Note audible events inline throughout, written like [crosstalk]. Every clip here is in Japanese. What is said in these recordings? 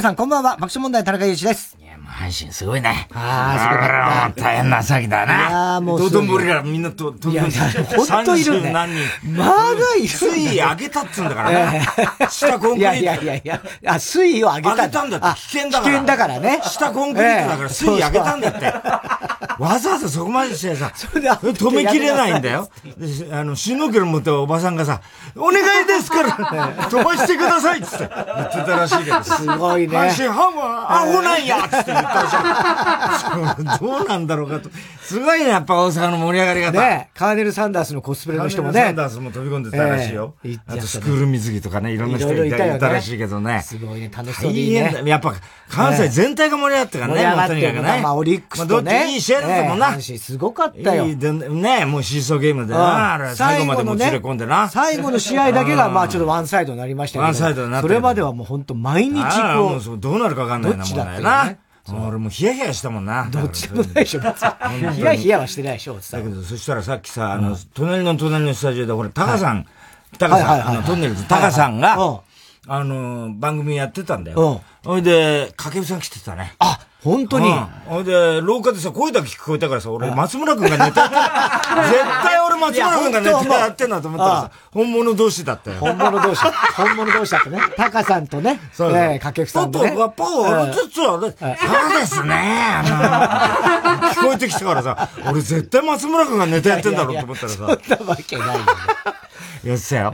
皆さん、こんばんは。爆笑問題、田中裕二です。いや、もう阪神すごいね。ああ、すごかった。大変な騒ぎだな。いやもう。道頓堀からみんなと、いや、ほんといるね。[laughs] 何人。まだいる、ね。水位上げたっつうんだからね。下コンクリート。いやいやいやあ、水位を上げた。上げたんだって。危険だから。危険だからね。下コンクリートだから水位上げたんだって。わざわざそこまでしてさ、止めきれないんだよ。あの、シュノーケル持っておばさんがさ、お願いですから、[laughs] 飛ばしてくださいっつって言ってたらしいけど。すごいね。阪神ファンはアホなんやっつって言ったじゃん。[laughs] どうなんだろうかと。すごいね、やっぱ大阪の盛り上がり方。ねカーネル・サンダースのコスプレの人もね。カーネル・サンダースも飛び込んでたらしいよ。あとスクール水着とかね、いろんな人がいたらしいけどね。すごいね、楽しそうにね。やっぱ関西全体が盛り上がってからね、盛り上がってるね。まあ、オリックスとね。どっちいい試合だったもんな。すごかったよ。ねもうシーソーゲームでな、あれ最後までもつれ込んでな。最後の試合だけが、まあちょっとワンサイドになりましたけど。ワンサイドになって。それまではもう本当毎日こう。どうなるかわかんないな、もんね。な。俺もうヒヤヒヤしたもんな。どっちでもないでしょ。[laughs] ヒヤヒヤはしてないでしょ、だけど、そしたらさっきさ、あの、隣の隣のスタジオで、ほら、タカさん、タカさん、あの、トンネルズ、タカさんが、あの、番組やってたんだよ。ほいで、掛布さん来てたね。あ、本当にほいで、廊下でさ、声だけ聞こえたからさ、俺、松村くんがネタやって [laughs] 絶対俺松村くんがネタやってんだと思ったらさ、本物同士だったよ。本物同士。[laughs] 本物同士だったね。タカさんとね、そう掛布さんとね。ポッポ、ポッポ、ちょっと、そうですね。[laughs] 聞こえてきたからさ、俺絶対松村くんがネタやってんだろうと思ったらさ。そんなわけないよね。やってたよ。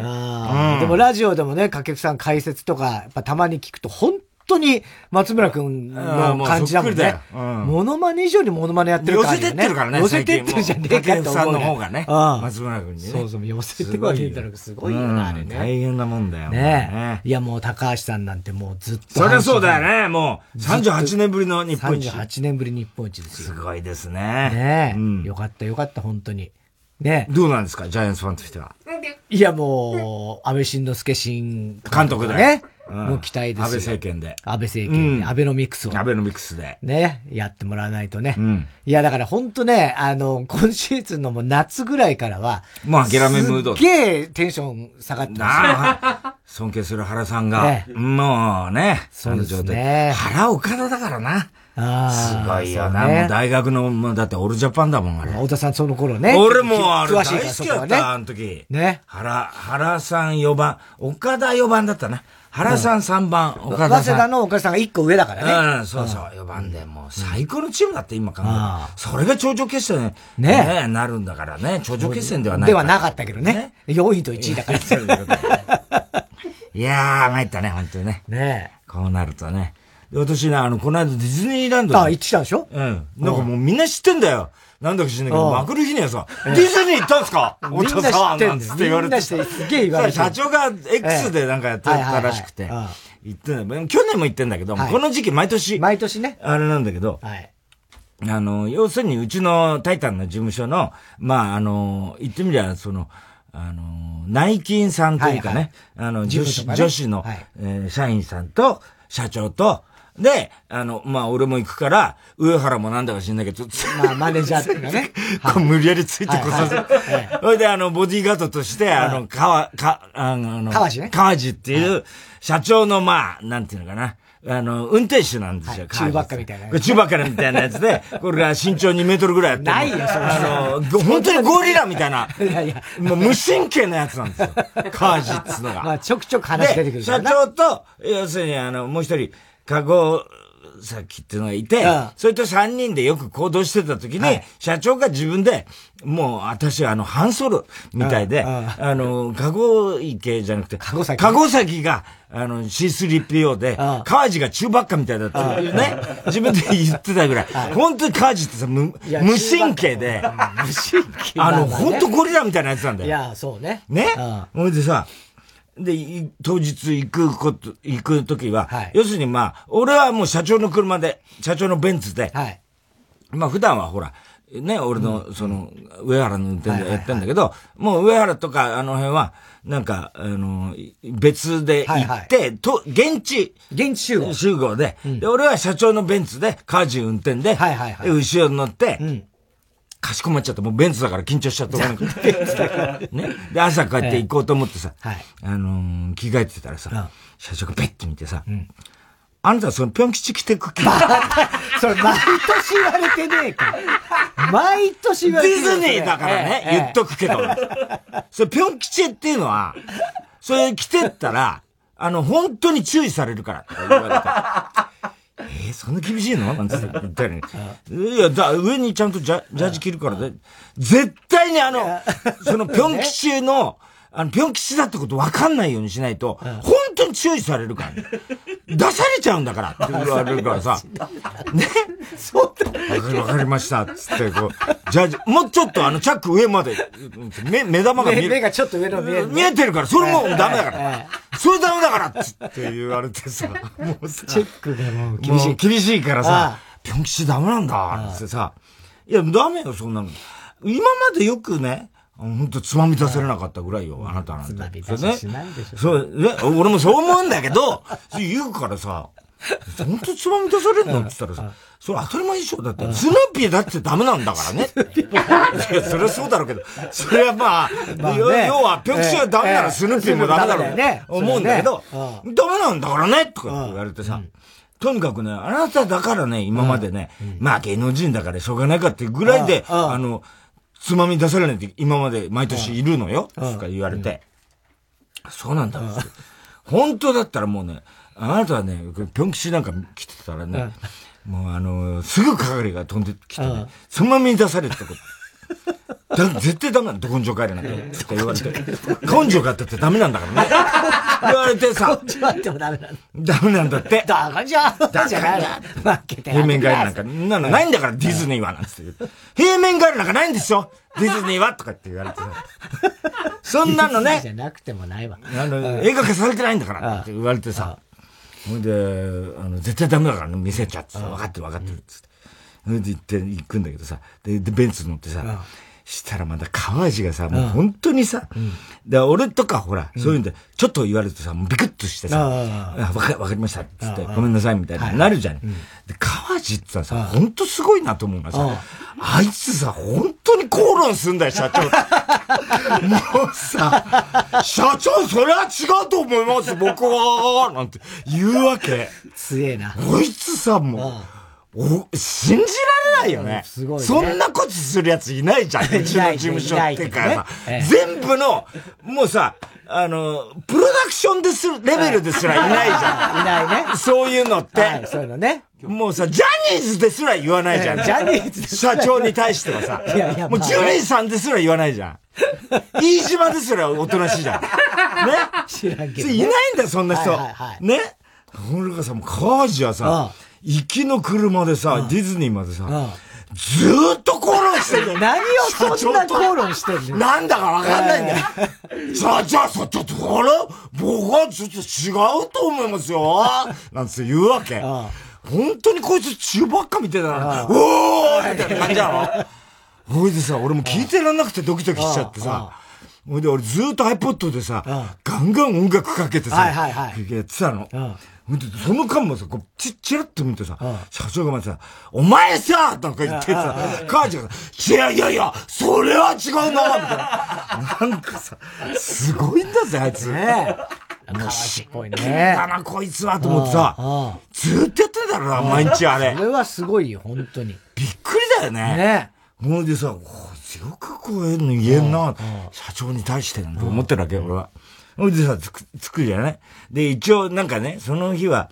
でもラジオでもね、掛布さん解説とか、やっぱたまに聞くと、本当に松村くんの感じだもんね。モノマネ以上にモノマネやってるからね。寄せてってるからね。寄せてってるじゃねえかと思う。さんの方がね。松村くんにね。そうそう、寄せてはねえだろすごいよな、あれね。大変なもんだよ。ねいやもう高橋さんなんてもうずっと。そりゃそうだよね。もう38年ぶりの日本一。38年ぶり日本一ですよ。すごいですねね。よかったよかった、本当に。ねどうなんですか？ジャイアンツファンとしては。いやもう、安倍晋之助新監督で。ね。もう期待ですよ。安倍政権で。安倍政権で。安倍のミックスを。安倍のミックスで。ね。やってもらわないとね。いや、だから本当ね、あの、今シーズンのもう夏ぐらいからは、もう諦めムード。すっげえテンション下がってます尊敬する原さんが。もうね。そうですね。原岡田だからな。あすごいよな。もう大学の、もうだってオールジャパンだもん、あれ。太田さんその頃ね。俺もあれ大好きだった、あの時。ね。原、原さん4番、岡田4番だったな。原さん3番、岡田さん。早稲田の岡田さんが1個上だからね。うん、そうそう、4番で。もう最高のチームだって今考えたそれが頂上決戦ね。なるんだからね。頂上決戦ではない。ではなかったけどね。4位と1位だから。[laughs] いやー、参ったね、本当にね。ねこうなるとね。私ね、あの、この間ディズニーランドあ、行ってきたんでしょ？うん。なんかもうみんな知ってんだよ。なんだか知んないけど、まくる日にはさ、ディズニー行ったんすか？[laughs] みんな知ってんですって言われて。すげえ言われて。社長が X でなんかやってたらしくて。行ってんだ去年も行ってんだけど、この時期毎年。毎年ね。あれなんだけど。はい。あの、要するにうちのタイタンの事務所の、まあ、あの、言ってみりゃ、その、あの、内勤さんというかね、あの、女子、女子の、え社員さんと、社長と、で、あの、まあ、俺も行くから、上原もなんだか知んないけど、まあ、マネージャーっていうかね。[laughs] こう無理やりついてこさせて。それで、あの、ボディーガードとして、あの、かわ、か、あの、川地ね。川地っていう、社長の、まあ、なんていうのかな。あの、運転手なんですよ。中ばっかみたいな。中ばっかみたいなやつで、[laughs] これが身長2メートルぐらいあって。ないよ、それ。あの、本当にゴリラみたいな。[laughs] いやいや。もう無神経なやつなんですよ。川地っつうのが。まあ、ちょくちょく話出てくる社長と、要するに、あの、もう一人、カゴ、さっていうのがいて、それと三人でよく行動してた時に、社長が自分で、もう私はあの、半ソロみたいで、あの、カゴ池じゃなくて、カゴ崎。カゴ崎が、あの、C3PO で、川地が中ばっかみたいだったね。自分で言ってたぐらい。[laughs] 本当に川地ってさ、無神経で、無神経あの、本当ゴリラみたいなやつなんだよ。いや、そうね。ね。ほいでさ、で、当日行くこと、行くときは、要するにまあ、俺はもう社長の車で、社長のベンツで、まあ普段はほら、ね、俺の、その、上原の運転でやってんだけど、もう上原とかあの辺は、なんか、あの、別で行って、と、現地、現地集合。集合で、で、俺は社長のベンツで、カージ運転で、で、後ろに乗って、かしこまっちゃった。もうベンツだから緊張しちゃった。[laughs] ね。で、朝帰って行こうと思ってさ、あの着替えてたらさ、社長がペッて見てさ、あなたそのぴょん吉着てく気？それ毎年言われてねえか。毎年言われてディズニーだからね、言っとくけど。それぴょん吉っていうのは、それ着てったら、あの、本当に注意されるから言われて。えー、そんな厳しいの？なんて言ったり。[laughs] いや、だ、上にちゃんとジャジャージ着るからで、絶対にあの、そのぴょん吉の、あの、ぴょん吉だってこと分かんないようにしないと、本当に注意されるから、ね。[laughs] 出されちゃうんだからって言われるからさ。ね？そうだ。わかり、ました。つって、こう、じゃあ、もうちょっとあの、チャック上まで、目、目玉が見える。目がちょっと上の見える、見えてるから、それもうダメだから。それダメだからつって言われてさ、もうさ。チェックがもう厳しい。厳しいからさ、ぴょん吉ダメなんだってさ、いや、ダメよ、そんなの。今までよくね、本当つまみ出せれなかったぐらいよ、あなたなんて。つまみ出せしないでしょ。そう、ね、俺もそう思うんだけど、[laughs] 言うからさ、本当つまみ出されるの？って言ったらさ、それ当たり前でしょ。だって、スヌーピーだってダメなんだからね。[laughs] いや、それはそうだろうけど、それはまあ、要は、ピョクシはダメならスヌーピーもダメだろう思うんだけど、ダメなんだからね？とか言われてさ、とにかくね、あなただからね、今までね、まあ芸能人だからしょうがないかっていうぐらいで、あの、つまみ出されないって今まで毎年いるのよ、とか言われて。そうなんだ。本当だったらもうね、あなたはね、ぴょん吉なんか来てたらね、もうあの、すぐ係が飛んできてね、つまみ出されてこと。だ絶対ダメなんだ、根性帰れなんて。とか言われて。根性があったってダメなんだからね。[laughs] 言われてさ。根性あってもダメなんだ。ダメなんだって。だからじゃだじゃ負けて平面帰りなんか、なのないんだから、ディズニーは、なんつって。平面帰りなんかないんですよディズニーはとかって言われてさ。そんなのね。じゃなくてもないわ。あの、映画化されてないんだからって言われてさ。ほんで、あの、絶対ダメだからね、見せちゃってさ、分かってる分かってるっつって。で行って、行くんだけどさ、で、でベンツ乗ってさ、したらまた川地がさ、もう本当にさ、うん、で、俺とかほら、そういうんで、ちょっと言われるとさ、もうビクッとしてさ、わか、わかりました、つって、ごめんなさい、みたいな、なるじゃん。で、川地ってさ、本当すごいなと思うのがさ、あいつさ、本当に口論すんだよ、社長。[laughs] もうさ、社長、それは違うと思います、僕は、なんて言うわけ。強えな。こいつさ、もう、お、信じられないよね。すごい、ね、そんなことするやついないじゃん。[laughs] うちの事務所ってかさ、全部の、もうさ、あの、プロダクションですレベルですらいないじゃん。[laughs] いないね。そういうのって。はい、そういうのね。もうさ、ジャニーズですら言わないじゃん。ジャニーズ社長に対してはさ。いやいや、もうジュリーさんですら言わないじゃん。[laughs] 飯島ですらおとなしいじゃん。ね知らんけど、いないんだよ、そんな人。はいはいはい、ね俺がさ、もう川地はさ、行きの車でさ、ディズニーまでさ、ずーっと口論してる何をそんな口論してんのなんだかわかんないんだよ。さあ、じゃあさ、ちょっとこれ、僕はちょっと違うと思いますよ。なんつって言うわけ。本当にこいつ血ばっか見てたな。おーみたいな感じなの。ほいでさ、俺も聞いてらんなくてドキドキしちゃってさ。ほいで俺ずーっと iPod でさ、ガンガン音楽かけてさ、やってたの。その間もさ、こう、ち、ちらっと見てさ、社長がまたさ、お前さとか言ってさ、母ちゃんがさ、いやいやいや、それは違うなみたいな。なんかさ、すごいんだぜ、あいつ。ねもうしっぽいね。だな、こいつは、と思ってさ、ずっとやってたろな、毎日あれ。それはすごいよ、本当に。びっくりだよね。ね。ほんでさ、よくこういうの言えんな、社長に対してと思ってるわけ、俺は。ほいでさ、つく、つくじゃないで、一応なん。かね、その日は、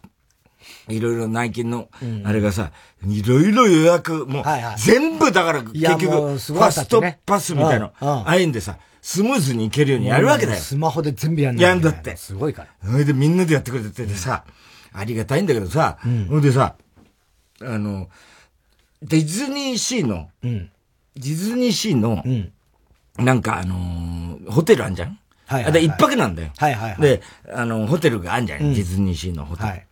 いろいろ内勤の、あれがさ、いろいろ予約、もう、全部だから結局、ファストパスみたいな、ああいうん。でさ、スムーズにいけるようにやるわけだよ。スマホで全部やん。やん。だって。すごいから。それでみん。なでやってくれててさ、ありがたいん。だけどさ、ほ、ん。でさ、あの、ディズニーシーの、ディズニーシーの、なん。かあのホテルあん。じゃん。はいはい、はい。一泊なんだよ。はいはい、はい。で、あの、ホテルがあるんじゃない、うん、ディズニーシーのホテル。はい。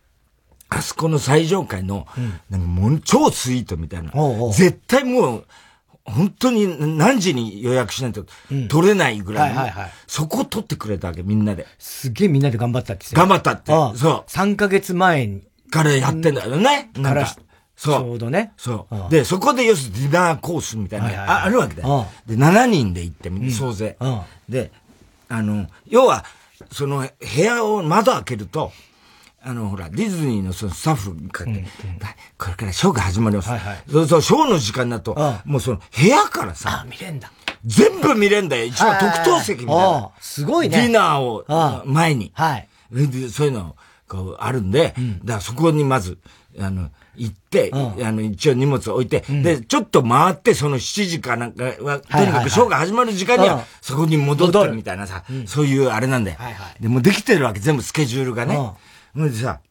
あそこの最上階の、うん、なんかもう超スイートみたいな。おうおう絶対もう、本当に何時に予約しないと取れないぐらい、うん、はいはいはい。そこ取ってくれたわけ、みんなで。すげえみんなで頑張ったって頑張ったって。そう。3ヶ月前に。からやってんだよね。なんか。そう。ちょうどね。そう。で、そこで要するにディナーコースみたいな、ああるわけだよ。で、7人で行って、総勢。で、あの、要は、その部屋を窓開けると、あの、ほら、ディズニーのそのスタッフかって、これからショーが始まります。はいはい、そうそう、ショーの時間だと、もうその部屋からさ、あ、見れんだ。全部見れんだよ。一番特等席みたいな。すごいね。ディナーを前に。はい。そういうの、こう、あるんで、だからそこにまず、あの、行って、あの、一応荷物を置いて、で、ちょっと回って、その7時かなんかは、とにかくショーが始まる時間には、そこに戻ってるみたいなさ、そういうあれなんだよ。で、もできてるわけ、全部スケジュールがね。ほんでさ、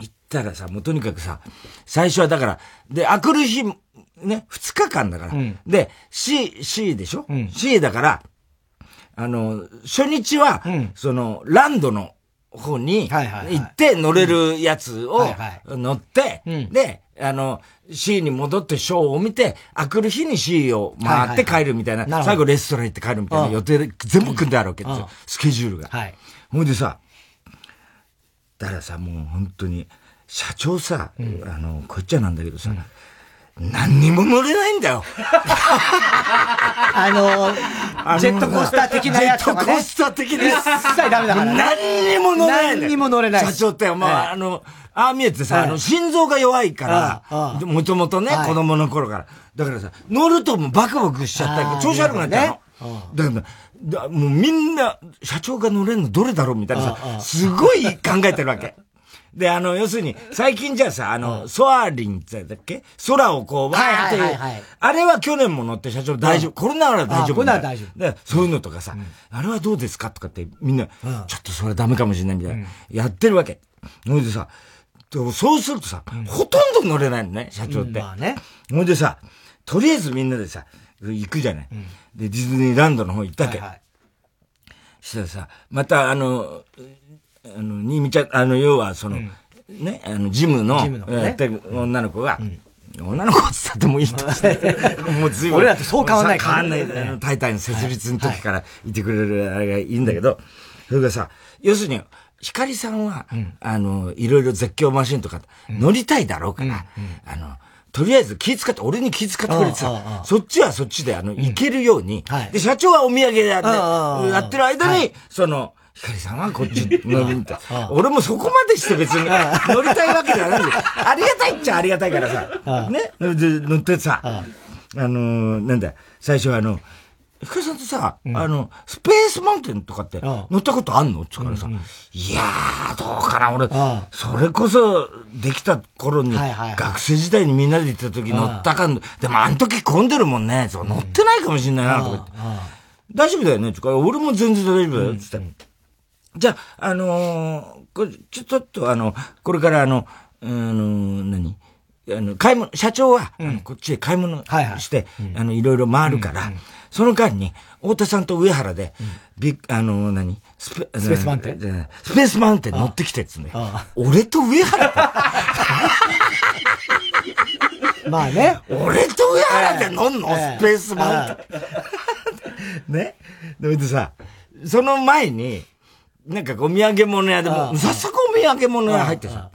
行ったらさ、もうとにかくさ、最初はだから、で、あくる日、ね、二日間だから。うん、で、C、C でしょ、うん、?C だから、あの、初日は、うん、その、ランドの方に行って乗れるやつを乗って、で、あの、C に戻ってショーを見て、あくる日に C を回って帰るみたいな、最後レストラン行って帰るみたいな予定で全部組んであるわけですよ。スケジュールが。はい。ほいでさ、だからさ、もう本当に、社長さ、うん、あの、こっちはなんだけどさ、うん、何にも乗れないんだよ。あの、ジェットコースター的なやつとか、ね、ジェットコースター的なやつ。一切ダメだから、ね。何にも乗れない。何にも乗れない。社長って、まあ、あの、ああ見えてさ、あの、心臓が弱いから、もともとね、子供の頃から。だからさ、乗るともうバクバクしちゃったり、調子悪くなっちゃうの。だから、だもうみんな、社長が乗れるのどれだろうみたいなさ、すごい考えてるわけ。で、あの、要するに、最近じゃあさ、あの、ソアリンってだっけ？空をこう、わーって、あれは去年も乗って社長大丈夫？これなら大丈夫。これなら大丈夫。で、そういうのとかさ、あれはどうですか？とかってみんな、ちょっとそれダメかもしれないみたいな、やってるわけ。ほいでさ、そうするとさ、ほとんど乗れないのね、社長って。まあね。ほいでさ、とりあえずみんなでさ、行くじゃない？で、ディズニーランドの方行ったわけ。したらさ、またあの、あの、にみちゃん、あの、要はその、ね、あの、ジムの、やってる女の子が、女の子って言ってもいいと [laughs] もう随分。俺らとそう変わんない変わんない。タイタンの設立の時からい。てくれるあれがいいんだけど、それがさ、要するに、ヒカリさんは、あの、いろいろ絶叫マシンとか乗りたいだろうから、あの、とりあえず気遣って、俺に気遣ってくれてさ、そっちはそっちで、あの、行けるように、で、社長はお土産でやって、やってる間に、その、ひかりさんはこっち乗る [laughs] みたい。俺もそこまでして別に乗りたいわけじゃない [laughs] ありがたいっちゃありがたいからさ、ね、乗ってさ、あの、なんだ、最初はあの、ひかりさんってさ、うん、あの、スペースマウンテンとかって乗ったことあんの？って言うからさ、うんうん、いやー、どうかな、俺、それこそ、できた頃に、学生時代にみんなで行った時乗ったかん、でもあの時混んでるもんね、乗ってないかもしんないな、とか言って。大丈夫だよね？って言うから、俺も全然大丈夫だよ、つって。じゃあ、あのー、これ、ちょ、ちょっとあの、これからあの、あの何？あの、買い物、社長は、うん、こっちへ買い物して、はい。はい、あの、いろいろ回るから、うんうん、その間に、太田さんと上原で、ビッあの、何？スペスペースマウンテン？スペースマウンテン乗ってきてっつね。俺と上原 [laughs] まあね。俺と上原で乗んの、スペースマウンテン。ね？で、さ、その前に、なんかお土産物屋でも、早速お土産物屋入ってさ、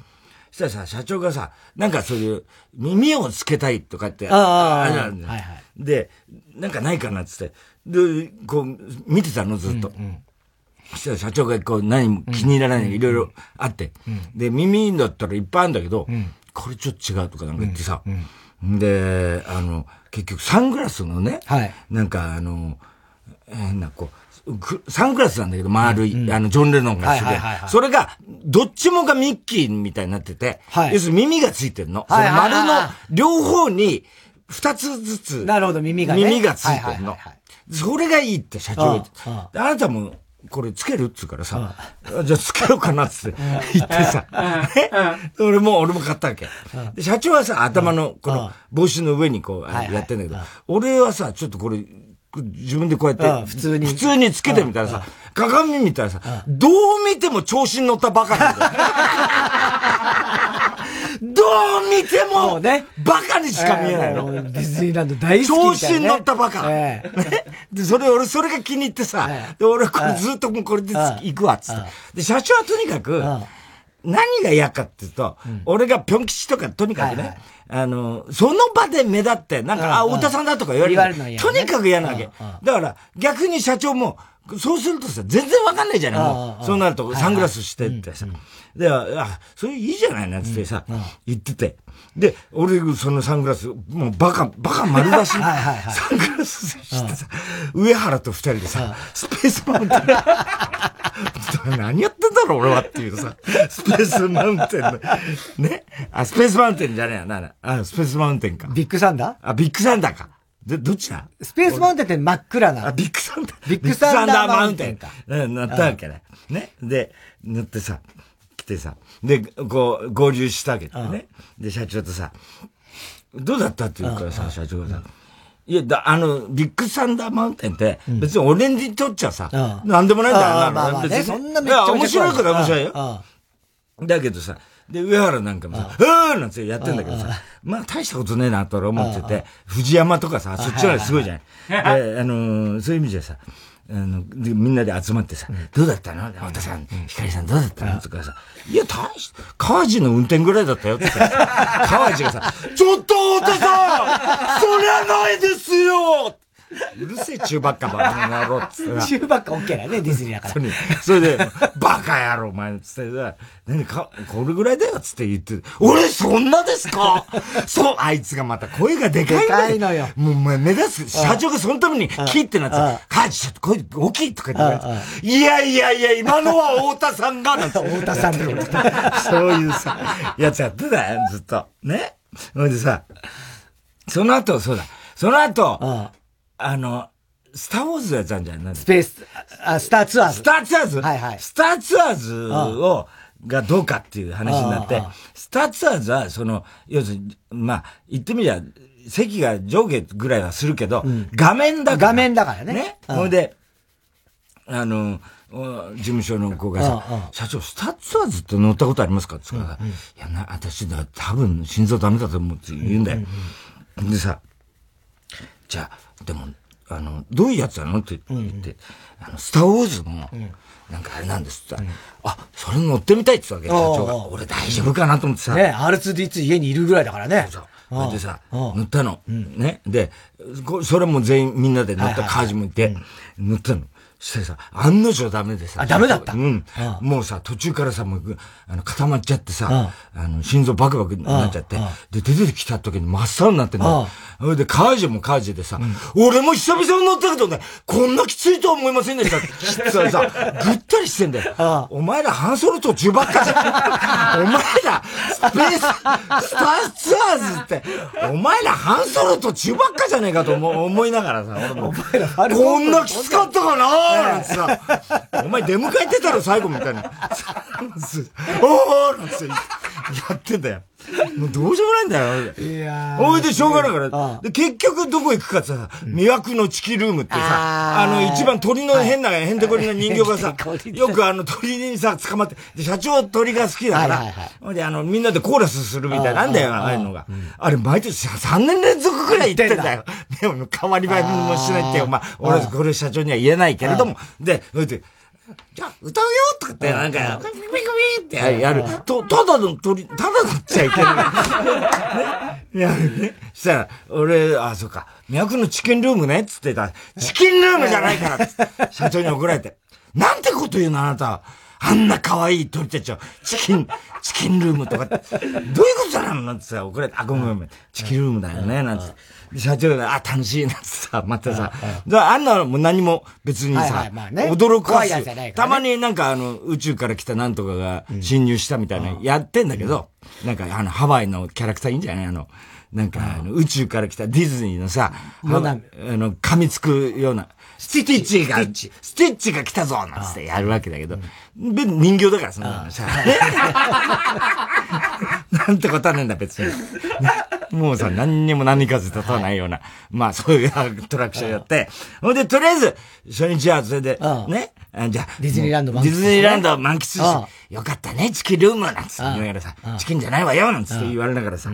そしたらさ、社長がさ、なんかそういう耳をつけたいとかって、ああれなんだよ。はいはい、で、なんかないかなっつって、で、こう、見てたのずっと。うんうん。そしたら社長がこう何も気に入らないのがいろいろあって、で、耳だったらいっぱいあるんだけど、これちょっと違うとかなんか言ってさ、で、あの、結局サングラスのね、はい、なんかあの、変なこう、サングラスなんだけど、丸い、うん、あの、ジョン・レノンがしてて、それが、どっちもがミッキーみたいになってて、はい、要するに耳がついてるの。その丸の両方に、二つずつ、なるほど、耳がね。耳がついてるの。それがいいって社長が言。あなたも、これつけるっつうからさ、じゃあつけようかなっつって言ってさ、俺も、俺も買ったわけ。で、社長はさ、頭の、この帽子の上にこう、やってんだけど、俺はさ、ちょっとこれ、自分でこうやって、普通に。普通につけてみたらさ、鏡見たらさ、どう見ても調子に乗ったバカなんだよ。[laughs] どう見ても、ね、バカにしか見えないの。ディズニーランド大好き調子に乗ったバカ。[laughs] で、それ、俺、それが気に入ってさ、で、俺、これずっとこれで行くわ、つって。で、社長はとにかく、何が嫌かっていうと、俺がぴょん吉とかとにかくね、あの、その場で目立って、なんか、あ、太田さんだとか言われる。言われるのとにかく嫌なわけ。だから、逆に社長も、そうするとさ、全然わかんないじゃないもう。そうなると、サングラスしてってさ。で、あ、それいいじゃないなんつってさ、言ってて。で、俺、そのサングラス、もうバカ、バカ丸出し。サングラスしてさ、上原と二人でさ、スペースマウンテン。[laughs] 何やってんだろう、俺はっていうさ、スペースマウンテンね？あ、スペースマウンテンじゃねえや、なあ、スペースマウンテンか。ビッグサンダー？あ、ビッグサンダーか。で、どっちだ？スペースマウンテンって真っ暗な。あ、ビッグサンダー。ビッグサンダーマウンテンか。うん、なったわけね。ね。で、乗ってさ、来てさ、で、こう、合流したわけだね。で、社長とさ、どうだったって言うからさ、社長がさ、いや、だ、あの、ビッグサンダーマウンテンって、別に俺にとっちゃさ、なんでもないんだよ、な。まあまあね、そんなめっちゃ面白いから面白いよ。だけどさ、で、上原なんかもさ、うーなんてやってんだけどさ、まあ大したことねえなと俺思ってて、藤山とかさ、そっちの方がすごいじゃない。で、あの、そういう意味じゃさ、あの、で、みんなで集まってさ、どうだったの？太田さん、光さんどうだったの？とかさ、いや、大し、川地の運転ぐらいだったよって [laughs] 川地がさ、ちょっと太田さんそりゃないですようるせえ、中ばっかバカ野郎っつって。中ばっかオッケーだね、ディズニーだから。それで、バカ野郎、お前、つってさ、何か、これぐらいだよ、つって言って、俺、そんなですか？そう、あいつがまた声がでかい。でかいのよ。もう、目指す、社長がそのために、キってなって、カジ、ちょっと声大きいとか言って、いやいやいや、今のは太田さんが、なんて。[laughs] 太田さんってそういうさ、やつやってたよ、ずっと。ね。ほいでさ、その後、そうだ、その後、あの、スターウォーズやつあるじゃん。スペース、あ、スターツアーズ。スターツアーズ？はいはい。スターツアーズを、がどうかっていう話になって、スターツアーズは、その、要するに、まあ、言ってみりゃ、席が上下ぐらいはするけど、うん、画面だから。画面だからね。ね？ほ、うんで、あの、事務所の子がさ、社長、スターツアーズって乗ったことありますか？って言ったら、いや、な、私、多分、心臓ダメだと思うって言うんだよ。でさ、じゃあ、でも、あの、どういうやつなのって言って、うんあの、スターウォーズの、なんかあれなんですって、うん、あ、それ乗ってみたいって言ったわけ、社長が。俺大丈夫かなと思ってさ。ね、R2D2 家にいるぐらいだからね。そうそでさ、乗ったの。ね。で、それも全員みんなで乗ったカージもいて、乗ったの。してさ、案の定ダメでさ。あ、ダメだった？うん。もうさ、途中からさ、もう、あの、固まっちゃってさ、あの、心臓バクバクになっちゃって、で、出てきた時に真っ青になってんだ。それで、カージもカージでさ、俺も久々に乗ったけどね、こんなきついとは思いませんでしたって。[laughs] さ、さ、ぐったりしてんだよ。お前ら半ソロ途中ばっかじゃん。[laughs] お前ら、スペース、スターツアーズって、お前ら半ソロ途中ばっかじゃねえかと思いながらさ、俺も。こんなきつかったかななんてさ、[laughs] お前出迎えてたろ、最後みたいな。[laughs] [laughs] おーなんてやってんだよ。もうどうしようもないんだよ。いやおいでしょうがないから。で、結局どこ行くかさ、魅惑のチキルームってさ、あの、一番鳥の変な、変てこりな人形がさ、[laughs] よくあの鳥にさ、捕まって、で、社長鳥が好きだから、ほんで、あの、みんなでコーラスするみたいなんだよ、ああいうのが。あれ、毎年3年連続くらい行ってんだよ。でも、変わり映えもしないって、まあ、俺、これ社長には言えないけれども、で、それで、じゃあ、歌うよとかって、なんか、ピピピピってやる。と、ただの鳥、ただのっちゃいけない。[laughs] ね。いや、ね。したら、俺、あ、そっか、脈のチキンルームねっつってた。チキンルームじゃないから社長に怒られて。なんてこと言うのあなた。あんな可愛い鳥たちを、チキン、チキンルームとか、どういうことなのなんてさ、怒られて、あ、ごめんごめん、チキンルームだよね、なんて。社長が、あ、楽しいなってさ、またさ、あんなのも何も別にさ、驚かす。たまになんかあの、宇宙から来たなんとかが侵入したみたいな、やってんだけど、なんかあの、ハワイのキャラクターいいんじゃない？あの、なんか、あの宇宙から来たディズニーのさ、あの、噛みつくような、スティッチが、スティッチが来たぞなんつってやるわけだけど、人形だからそんなのさ。[laughs] なんてことはねえんだ、別に。[laughs] もうさ、何にも何かず立たないような、まあそういうアトラクションやって、ほんで、とりあえず、初日はそれで、ね、じゃディズニーランド満喫ディズニーランド満喫し、よかったね、チキンルームなんつって言いながらさ、チキンじゃないわよなんつって言われながらさ、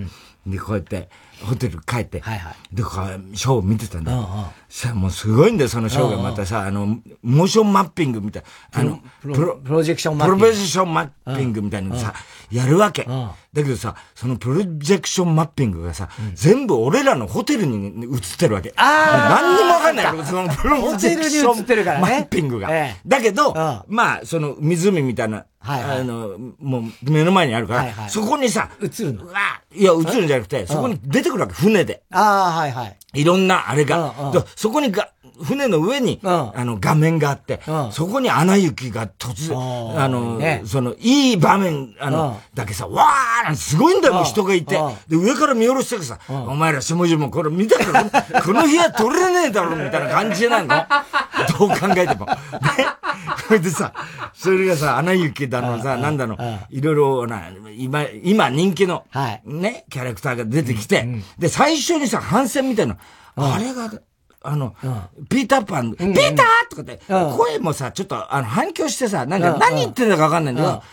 で、こうやって、ホテル帰って、はいはい、で、ショーを見てたんだ。よ。さもうすごいんだよ、そのショーがまたさ、あの、モーションマッピングみたい。な、あの、プロ、プロジェクションマッピング。プロジェクションマッピングみたいなのさ、やるわけ。だけどさ、そのプロジェクションマッピングがさ、全部俺らのホテルに映ってるわけ。ああ何にもわかんないそのプロジェクションマッピングが。だけど、まあ、その湖みたいな、あの、もう目の前にあるから、そこにさ、映るの？うわいや、映るんじゃなくて、そこに出てくるわけ、船で。ああ、はいはい。いろんなあれが。そこにが、船の上に、あの、画面があって、そこに穴行きが突然、あの、その、いい場面、あの、だけさ、わーすごいんだよ、人がいて。で、上から見下ろしてくさ、お前ら下々もこれ見たから、[laughs] この部屋取れねえだろ、みたいな感じなの？[laughs] どう考えても。ね。それでさ、それがさ、穴行きだのさ、なんだの、いろいろな、今、今人気の、ね、キャラクターが出てきて、で、最初にさ、反戦みたいな、あれが、あの、ピーターパン、ピーターとかって、声もさ、ちょっと、あの、反響してさ、なんか何言ってんだかわかんないんだけど、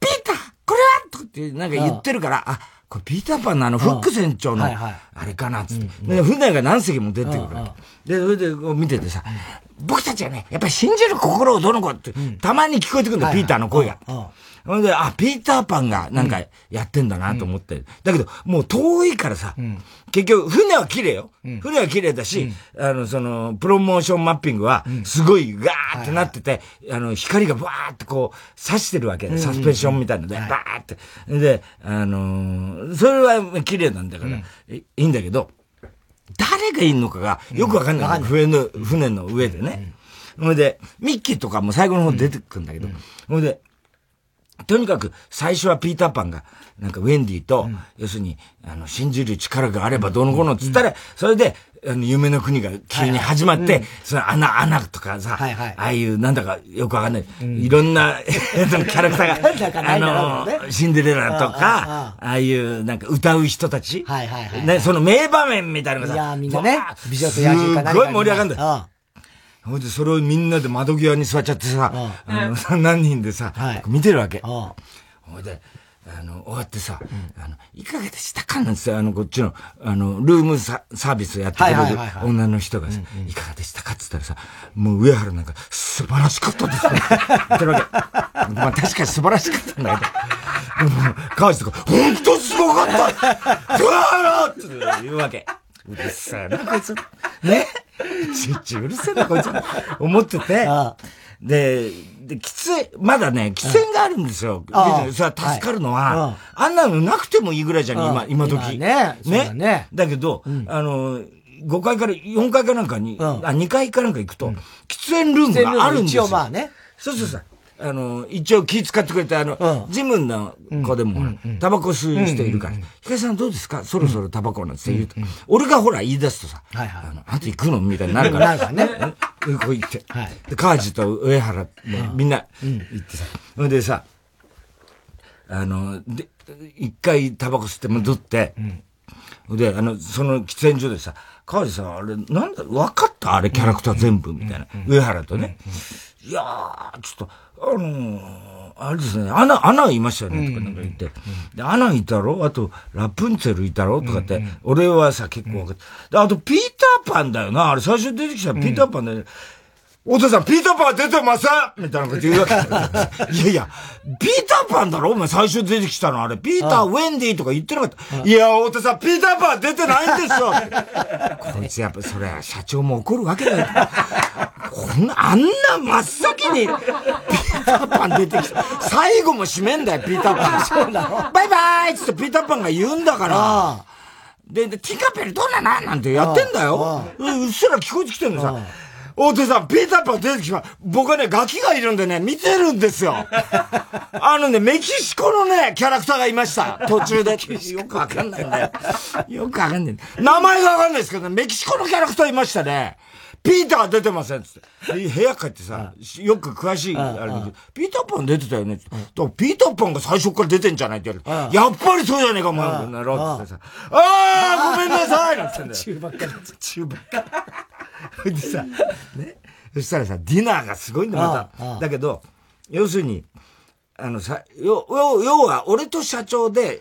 ピーターこれは？とかって、なんか言ってるから、あ、これピーターパンのあの、フック船長の、あれかなっつって。で、船が何隻も出てくるで、それで見ててさ、僕たちはね、やっぱり信じる心をどの子って、たまに聞こえてくるんだ、ピーターの声が。ほんで、あ、ピーターパンがなんかやってんだなと思って。だけど、もう遠いからさ、結局、船は綺麗よ。船は綺麗だし、あの、その、プロモーションマッピングは、すごいガーってなってて、あの、光がバーってこう、刺してるわけ。サスペンションみたいので、バーって。で、あの、それは綺麗なんだから、いいんだけど、誰がいんのかがよくわかんない。船の、船の上でね。ほ、いで、ミッキーとかも最後の方出てくるんだけど、ほ、いで、とにかく最初はピーターパンが、なんかウェンディと、要するに、あの、信じる力があればどの子のっつったら、それで、あの、夢の国が急に始まって、その穴、穴とかさ、ああいう、なんだかよくわかんない、いろんな、[laughs] キャラクターが、[laughs] あの、シンデレラとか、ああいう、なんか歌う人たち、ね、その名場面みたいなのがさ、いや、みんなね、美女と野獣かすごい盛り上がるんだよ。ほいで、それをみんなで窓際に座っちゃってさ、あの、[laughs] 何人でさ、見てるわけ。ほいで、あの、終わってさ、あの、いかがでしたかなんつって、あの、こっちの、あの、ルームサービスやってくれる女の人がさ、いかがでしたかっつったらさ、もう上原なんか、素晴らしかったですね。言ってるわけ。[laughs] まあ確かに素晴らしかったんだけど、川地とか、ほんとすごかった [laughs] うわーって言うわけ。うるさいな、こいつ。ねちっちうるせえな、こいつ。思ってて。で、で、喫煙、まだね、喫煙があるんですよ。で、それは助かるのは、あんなのなくてもいいぐらいじゃん、今、今時。ね。ね。ね。だけど、あの、5階から、4階かなんかに、あ、2階かなんか行くと、喫煙ルームがあるんですよ。一応まあね。そうそうそう。あの、一応気使ってくれて、あの、ジムの子でも、タバコ吸う人いるから、ひかさんどうですか？そろそろタバコなんて言うと、俺がほら言い出すとさ、あの、あと行くの？みたいになるから、なるからね。こう言って。で、川地と上原、みんな行ってさ、それでさ、あの、で、一回タバコ吸って戻って、で、あの、その喫煙所でさ、川地さん、あれ、なんだ、分かった？あれ、キャラクター全部、みたいな。上原とね。いやー、ちょっと、あのー、あれですね、アナ、アナいましたよね、とかなんか言って。で、アナいたろ？あと、ラプンツェルいたろ？とかって、俺はさ、結構分かって。で、あと、ピーターパンだよな。あれ、最初出てきたピーターパンだよね。お父さん、ピーターパン出てません？みたいなこと言うわけ。いやいや、ピーターパンだろ？お前最初出てきたのあれ。ピーター、ウェンディとか言ってなかった。いや、お父さん、ピーターパン出てないんですよ [laughs] こいつやっぱ、それ、社長も怒るわけだよ。こんな、あんな真っ先に、ピーターパン出てきた。最後も締めんだよ、ピーターパン。そうだろバイバイつってピーターパンが言うんだから。で、で、ティカペルどうなのなんてやってんだよ。うっすら聞こえてきてんのさ。大手さん、ピーターパン出てきま僕はね、ガキがいるんでね、見てるんですよ。[laughs] あのね、メキシコのね、キャラクターがいました。途中で。よくわかんないんだよ。よくわかんない。名前がわかんないですけど、ね、メキシコのキャラクターいましたね。ピーター出てませんっつって。部屋帰ってさ、よく詳しい、あれピーターパン出てたよねっつって。ピーターパンが最初から出てんじゃないって言われて。やっぱりそうじゃねえか、お前。なろうってさ。あーごめんなさいなんつって [laughs] んだよ。中ばっかり。中ばっかり。でさ、ね。そしたらさ、ディナーがすごいんだ、また。だけど、要するに、あのさ、要、要は、俺と社長で、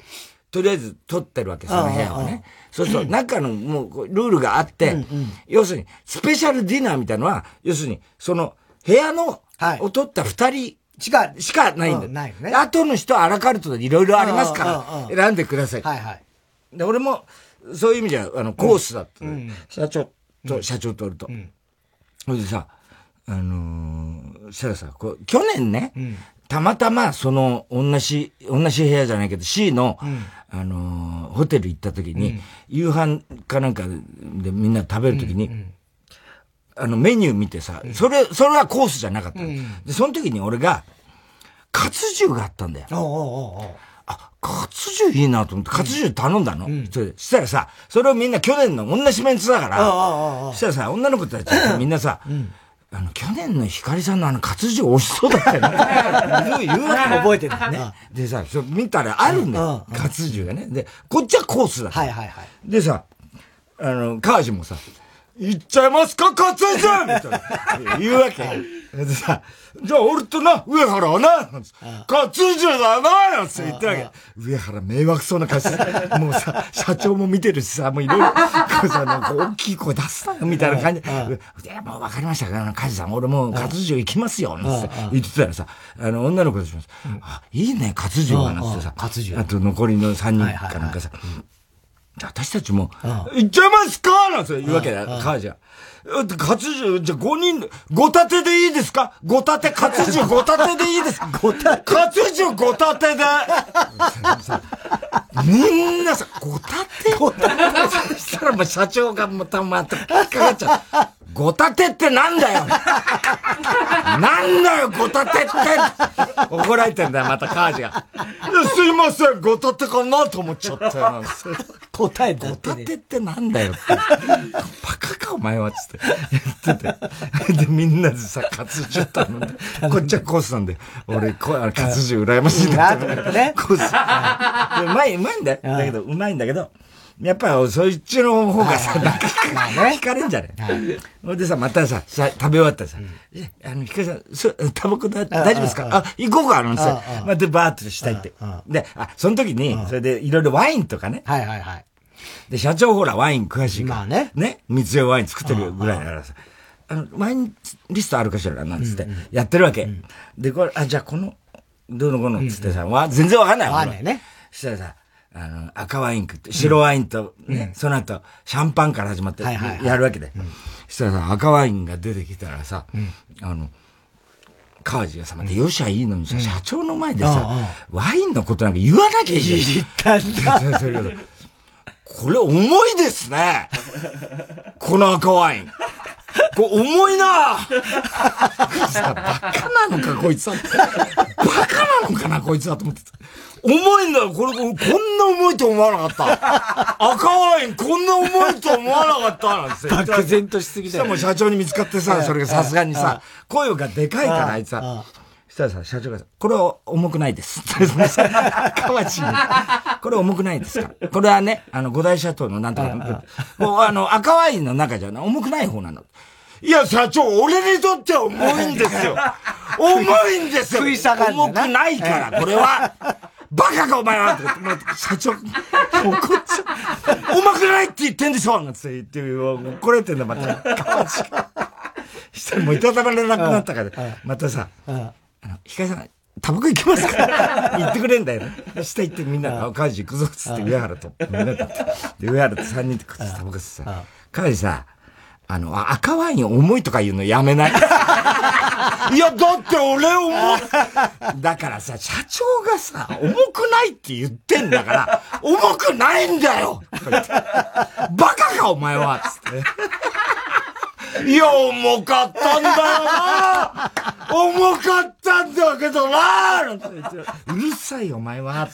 とりあえず撮ってるわけ、その部屋をね。そうすると、中のもう、ルールがあって、要するに、スペシャルディナーみたいのは、要するに、その、部屋の、を撮った二人、しか、しかないんだよ。ないね。後の人はアラカルトでいろいろありますから、選んでください。はいはい。で、俺も、そういう意味じゃ、あの、コースだった。社長と、社長とおると。それでさ、あのー、したらさ、こう、去年ね、たまたま、その、同じ、同じ部屋じゃないけど、C の、あのー、ホテル行った時に、夕飯かなんかでみんな食べる時に、あの、メニュー見てさ、それ、それはコースじゃなかった。で、その時に俺が、カツ重があったんだよ。あ、カツ重いいなと思って、カツ重頼んだの？それしたらさ、それをみんな去年の同じメンツだから、そしたらさ、女の子たちみんなさ、あの、去年の光さんのあの活字美味しそうだったよね。[laughs] 言うわけ覚えてるね。でさ、見たらあるんだよ。活字がね。で、こっちはコースだはいはいはい。でさ、あの、カージもさ、行っちゃいますか、活字みたいな。言うわけ。でさ、じゃあ俺とな、上原はな、活字だな、なんて言ってわけ。上原迷惑そうな感じ [laughs] もうさ、社長も見てるしさ、もういろいろ、さ、なんか大きい声出すなよ、みたいな感じ。で。いや、もう分かりました。から、カジさん、俺もう活字行きますよ、なんて。言ってたらさ、あの、女の子たちもあ、いいね、活字は、なんてさ、あと残りの3人かなんかさ、私たちも、行っちゃいますかなんて言うわけだよ、母ちゃん。活重、じゃあ5人、5立てでいいですか ?5 立て、活重5立てでいいです [laughs] か ?5 立て活重5立てで [laughs] みんなさ、5立て ?5 立て [laughs] そしたらもう社長がまたまたかかっちゃう。ごたてってなんだよ [laughs] なんだよ、ごたてって怒られてんだよ、またカージが。[laughs] すいません、ごたてかなと思っちゃったよ。答えだって、ごたてってなんだよって。バカか、お前は、つって言ってて。で、みんなでさ、活字頼んで。こっちはコースなんで、俺、こ活字羨ましいなと思って。ね。コース。うまい、うまいんだよ。だけど、うまいんだけど、やっぱ、そっちの方がさ、なんか、惹かれんじゃねえ。ほんでさ、またさ、食べ終わったらさ、え、あの、ひかりさん、そ、タバコ大丈夫ですか？あ、行こうか、あのさ、またバーッとしたいって。で、あ、その時に、それでいろいろワインとかね。はいはいはい。で、社長ほら、ワイン詳しいから。まあね。ね。三つワイン作ってるぐらいだからさ。あの、ワインリストあるかしらなんつって、やってるわけ。で、これ、あ、じゃあこの、どうのこのつってさ、わ、全然わかんないわかんないね。そしたらさ、あの、赤ワイン食って、白ワインとね、その後、シャンパンから始まって、やるわけで。そしたらさ、赤ワインが出てきたらさ、あの、川地がさ、またよしゃいいのにさ、社長の前でさ、ワインのことなんか言わなきゃいい。言ったんだ。これ重いですね。この赤ワイン。これ重いなさ、バカなのか、こいつは。バカなのかな、こいつは、と思ってた。重いんだよ。これ、こんな重いと思わなかった。赤ワイン、こんな重いと思わなかった。なんて。漠然としすぎたよ。しかも社長に見つかってさ、それがさすがにさ、声がでかいから、あいつは。したらさ、社長がさ、これは重くないです。河内に。これ重くないですかこれはね、あの、五大社長のなんとか、もうあの、赤ワインの中じゃ重くない方なの。いや、社長、俺にとっては重いんですよ。重いんですよ。食い下が重くないから、これは。バカかお前はって社長、怒っちゃう。重くないって言ってんでしょなんて言って、怒られてんだ、また。かわししたらもういたたまれなくなったから、またさ、あの、ひかりさん、タバコ行きますか？[laughs] 言ってくれんだよね。下行ってみんなが、カジ行くぞっつって上原と、みんなで。で、上原と3人でこっちタバコ吸ってさ、カジさ、あの、赤ワイン重いとか言うのやめない？[laughs] いや、だって俺重い。だからさ、社長がさ、重くないって言ってんだから、重くないんだよバカかお前はつって。いや、重かったんだよな重かったんだけどなうるさいお前は。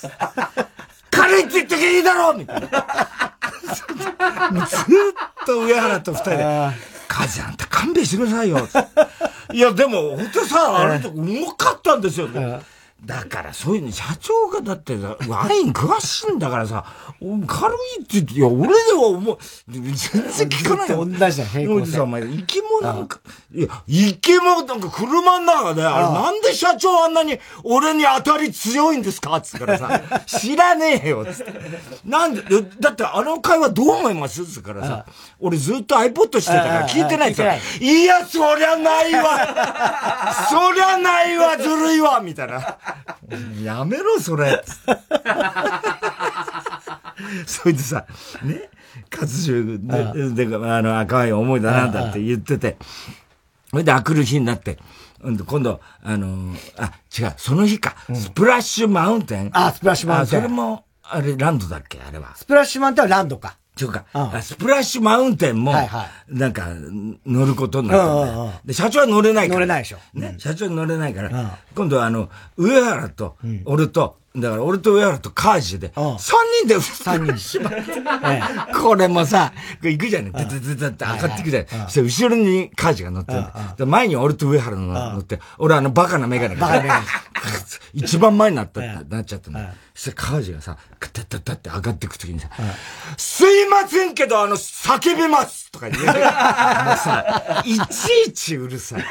軽いって言っときゃいいだろみたいな。ずっと上原と二人で、カズあんた勘弁してくださいよ。いや、でも、本当さ、あれ重かったんですよ。だからそういうの、社長がだってワイン詳しいんだからさ、軽いって言って、いや、俺では思う、全然聞かないよ。同じだ、平行線。お前、生き物なんか、いや、生き物なんか車の中で、あれなんで社長あんなに俺に当たり強いんですかつったらさ、知らねえよ、つって。なんで、だってあの会話どう思いますつからさ、俺ずっと iPod してたから聞いてないっすよ。いや、そりゃないわそりゃないわずるいわみたいな。やめろ、それ。[laughs] そいつさ、ね、活中で、で、あの、赤い思いだなんだって言ってて、それで明くる日になって、今度、あのあ、違う、その日か、スプラッシュマウンテン？あ、スプラッシュマウンテン。それも、あれ、ランドだっけあれは。スプラッシュマウンテンはランドか。ちゅうか、スプラッシュマウンテンも、なんか、乗ることになったんだよ。で、社長は乗れないから。乗れないでしょ。ね、社長は乗れないから、今度はあの、上原と、俺と、だから俺と上原とカージで、三人で三人しまって。[laughs] これもさ、行くじゃん。ててててって上がっていくじゃん。そして後ろにカージが乗ってる。前に俺と上原の乗って、俺あのバカなメガネが。一番前になったってなっちゃったの。そしてカージがさ、カタタタって上がっていくときにさ、すいませんけど、あの、叫びますとか言う。もうさ、いちいちうるさい。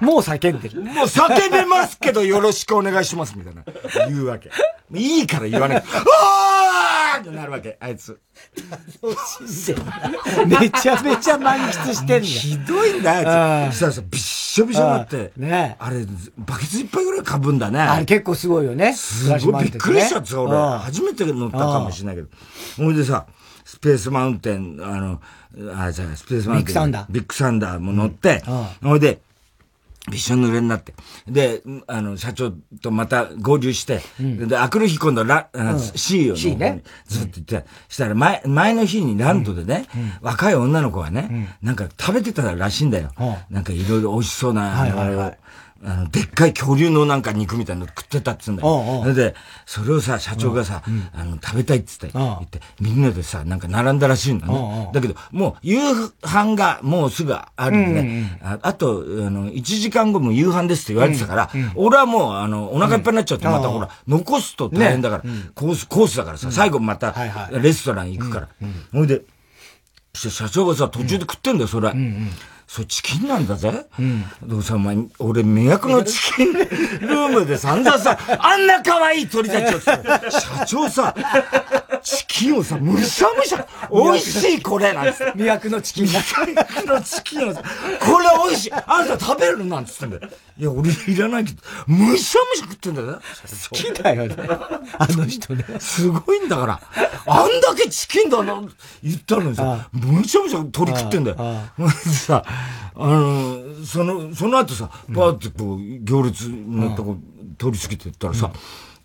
もう叫んでる。もう叫べますけどよろしくお願いしますみたいな。言うわけ。いいから言わない。あーってなるわけ、あいつ。楽しんでめちゃめちゃ満喫してんだひどいんだよ、あいつ。そしたらさ、びっしょびしょになって。ねあれ、バケツ一杯ぐらいかぶんだね。あれ結構すごいよね。すごいびっくりしちゃった俺。初めて乗ったかもしれないけど。ほいでさ、スペースマウンテン、あの、あ、じゃスペースマウンテン。ビッグサンダー。ビッグサンダーも乗って、ほいで、びしょ濡れになって。で、あの、社長とまた合流して、うん、で、あくる日今度ラ、うん、C をね、ずっと言って、したら前、前の日にランドでね、うん、若い女の子がね、なんか食べてたらしいんだよ。なんかいろいろ美味しそうな、はいはいはい、あの、でっかい恐竜のなんか肉みたいなの食ってたっつうんだよ。それで、それをさ、社長がさ、あの、食べたいっつって言って、みんなでさ、なんか並んだらしいんだね。だけど、もう夕飯がもうすぐあるんでね、あと、あの、1時間後も夕飯ですって言われてたから、俺はもう、あの、お腹いっぱいになっちゃって、またほら、残すと大変だから、コース、コースだからさ、最後また、レストラン行くから。ほいで、社長がさ、途中で食ってんだよ、それ。それチキンなんだぜ。うん。でもさ、お前、俺、迷惑のチキンルームで散々さ、あんな可愛い鳥たちをさ、社長さ、チキンをさ、むしゃむしゃ、美味しいこれなんつって。魅惑のチキンだ。魅惑のチキンをさ、これ美味しい。あんた食べるなんつってんだよ。いや、俺いらないけど、むしゃむしゃ食ってんだよ。好きだよね。あの人ね。すごいんだから。あんだけチキンだな、言ったのにさ、むしゃむしゃ鳥食ってんだよ。[laughs] さ、あの、その、その後さ、パーってこう、行列のとこ通り過ぎてったらさ、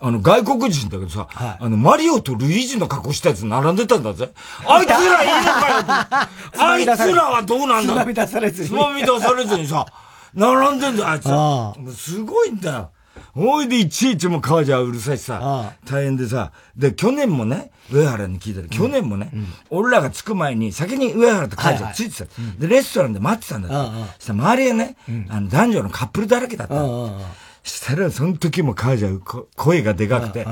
あの、外国人だけどさ、はい、あの、マリオとルイージの格好したやつ並んでたんだぜ。あいつらいいのかよ [laughs] あいつらはどうなんだつまみ出されずに。つまみ出されずにさ、並んでんだよ、あいつら。すごいんだよ。おいでいちいちも川じゃうるさいしさ、大変でさ、で、去年もね、上原に聞いたら、去年もね、俺らが着く前に先に上原と川じゃついてた、で、レストランで待ってたんだっしたら周りがね、あの、男女のカップルだらけだった。したら、その時も川じゃ声がでかくて、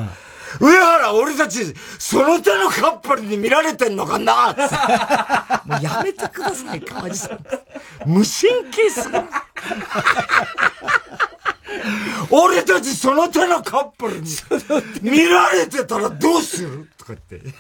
上原、俺たち、その手のカップルに見られてんのかな [laughs] もうやめてください、川地さん。無神経すぎる。[laughs] 俺たちその手のカップルに見られてたらどうする？とか言って。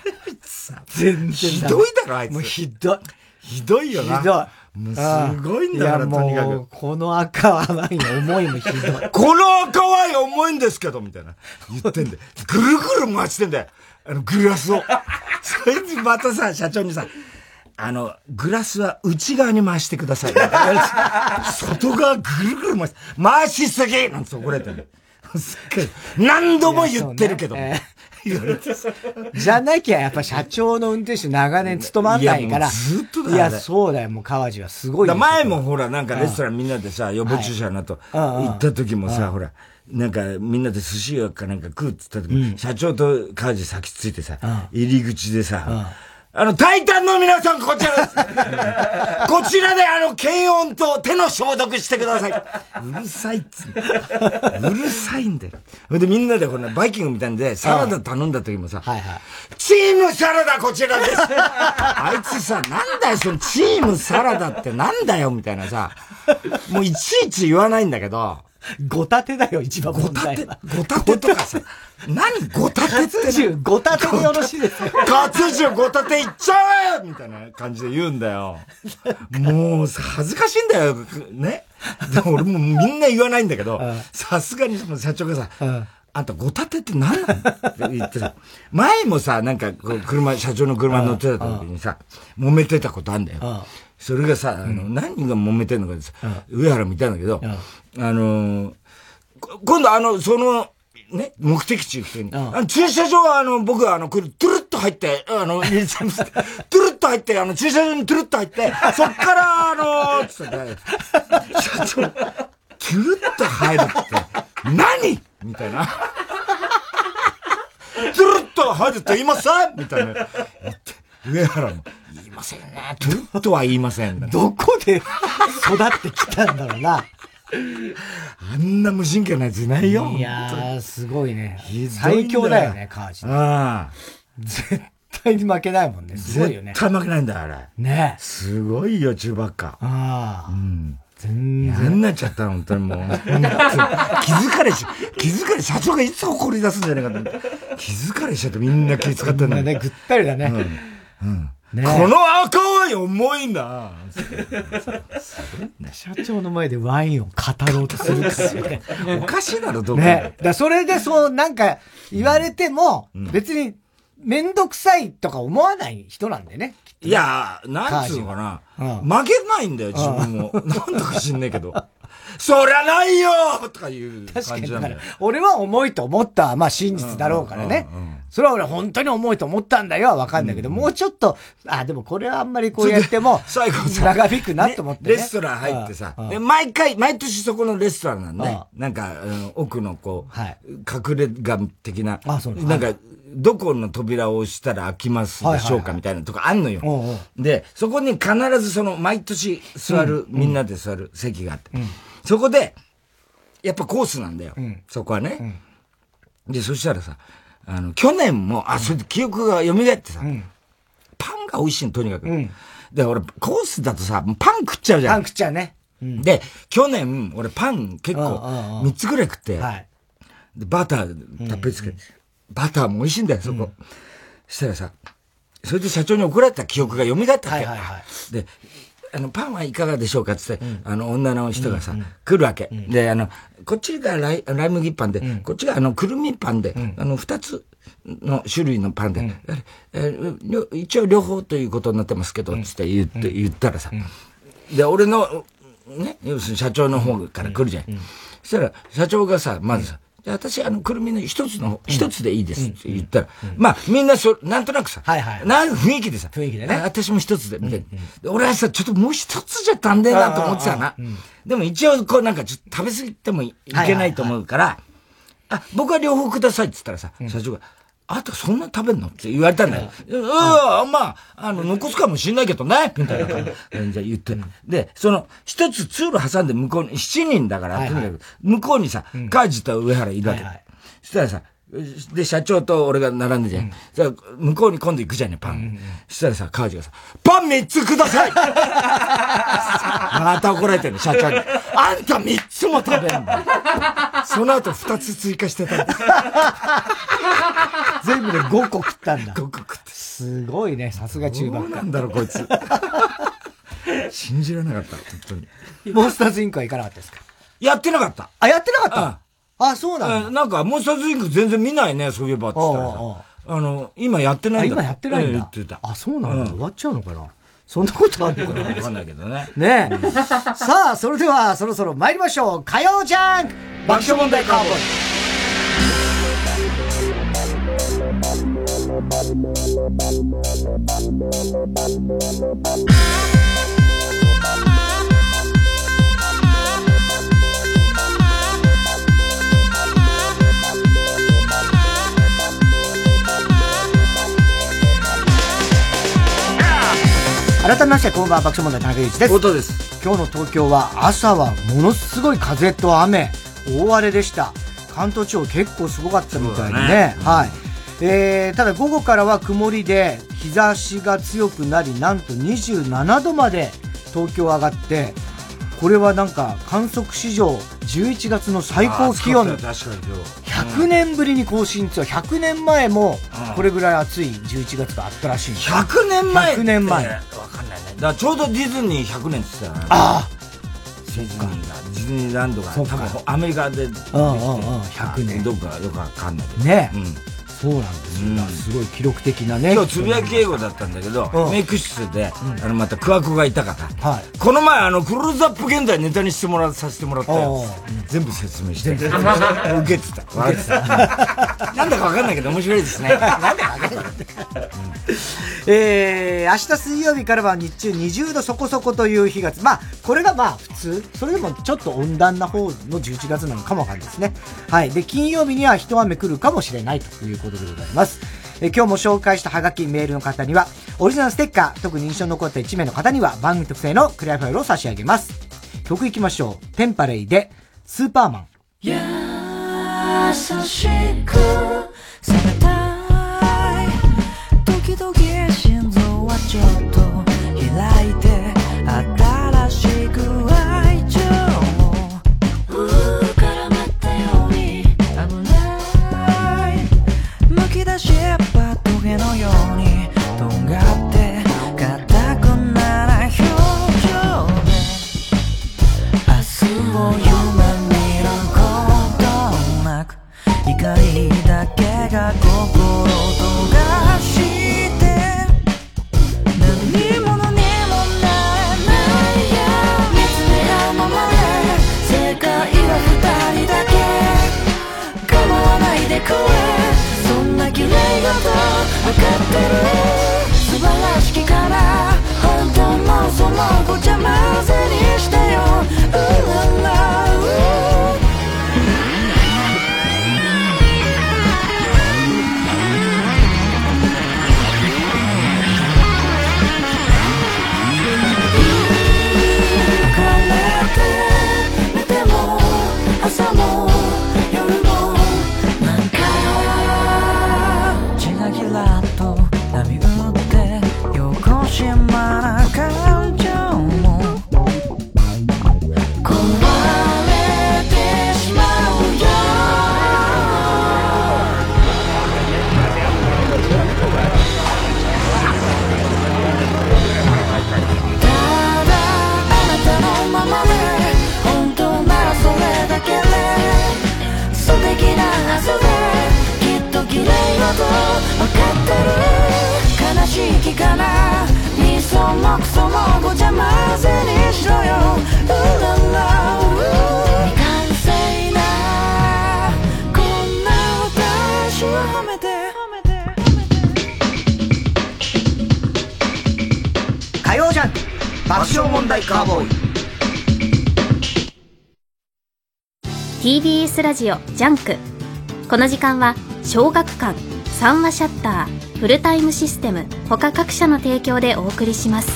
全然。ひどいだろ、あいつ。もうひどい。ひどいよな。ひどい。もうすごいんだから、とにかく。この赤ワイン思いもひどい。[laughs] この赤ワイン重いんですけど、みたいな。言ってんで。ぐるぐる回してんだよ。あの、グラスを。[laughs] それでまたさ、社長にさ、あの、グラスは内側に回してください。[laughs] 外側ぐるぐる回し、回しすぎなんて怒られてる。何度も言ってるけど。言われてじゃなきゃやっぱ社長の運転手長年務まんないから。ずっとだよ。いや、そうだよ、もう川地はすごい。前もほら、なんかレストランみんなでさ、予防注射なと、行った時もさ、ほら、なんかみんなで寿司屋かなんか食うっつった時、社長と川地先ついてさ、入り口でさ、あの、タイタンの皆さん、こちらです。[laughs] こちらで、あの、検温と手の消毒してください。うるさいっつうるさいんだよ。で、みんなでこのバイキングみたいんで、サラダ頼んだ時もさ、はいはい、チームサラダこちらです [laughs] あいつさ、なんだよ、そのチームサラダってなんだよ、みたいなさ、もういちいち言わないんだけど、ごたてだよ、一番問題は。ごたてとかさ、何ごたてって。活ごたてでよろしいですよ。活重ごたていっちゃえみたいな感じで言うんだよ。もう、恥ずかしいんだよ。ね？でも俺もみんな言わないんだけど、さすがに社長がさ、あんたごたてって何なのって言ってさ、前もさ、なんか車、社長の車乗ってた時にさ、揉めてたことあんだよ。それがさ、あの、何が揉めてんのかでさ、上原見たんだけど、あの今度あの、その、ね、目的地行くとに、あの駐車場はあの、僕はあの、これ、トゥルッと入って、あの、[laughs] トゥルッと入って、あの、駐車場にトゥルッと入って、そっから、あの、つって、社長、トゥルッと入るって、何？みたいな。トゥルッと入るって言いません？みたいな。言って、上原も、ませんね。トゥルッとは言いません。どこで育ってきたんだろうな。あんな無神経なやついないよ。いやー、すごいね。最強だよね、カージ。ああ。絶対に負けないもんね。すごいよね。絶対負けないんだよ、あれ。ねすごいよ、中ばっか。ああ。うん。全然。嫌になっちゃった、本当にもう。[laughs] 気づかれし、気づかれ、社長がいつ怒り出すんじゃないかと。気づかれしちゃってみんな気遣ってんだね。ぐったりだね。うん。うんね、この赤ワイン重いんだ。社長の前でワインを語ろうとするからね。おかしいだろ、どこね。だそれでそう、なんか言われても、別にめんどくさいとか思わない人なんでね。いや、なんつうのかな。負けないんだよ、自分も。なんとか知んねえけど。そりゃないよとかいう感じなんだよ。俺は重いと思った。まあ真実だろうからね。それは俺本当に重いと思ったんだよ。はわかんないけど、もうちょっと、あ、でもこれはあんまりこうやっても、[laughs] 最後長引くなと思って、レストラン入ってさ、で、毎回、毎年そこのレストランなんで、なんか、奥のこう、隠れ家的な、なんか、どこの扉を押したら開きますでしょうかみたいなとかあんのよ。で、そこに必ずその、毎年座る、みんなで座る席があって。そこで、やっぱコースなんだよ。そこはね。で、そしたらさ、あの、去年も、あ、それで記憶が蘇ってさ、パンが美味しいの、とにかく。で、俺、コースだとさ、パン食っちゃうじゃん。パン食っちゃうね。で、去年、俺パン結構、3つぐらい食って、で、バターたっぷりつけて、バターも美味しいんだよ、そこ。そしたらさ、それで社長に怒られた記憶が蘇ったわけ。で、あの、パンはいかがでしょうかつって、あの、女の人がさ、来るわけ。で、あの、こっちがライライ麦パンで、こっちがあの、くるみパンで、あの、二つの種類のパンで、え一応両方ということになってますけど、つって言って、言ったらさ、で、俺の、ね、要するに社長の方から来るじゃん。そしたら、社長がさ、まずさ、私、あの、くるみの一つの、一つでいいですって言ったら、まあ、みんなそ、なんとなくさ、はいはい。なん雰囲気でさ、雰囲気でね。私も一つで、みたいな。俺はさ、ちょっともう一つじゃ足んねえなと思ってたな。でも一応、こうなんか、ちょっと食べ過ぎてもいけないと思うから、あ、僕は両方くださいって言ったらさ、社長が、あんたそんな食べんの？って言われたんだよ。うん、まあ、あの、残すかもしんないけどね、みたいな感じ。で言って。で、その、一つ通路挟んで向こうに、七人だから、とにかく、向こうにさ、カージと上原いるわけ。そしたらさ、で、社長と俺が並んでじゃん。じゃあ、向こうに今度行くじゃんね、パン。そしたらさ、カージがさ、パン三つください [laughs] また怒られてる社長に。あんた三つも食べんのその後二つ追加してた [laughs] 全部で5個食ったんだ。5個食って。すごいね、さすが中盤。どうなんだろう、こいつ。信じられなかった、本当に。モンスターズインクは行かなかったですか？やってなかった。あ、やってなかった？あ、そうなんだ。なんか、モンスターズインク全然見ないね、そういえば、って言ったらさ。あの、今やってないんだ。今やってないんだ。ってた。あ、そうなんだ。終わっちゃうのかなそんなことあるのかなわかんないけどね。[laughs] ねえ。さあ、それでは、そろそろ参りましょう。火曜ジャン爆笑問題カーボーイ。[laughs] 改めましてこんばんは爆笑問題田中裕一です。音です。今日の東京は朝はものすごい風と雨大荒れでした。関東地方結構すごかったみたいでね。ね、はい。えー、ただ午後からは曇りで日差しが強くなりなんと27度まで東京上がってこれはなんか観測史上11月の最高気温。100年ぶりに更新って100年前もこれぐらい暑い11月があったらしい100年前100年前。わかんないね。だちょうどディズニー100年って言ってたよね。ああディズニーがディズニーランドが多分アメリカでうんうんうん。100年。どこかよくわかんないけど。ね、うんそうなんですよ、うん、すごい記録的なね。今日つぶやき英語だったんだけど、うん、メイク室で、うん、あのまた桑子がいたから、はい、この前あのクローズアップ現代ネタにしてもらさせてもらったよ、全部説明して。受けてた。笑ってた。なんだか分かんないけど面白いですね。なんだか分かんない、えー、明日水曜日からは日中20度そこそこという日がまあこれがまあ普通。それでもちょっと温暖な方の11月なのかもわかんないですね。はい。で金曜日には一雨来るかもしれないということことでございます。え今日も紹介したハガキメールの方には、オリジナルステッカー、特に印象に残った1名の方には番組特製のクリアファイルを差し上げます。曲いきましょう。テンパレイで、スーパーマン。優しくされたい時々心臓はちょっと開いてのようにとんがって硬くなら表情で明日を夢見ることなく怒りだけが心きかな？もクソもごちゃ混ぜにしろよ。うらら未完成な。こんな私を褒めて。火曜ジャン爆笑問題カーボーイ。TBS ラジオジャンク。この時間は小学館3話シャッターフルタイムシステム他各社の提供でお送りします。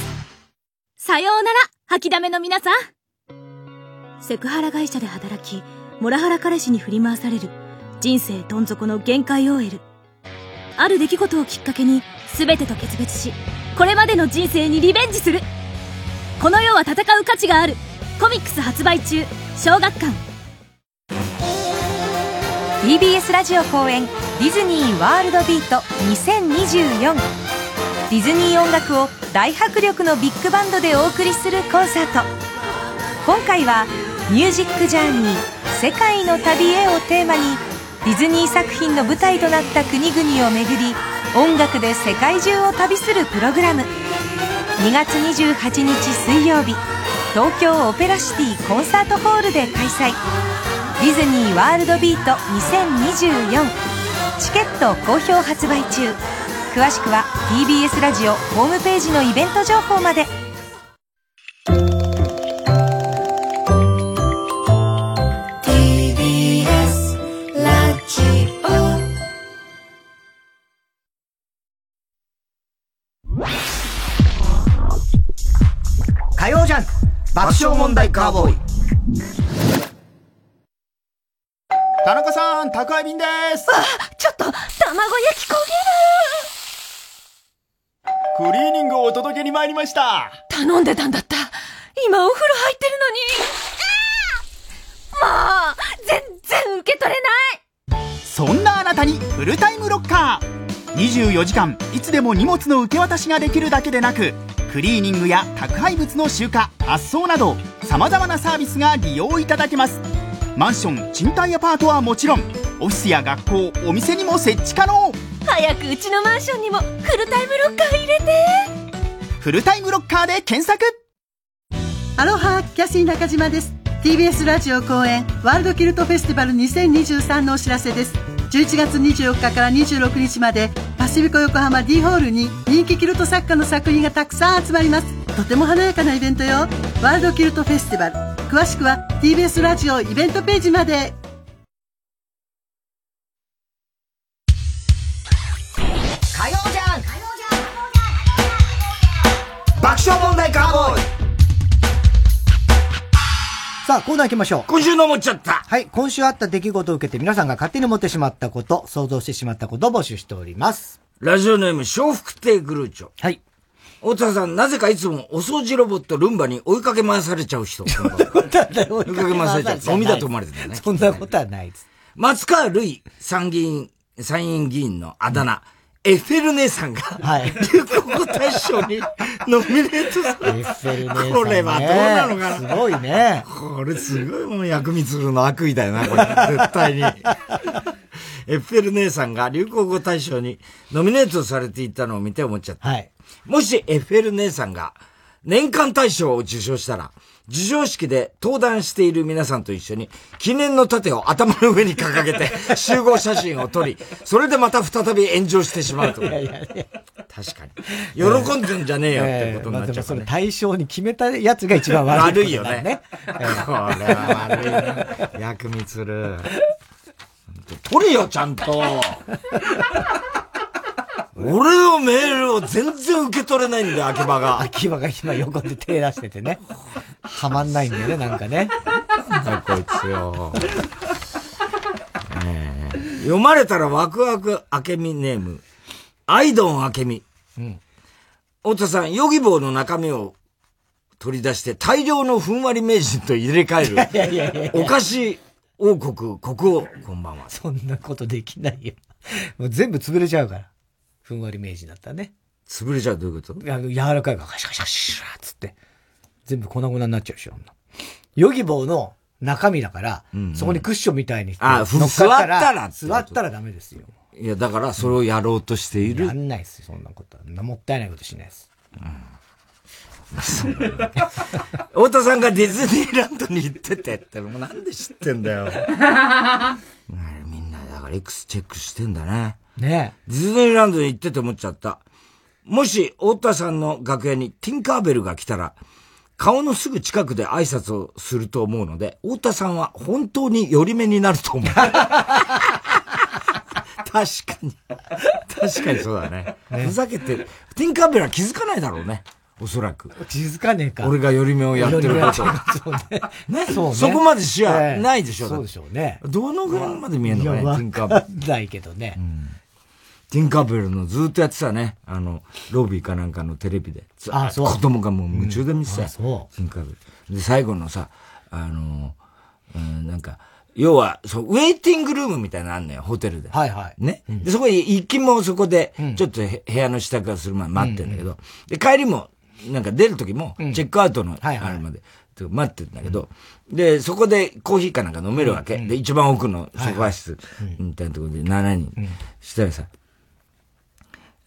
さようなら吐きだめの皆さん。セクハラ会社で働きモラハラ彼氏に振り回される。人生どん底の限界 OL ある出来事をきっかけに全てと決別しこれまでの人生にリベンジする。この世は戦う価値がある。コミックス発売中。小学館。TBS ラジオ公演ディズニー・ワールド・ビート2024ディズニー音楽を大迫力のビッグバンドでお送りするコンサート。今回は「ミュージック・ジャーニー世界の旅へ」をテーマにディズニー作品の舞台となった国々を巡り音楽で世界中を旅するプログラム。2月28日水曜日東京オペラシティコンサートホールで開催。ディズニーワールドビート2024チケット好評発売中。詳しくは TBS ラジオホームページのイベント情報まで。笑問題カーボーイ。田中さん、宅配便です。あ、ちょっと、卵焼き焦げる。クリーニングをお届けに参りました。頼んでたんだった。今お風呂入ってるのに。もう全然受け取れない。そんなあなたにフルタイムロッカー。24時間いつでも荷物の受け渡しができるだけでなくクリーニングや宅配物の集荷発送などさまざまなサービスが利用いただけますマンション賃貸アパートはもちろんオフィスや学校お店にも設置可能。早くうちのマンションにもフルタイムロッカー入れて。フルタイムロッカーで検索。アロハキャシー中島です。TBS ラジオ公演ワールドキルトフェスティバル2023のお知らせです。11月24日から26日までパシフィコ横浜 D ホールに人気キルト作家の作品がたくさん集まります。とても華やかなイベントよ。ワールドキルトフェスティバル詳しくは TBS ラジオイベントページまで火曜じゃん爆笑問題カーボーイさあ、コーナー行きましょう。今週の思っちゃった。はい、今週あった出来事を受けて皆さんが勝手に思ってしまったこと、想像してしまったことを募集しております。ラジオネーム、笑福亭グルーチョ。はい。大田さん、なぜかいつもお掃除ロボットルンバに追いかけ回されちゃう人。そんなことはない。追いかけ回されちゃう。ゴミだと思われてたね。そんなことはないです。松川るい参議院、参院議員のあだ名。うんエッフェル姉さんが、はい。流行語大賞にノミネートされエッフェル姉さん、ね。これはどうなのかな？すごいね。これすごいもう薬味鶴の悪意だよな、これ。絶対に。エッフェル姉さんが流行語大賞にノミネートされていたのを見て思っちゃった。はい。もしエッフェル姉さんが年間大賞を受賞したら、授賞式で登壇している皆さんと一緒に、記念の盾を頭の上に掲げて、[laughs] 集合写真を撮り、それでまた再び炎上してしまうと。いやいやいや確かに。喜んでんじゃねえよってことになっちゃう、ね、えーまあ、でもそれ対象に決めたやつが一番悪い、悪いよね。[laughs] これは悪いな。薬味つる。取れよ、ちゃんと。俺のメールを全然受け取れないんだよ、秋葉が。[laughs] 秋葉が今横で手出しててね。はまんないんだよね、なんかね。なこいつよ。[laughs] 読まれたらワクワクあけみネーム。アイドンあけみ。うん。太田さん、ヨギボーの中身を取り出して大量のふんわり名人と入れ替える。いやいやいやお菓子王国国王、こんばんは。そんなことできないよ。もう全部潰れちゃうから。ふんわり名人だったね。潰れちゃうどういうこと？あの、柔らかいからカシャカシャシューつって。全部粉々になっちゃうでしょ。ヨギボーの中身だから、うんうん、そこにクッションみたいにあ、座ったら座ったらダメですよ。いや、だからそれをやろうとしている。やんないですよ、そんなことは。もったいないことしないです。うん。太田さんがディズニーランドに行っててって、もうなんで知ってんだよ。みんな、だから X チェックしてんだね。ねディズニーランドに行ってて思っちゃった。もし、太田さんの楽屋にティンカーベルが来たら、顔のすぐ近くで挨拶をすると思うので、太田さんは本当に寄り目になると思う。[laughs] 確かに。確かにそうだね。ねふざけて、ティンカーベルは気づかないだろうね。おそらく。気づかねえか。俺が寄り目をやってること。そうね。[laughs] ね。そうね。そこまで視野ないでしょ、そうでしょうね。どのぐらいまで見えるのかね、ティンカーベル。ないけどね。うんティンカーベルのずっとやってたね。あの、ロビーかなんかのテレビで。あ、そう。子供がもう夢中で見てた、うん、そう。ティンカーベル。で、最後のさ、あの、うん、なんか、要は、そう、ウェイティングルームみたいなのあんのよ、ホテルで。はいはい。ね。うん、で、そこに行きもそこで、ちょっと部屋の支度がするまで待ってるんだけど、で、帰りも、なんか出る時も、チェックアウトの、あれまで、待ってるんだけど、で、そこでコーヒーかなんか飲めるわけ。で、一番奥のソファ室、みたいなところで7人、したらさ、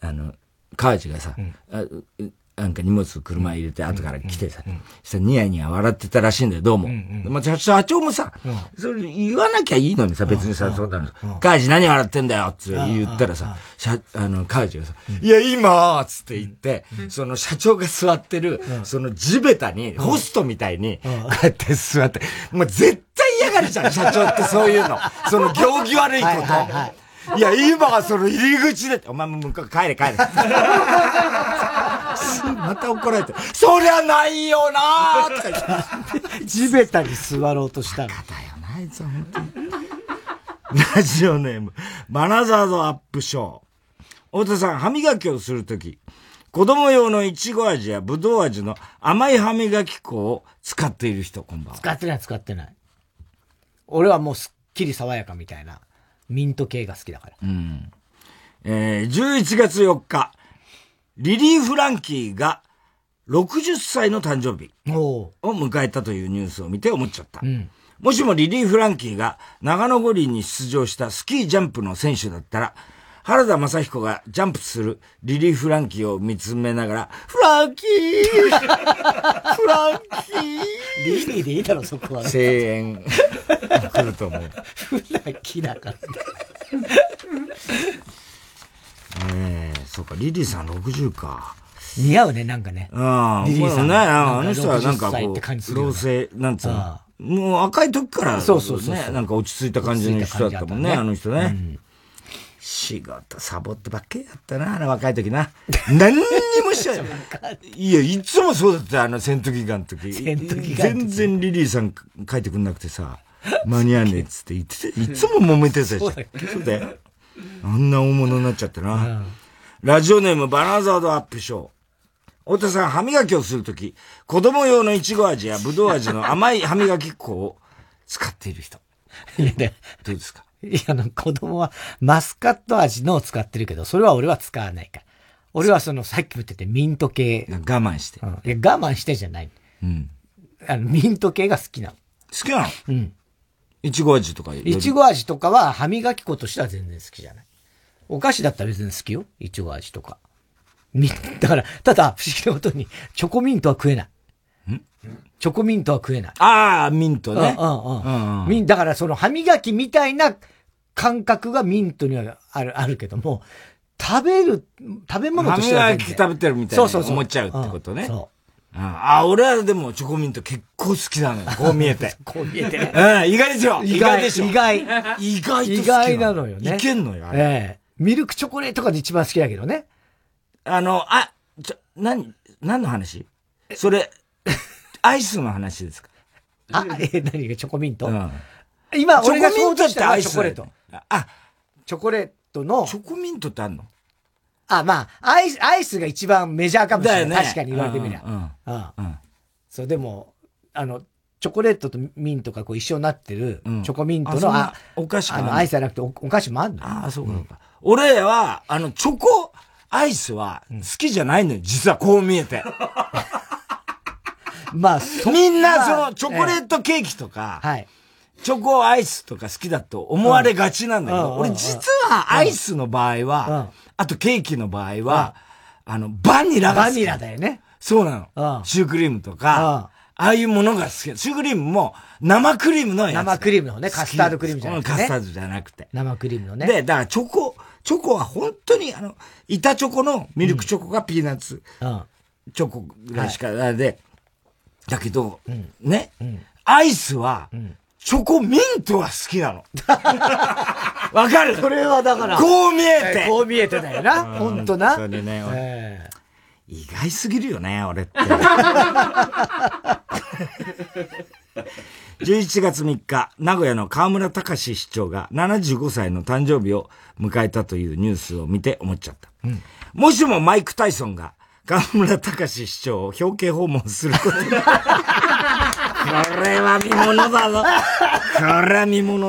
あの、川内がさ、うん。なんか荷物車入れて後から来てさ、そしたらニヤニヤ笑ってたらしいんだよ、どうも。まあ、社長もさ、それ言わなきゃいいのにさ、別にさ、そうなの。カージ何笑ってんだよって言ったらさ、社、あの、カージがさ、いや、今つって言って、その社長が座ってる、その地べたに、ホストみたいに、こうやって座って、もう絶対嫌がるじゃん、社長ってそういうの。その行儀悪いこと。いや、今がその入り口で、お前も向こう帰れ帰れ。[laughs] また怒られて、そりゃないよなーとか言って。地べたに座ろうとしたの。だよな、あいつは本当に。ラジオネーム、バナザードアップショー。太田さん、歯磨きをするとき、子供用のいちご味やぶどう味の甘い歯磨き粉を使っている人、こんばんは。使ってない、使ってない。俺はもうすっきり爽やかみたいな、ミント系が好きだから。うん。えー、11月4日、リリー・フランキーが60歳の誕生日を迎えたというニュースを見て思っちゃった。うん、もしもリリー・フランキーが長野五輪に出場したスキージャンプの選手だったら、原田正彦がジャンプするリリー・フランキーを見つめながら、フランキー [laughs] フランキーリリーでいいだろ、そこは。声援、来ると思う。フランキーだから。ええそうか、リリーさん60か。似合うね、なんかね。うん。リリーさん。ね、あの人はなんかこう、老成、なんつうの？もう若い時から、そうそうそう。なんか落ち着いた感じの人だったもんね、あの人ね。仕事サボってばっかりやったな、あの若い時な。何にもしない。[laughs] いや、いつもそうだった、あの、戦闘機ガンの時。戦闘機ガン全然リリーさん書いてくんなくてさ、間に合わねえっつって言ってて、いつも揉めてたし。そうだよ。あんな大物になっちゃってな。ラジオネームバナーザードアップショー。太田さん、歯磨きをするとき、子供用のいちご味やぶどう味の甘い歯磨き粉を使っている人。[laughs] いやね。どうですか？いや、子供はマスカット味のを使ってるけど、それは俺は使わないから。俺はその、さっきも言っててミント系。我慢して。うん。いや、我慢してじゃない。うん。あの、ミント系が好きなの。好きなの？うん。いちご味とかいちご味とかは歯磨き粉としては全然好きじゃない。お菓子だったら別に好きよ。いちご味とか。み、[laughs] だから、ただ、不思議なことに、チョコミントは食えない。チョコミントは食えない。ああ、ミントね。うんうんうん。ミン、だからその歯磨きみたいな感覚がミントにはある、あるけども、食べる、食べ物としては。食べてるみたいな思っちゃうってことね。そう。ああ、俺はでもチョコミント結構好きなのよ。[laughs] こう見えて。こう見えて。うん、意外ですよ。意外でしょ。意外。意外と意外なのよね。いけんのよ、ええミルクチョコレートが一番好きだけどね。あの、あ、ちょ、何、何の話？それ、アイスの話ですか？あ、え、何がチョコミント、うん、今、俺が想像したアイス。チョコレート。あ、チョコレートの。チョコミントってあんの？あ、まあ、アイス、アイスが一番メジャーかもしれない。ね、確かに言われてみりゃ。うん。うん。うん。そう、でも、あの、チョコレートとミントがこう一緒になってる、チョコミントの、あ、お菓子あの、アイスじゃなくてお菓子もあるの？ああ、そうか。俺は、あの、チョコ、アイスは好きじゃないのよ、実はこう見えて。[laughs] まあ、みんなそのチョコレートケーキとか、はい。チョコアイスとか好きだと思われがちなんだけど、俺実はアイスの場合は、あとケーキの場合は、あの、バニラが好き。バニラだよね。そうなの。シュークリームとか、ああいうものが好き。シュークリームも生クリームのやつ。生クリームのね、カスタードクリームじゃなくて、カスタードじゃなくて。生クリームのね。で、だからチョコ、チョコは本当に、あの、板チョコのミルクチョコがピーナッツ。チョコぐらいしか、はい、で、だけど、うん、ね、うん、アイスは、チョコミントは好きなの。[laughs] わかるそれはだから。こう見えて。こう見えてだよな。ほんとな。それね、えー意外すぎるよね、俺って。[laughs] 11月3日、名古屋の河村隆市長が75歳の誕生日を迎えたというニュースを見て思っちゃった。うん、もしもマイク・タイソンが河村隆市長を表敬訪問することこれは見物だぞ。これは見物。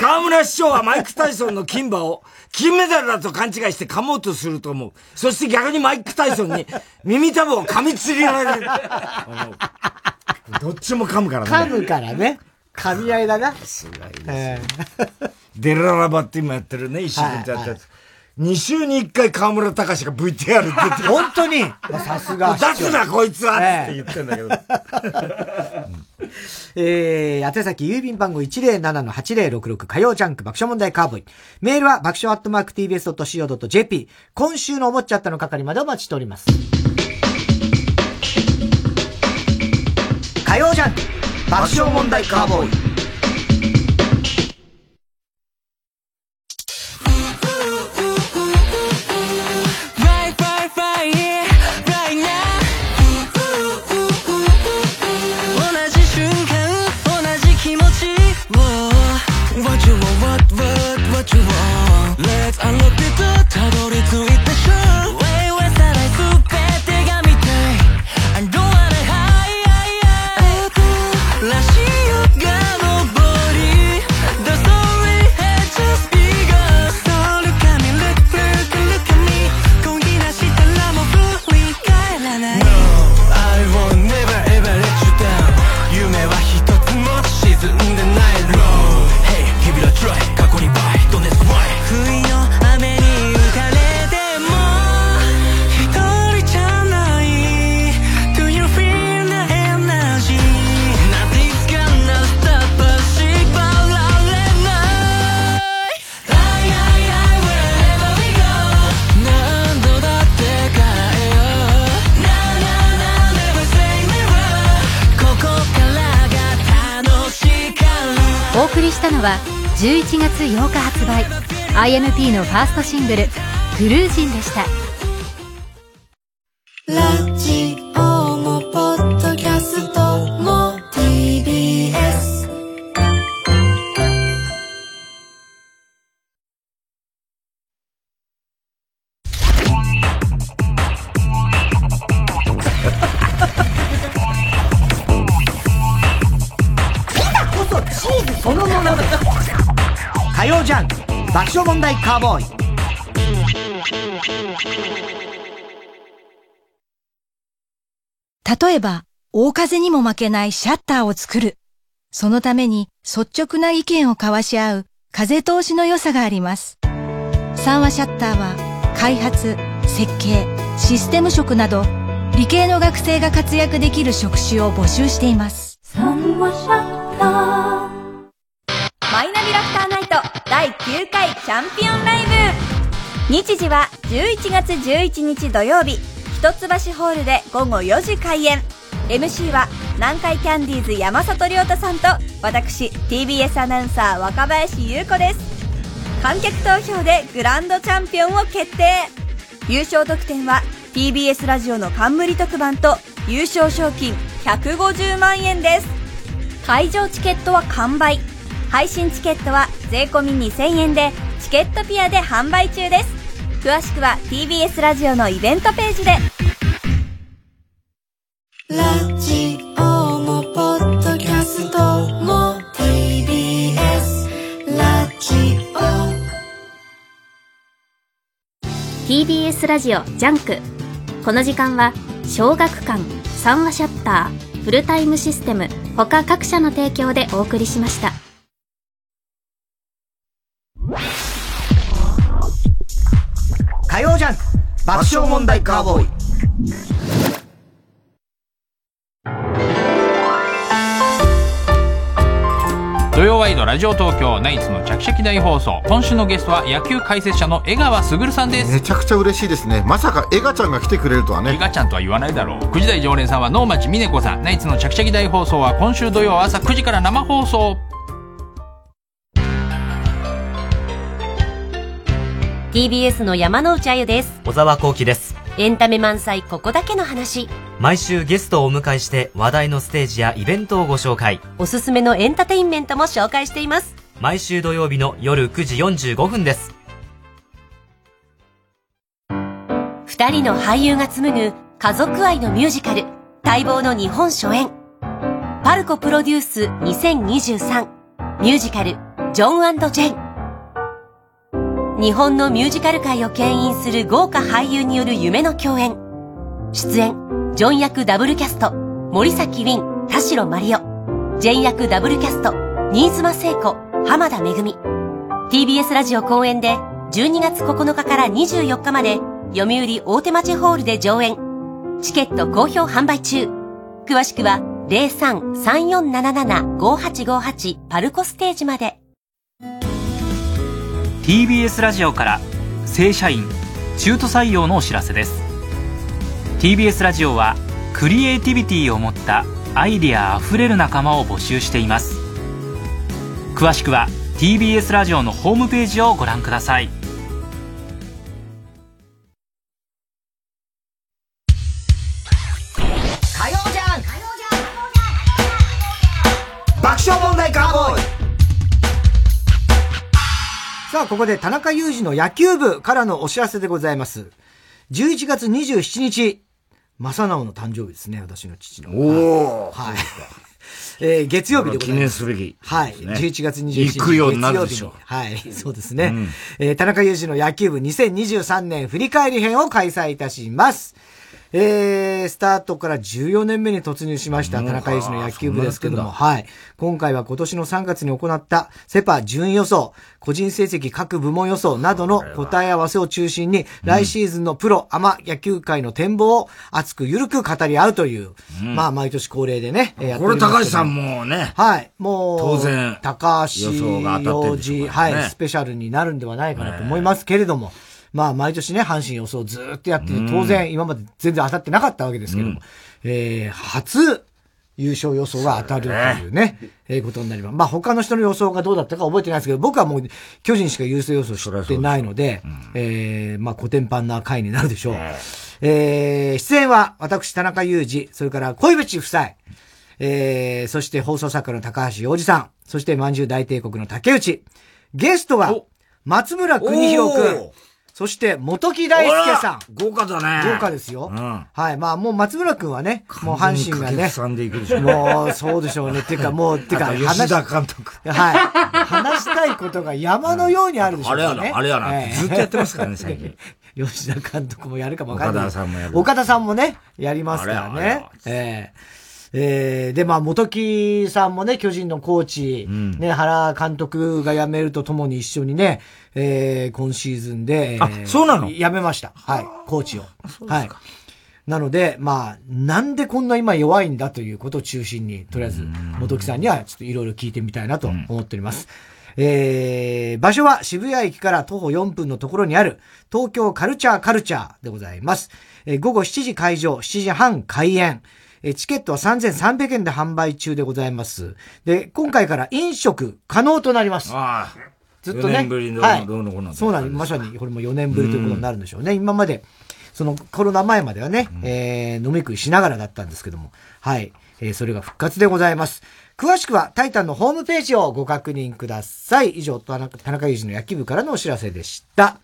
河村市長はマイク・タイソンの金馬を金メダルだと勘違いして噛もうとすると思う。そして逆にマイク・タイソンに耳たぶを噛みつりられる。[laughs] どっちも噛むからね。噛むからね。噛み合いだな。すごいです、えー、デララバって今やってるね、一瞬でやったやつ。はい2週に1回河村隆が VTR 出てる。本当に？さすが。出すな、こいつはって言ってんだけど。[laughs] えー、宛先郵便番号107-8066火曜ジャンク爆笑問題カーボーイ。メールは爆笑アットマーク tbs.co.jp。今週の思っちゃったの係までお待ちしております。火曜ジャンク爆笑問題カーボーイ。街を Let's unlock は11月8日発売。IMP のファーストシングル「クルージン」でした。カーボーイ例えば、大風にも負けないシャッターを作る。そのために率直な意見を交わし合う風通しの良さがあります。三和シャッターは開発、設計、システム職など理系の学生が活躍できる職種を募集しています。三話シャッターマイナビラフターナイト第9回チャンピオンライブ。日時は11月11日土曜日。一橋ホールで午後4時開演。MC は南海キャンディーズ山里亮太さんと私 TBS アナウンサー若林優子です。観客投票でグランドチャンピオンを決定。優勝得点は TBS ラジオの冠特番と優勝賞金150万円です。会場チケットは完売。配信チケットは税込2000円でチケットピアで販売中です。詳しくは TBS ラジオのイベントページで。ラジオもポッドキャストも TBS ラジオ。TBS ラジオ JUNK。この時間は小学館三和シャッターフルタイムシステム他各社の提供でお送りしました火曜ジャンク爆笑問題カーボーイ。土曜ワイドラジオ東京ナイツのチャキチャキ大放送。今週のゲストは野球解説者の江川卓さんです。めちゃくちゃ嬉しいですね。まさかエガちゃんが来てくれるとはね。エガちゃんとは言わないだろう。9時台常連さんは能町みね子さん。ナイツのチャキチャキ大放送は今週土曜朝9時から生放送 TBS の山之内あゆです。小沢光輝です。エンタメ満載ここだけの話。毎週ゲストをお迎えして話題のステージやイベントをご紹介。おすすめのエンターテインメントも紹介しています。毎週土曜日の夜9時45分です。二人の俳優が紡ぐ家族愛のミュージカル待望の日本初演。パルコプロデュース2023ミュージカルジョンジェン日本のミュージカル界を牽引する豪華俳優による夢の共演。出演ジョン役ダブルキャスト森崎ウィン田代マリオジェン役ダブルキャスト新妻聖子浜田めぐみ TBS ラジオ公演で12月9日から24日まで読売大手町ホールで上演。チケット好評販売中。詳しくは03-3477-5858パルコステージまで。TBS ラジオから正社員中途採用のお知らせです。TBS ラジオはクリエイティビティを持ったアイデアあふれる仲間を募集しています。詳しくは TBS ラジオのホームページをご覧ください。あ、ここで田中裕二の野球部からのお知らせでございます。11月27日、正直の誕生日ですね、私の父の。おおはい。えー、月曜日でございます。記念すべき、はい。11月27日。行くようになるでしょう。はい。[laughs] そうですね。うん、えー、田中裕二の野球部2023年振り返り編を開催いたします。えー、スタートから14年目に突入しました、田中裕二の野球部ですけども、はい。今回は今年の3月に行ったセパ順位予想、個人成績各部門予想などの答え合わせを中心に、来シーズンのプロ、アマ野球界の展望を熱くゆるく語り合うという、うん、まあ、毎年恒例でね、やってこれ高橋さんもね。はい。もう、当然、高橋予想が当たってる、ね、はい、スペシャルになるんではないかなと思いますけれども、まあ、毎年ね、阪神予想ずっとやって、当然、今まで全然当たってなかったわけですけども、うん、えー、初、優勝予想が当たるというね、うねえー、ことになります。まあ他の人の予想がどうだったか覚えてないですけど、僕はもう巨人しか優勝予想してないので、うん、えー、まあ古典版な回になるでしょう。えー、出演は私田中裕二、それから小渕夫妻、えー、そして放送作家の高橋洋二さん、そしてまんじゅう大帝国の竹内。ゲストは、松村邦弘くん。そして、元木大輔さん。豪華だね。豪華ですよ。うん、はい。まあ、もう松村くんはね、もう阪神がね。さんでいくでしょ。もう、そうでしょうね。っていうか、もう、っ [laughs] ていうか、吉田監督。はい。話したいことが山のようにあるでしょうね。あれやな、あれやな。ずっとやってますからね、最近。[laughs] 吉田監督もやるかもわかんない。岡田さんもやる。岡田さんもね、やりますからね。ええーえー、で、まあ、元木さんもね、巨人のコーチ、うん、ね、原監督が辞めるとともに一緒にね、えー、今シーズンで、あ、そうなの？辞めました。はい、コーチを。はい。なので、まあ、なんでこんな今弱いんだということを中心に、とりあえず、元木さんにはちょっといろいろ聞いてみたいなと思っております。うん、えー、場所は渋谷駅から徒歩4分のところにある、東京カルチャーカルチャーでございます。えー、午後7時会場、7時半開演。えチケットは3300円で販売中でございます。で、今回から飲食可能となります。ああ。ずっとね。4年ぶりの、はい、そうなんです。まさにこれも4年ぶりということになるんでしょうね。う今まで、そのコロナ前まではね、うん、えー、飲み食いしながらだったんですけども、はい。えー、それが復活でございます。詳しくは、タイタンのホームページをご確認ください。以上、田中田中裕二の野球部からのお知らせでした。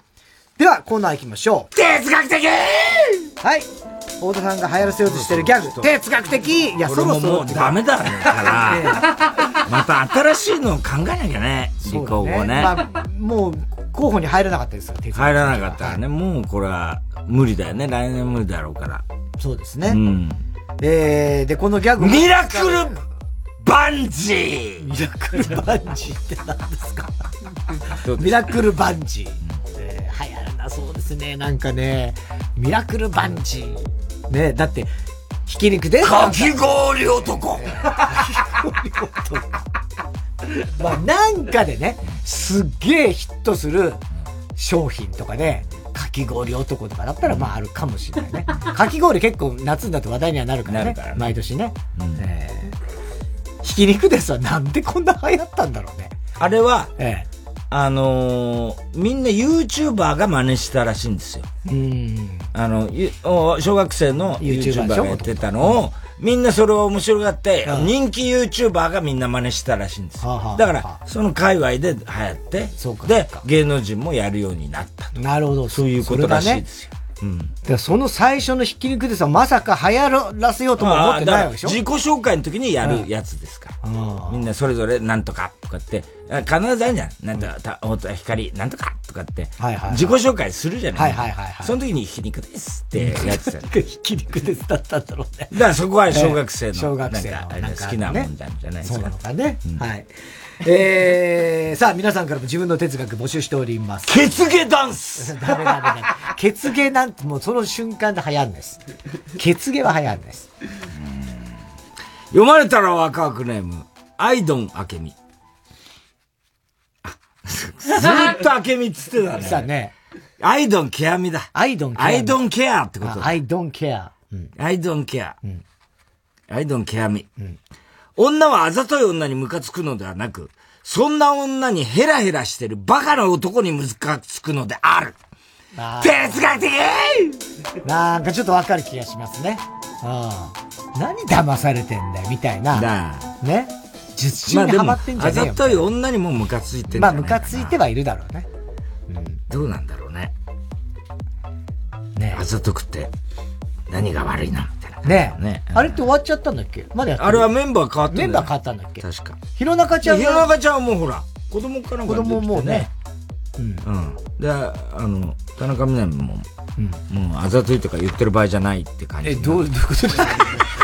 では、コーナー行きましょう。哲学的はい。太田さんが流行らせようとしてるギャグ、哲学的いや、そろそろ。もうダメだから、[laughs] また新しいのを考えなきゃね、立候補ね。まあ、もう、候補に入らなかったですから、入らなかったらね、もうこれは無理だよね。来年無理だろうから。そうですね。うん。えー、で、このギャグ。ミラクルバンジーミラクルバンジーって何ですか？ミラクルバンジー。えー、流行るな、そうですね。なんかね、ミラクルバンジー。ねだって、ひき肉で？かき氷男 [laughs] まあなんかでね、すっげえヒットする商品とかで、かき氷男とかだったらまああるかもしれないね。[laughs] かき氷結構夏になって話題にはなるからね。からね毎年ね。うん、えー、ひき肉ですわ。なんでこんな流行ったんだろうね。あれは、ええ、あのー、みんな YouTuber が真似したらしいんですよ。うん。あの、小学生の YouTuber がやってたのを、みんなそれを面白がって、人気 YouTuber がみんな真似したらしいんですよ。だから、その界隈で流行って、で、芸能人もやるようになったと。なるほど。そういうことらしいですよ。うん、でその最初のひき肉でさ、まさか流行らせようとも思ってないわけでしょ？自己紹介の時にやるやつですから。みんなそれぞれなんとかとかって、必ずあるじゃん。なんとか、おと光、なんとかとかって、自己紹介するじゃない。はいはいはい、はい。その時にひき肉ですってやってた。[laughs] ひき肉ですだったんだろうね。だからそこは小学生の、[laughs] 小学生の好きなもんじゃないですか。そうなのかね。はい。えー、さあ、皆さんからも自分の哲学募集しております。血毛ダンス [laughs] ダメダメダメ。血毛なんてもうその瞬間で流行るんです。血毛は流行るんです。読まれたらワクワクネーム、アイドンアケミ。[laughs] ずっとアケミっつってたね。さあね。アイドンケアミだ。アイドンケア。アイドンケアってことアイドンケア。アイドンケア。アイドンケアミ。女はあざとい女にムカつくのではなく、そんな女にヘラヘラしてるバカな男にムカつくのである。哲学的なんかちょっとわかる気がしますね。うん。何騙されてんだよ、みたいな。ね。術中にハマってんじゃねえよ。まあ、あざとい女にもムカついてる、ね、まあ、ムカついてはいるだろうね。どうなんだろうね。ねあざとくって、何が悪いな、みたいな。ねねあれって終わっちゃったんだっけ？まだやってる？あれはメンバー変わったんだよメンバー変わったんだっけ？確か。弘中ちゃんが？弘中ちゃんはもうほら、子供かなんか子供もうね。うん。うん。で、あの、田中みな実も、もうあざといとか言ってる場合じゃないって感じ。え、どう、[laughs] どういうことですか？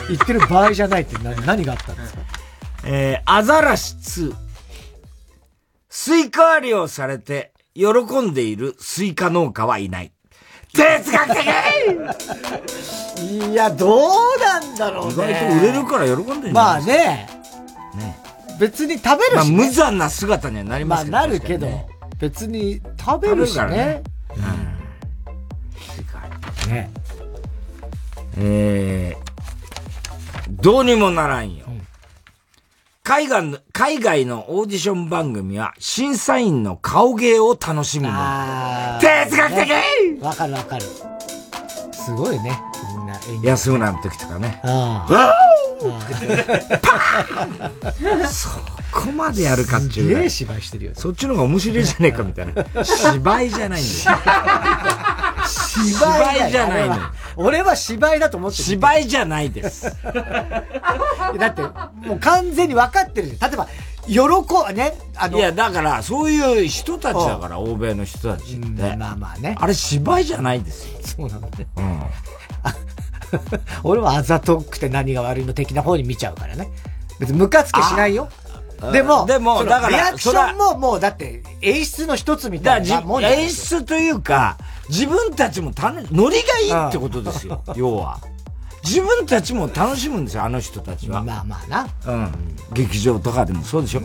言ってる場合じゃないって何何があったんですか？えー、アザラシ2。スイカ割りをされて喜んでいるスイカ農家はいない。哲学的いや、どうなんだろうね。意外と売れるから喜んでるまあないですかね。別に食べるし、ね。まあ無残な姿にはなりますけど。まあなるけど、別に食べるしねね。うん。ね。えー、どうにもならんよ。海外の、海外のオーディション番組は審査員の顔芸を楽しむもの。哲学的ねわかるわかる。すごいね。みんな演技。安村の時とかね。あわあ。そこまでやるかっていう。すげえ芝居してるよ。そっちの方が面白いじゃねえかみたいな。芝居じゃないんですよ。芝居じゃないの俺は芝居だと思ってる。芝居じゃないです。[laughs] だって、もう完全に分かってるじゃん。例えば、喜ね、あの。いや、だから、そういう人たちだから、欧米の人たちって。まあまあね。あれ芝居じゃないですよ。そうなのね。うん。俺はあざとくて何が悪いの的な方に見ちゃうからね。別にムカつけしないよ。でも、でもだからリアクションももうだって演出の一つみたいなもん演出というか、自分たちも楽し、ノリがいいってことですよ、要は。自分たちも楽しむんですよ、あの人たちは。まあまあな。うん。劇場とかでもそうでしょ。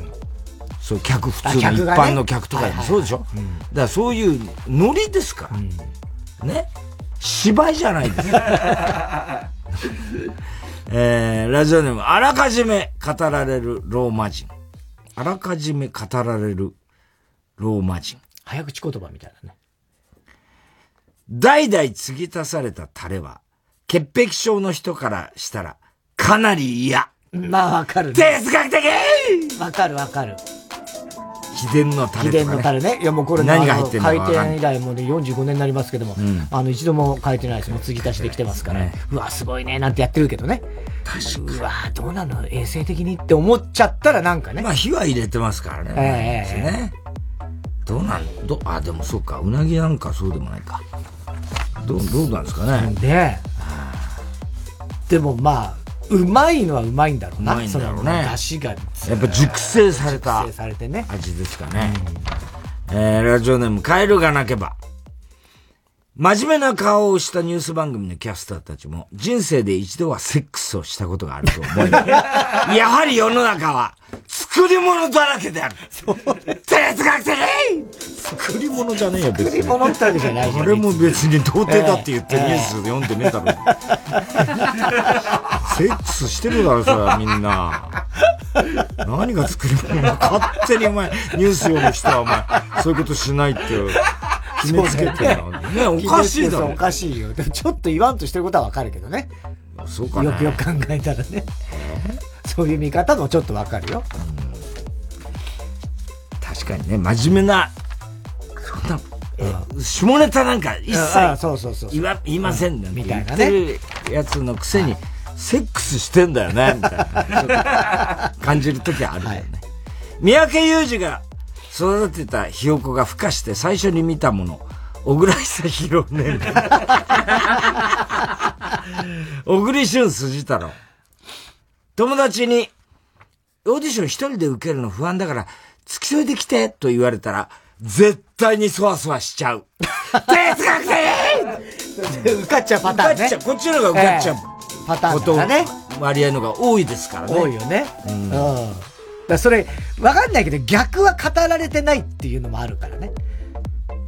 そう、客、普通の一般の客とかでもそうでしょ。だからそういうノリですから。ね。芝居じゃないです。[laughs] えー、ラジオネーム、あらかじめ語られるローマ人。あらかじめ語られるローマ人。早口言葉みたいなね。代々継ぎ足されたタレは、潔癖症の人からしたら、かなり嫌。まあわかるね。哲学的わかるわかる。秘伝のタレ秘とか、ね。伝のタレね。いやもうこれ何が入ってんのか開店以来もうね45年になりますけども、んあの一度も変えてないです。もう継ぎ足しできてますから。うわ、すごいね、なんてやってるけどね。確かうわ、どうなの衛生的にって思っちゃったらなんかね。まあ火は入れてますからね。ええね。どうなんど、あ、でもそうか。うなぎなんかそうでもないか。どう、どうなんですかね。で、でもまあ、うまいのはうまいんだろうな。うまいんだろうねが。やっぱ熟成された熟成されてね。味ですかね。えー、ラジオネーム、カエルが鳴けば。真面目な顔をしたニュース番組のキャスターたちも、人生で一度はセックスをしたことがあると思い、[laughs] やはり世の中は、作り物だらけである。哲学的作り物じゃねえよ、別に。作り物ってわけじゃない俺も別に童貞だって言ってニュース読んでねえだろ。セックスしてるだろ、それはみんな。何が作り物勝手にお前、ニュース読む人はお前、そういうことしないって決めつけてるの。ね、おかしいだろ。おかしいよ。でもちょっと言わんとしてることはわかるけどね。そうかねよくよく考えたらね。そういう見方もちょっとわかるよ。確かにね、真面目な、そんな、え下ネタなんか一切言いませんね、うんみみたいなねやつのくせに、セックスしてんだよね、みたいな。[laughs] 感じるときはあるよね。三宅裕二が育てたひよこが孵化して最初に見たもの、小倉久弘ね。小栗旬筋太郎。友達に、オーディション一人で受けるの不安だから、付き添いで来てと言われたら、絶対にそわそわしちゃう。哲学的受かっちゃうパターンね。受かっちゃうこっちの方が受かっちゃうええパターンだね。割合のが多いですからね。多いよね。うん。だからそれ、わかんないけど逆は語られてないっていうのもあるからね。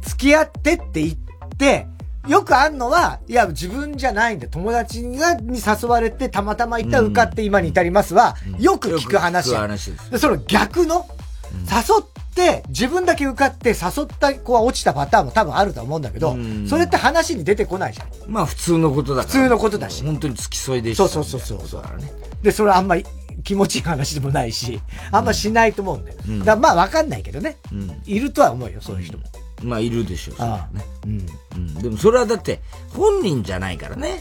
付き合ってって言って、よくあんのは、いや、自分じゃないんだ。友達がに誘われて、たまたまいた、うん受かって今に至りますは、よく聞く話よく話でその逆の、誘って、自分だけ受かって、誘った子は落ちたパターンも多分あると思うんだけど、それって話に出てこないじゃん。まあ普通のことだから。普通のことだし。本当に付き添いでそうそうそうそう。で、それはあんまり気持ちいい話でもないし、あんましないと思うんだよ。うんだまあわかんないけどね。うんいるとは思うよ、そういう人も。まあ、いるでしょう、ね。うん。うん。でもそれはだって、本人じゃないからね。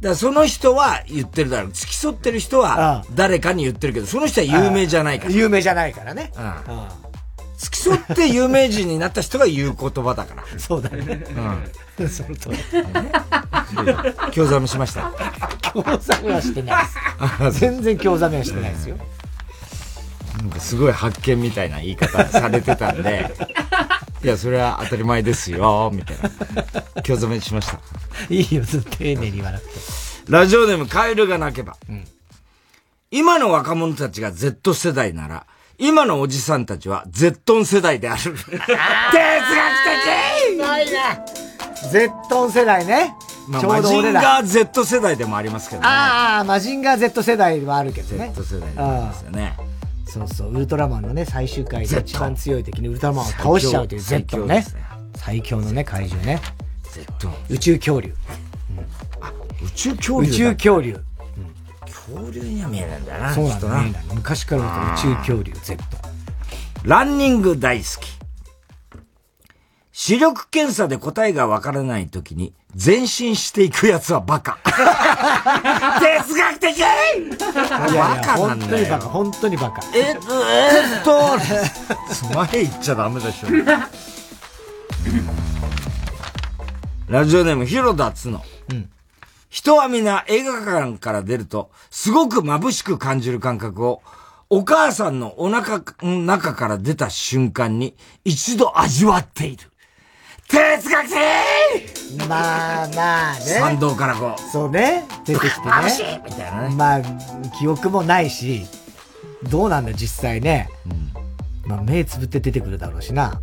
だからその人は言ってるだろう。付き添ってる人は誰かに言ってるけど、その人は有名じゃないから。有名じゃないからね。うん。付き添って有名人になった人が言う言葉だから。[laughs] そうだね。うん。その通り。興ざめしました興ざめはしてないです。[laughs] 全然興ざめはしてないですよ。なんかすごい発見みたいな言い方されてたんで、[laughs] いや、それは当たり前ですよ、みたいな。興ざめしました。いいよ、ずっと丁寧に言わなくて。ラジオネームカエルが鳴けば。うん、今の若者たちが Z 世代なら、今のおじさんたちは Z 世代である。哲学的ないね。Z 世代ね。まあ、マジンガー Z 世代でもありますけどね。ああ、マジンガー Z 世代はあるけどね。Z 世代でありますよね。そうそう、ウルトラマンのね、最終回で一番強い敵にウルトラマンを倒しちゃうという Z のね。最強のね、怪獣ね。Z。宇宙恐竜。あ、宇宙恐竜宇宙恐竜。恐竜には見えないんだな。そうなんだね。昔から宇宙恐竜 Z。ランニング大好き。視力検査で答えがわからないときに前進していくやつはバカ。[laughs] 哲学的バカなんだよ。本当にバカ、本当にバカ。えっと、えっと、前行っちゃダメでしょ。ラジオネーム、広田つの。うん。人は皆映画館から出ると、すごく眩しく感じる感覚を、お母さんのお腹の中から出た瞬間に一度味わっている。哲学的まあまあね。参道からこう。そうね。出てきてね。眩しいみたいなね。まあ、記憶もないし、どうなんだ実際ね。うん、まあ目つぶって出てくるだろうしな。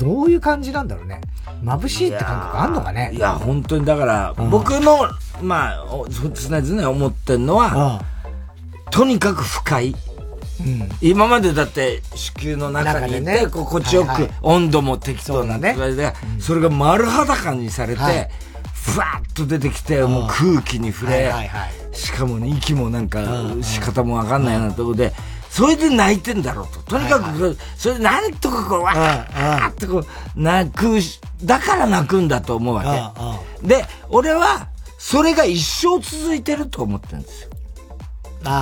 どういう感じなんだろうね。眩しいって感覚あんのかね。いや、本当にだから、僕の、まあ、常々思ってんのは、とにかく深い。うん、今までだって子宮の中にいて、ね、心地よく、温度も適当なね、で、それが丸裸にされて、はい、ふわっと出てきて、もう空気に触れ、しかも、ね、息もなんか仕方もわかんないようなところで、それで泣いてんだろうと。とにかく、それでなんとかこう、わーってこう、泣く、だから泣くんだと思うわけ。で、俺は、それが一生続いてると思ってるんですよ。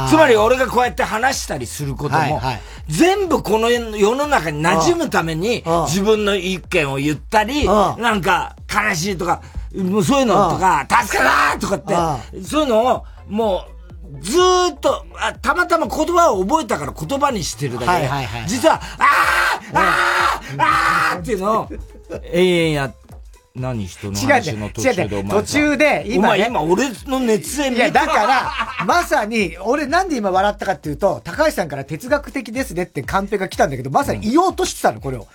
つまり俺がこうやって話したりすることも、全部この世の中に馴染むために自分の意見を言ったり、なんか悲しいとか、そういうのとか、助かだとかって、そういうのをもうずーっとあ、たまたま言葉を覚えたから言葉にしてるだけで、はいはいはい、実は、あーあーあーっていうのを、永遠や、何人の話の途中でお前途中で、今、ね、今俺の熱演いや、だから、まさに、俺なんで今笑ったかっていうと、高橋さんから哲学的ですねってカンペが来たんだけど、まさに言おうとしてたの、これを。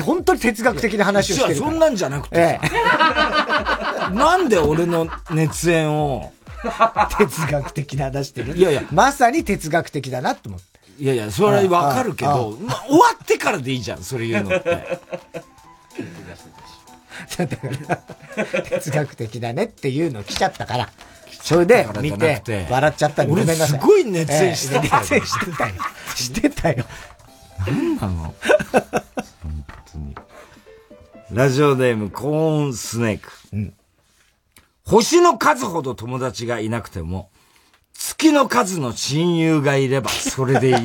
本当に哲学的な話をしてるそんなんじゃなくて、ええ、なんで俺の熱演を、[laughs] 哲学的な出してる。いやいや。まさに哲学的だなと思って。いやいや、それはわかるけど、まあ、終わってからでいいじゃん、それ言うのって。だから哲学的だねっていうの来ちゃったから。それで見て笑っちゃったごめんなさい。すごい熱演してたよ。熱演してたよ。してたよ。何なの？本当に。ラジオネームコーンスネーク。うん星の数ほど友達がいなくても、月の数の親友がいればそれでいい。[laughs]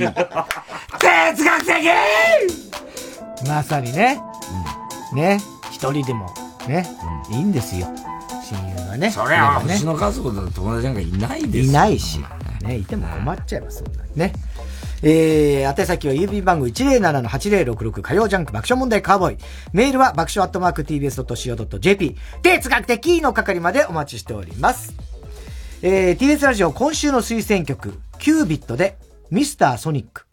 哲学的まさにね。うん、ね。一人でも、ね、うん、いいんですよ。親友がね。そりゃ、ね、星の数ほどの友達なんかいないですいないし。ね、いても困っちゃいます、そんなにね。えー、宛先は郵便番号107-8066火曜ジャンク爆笑問題カーボーイ。メールは爆笑アットマーク tbs.co.jp。哲学的の係までお待ちしております。えー、TBS ラジオ今週の推薦曲、キュービットでミスターソニック。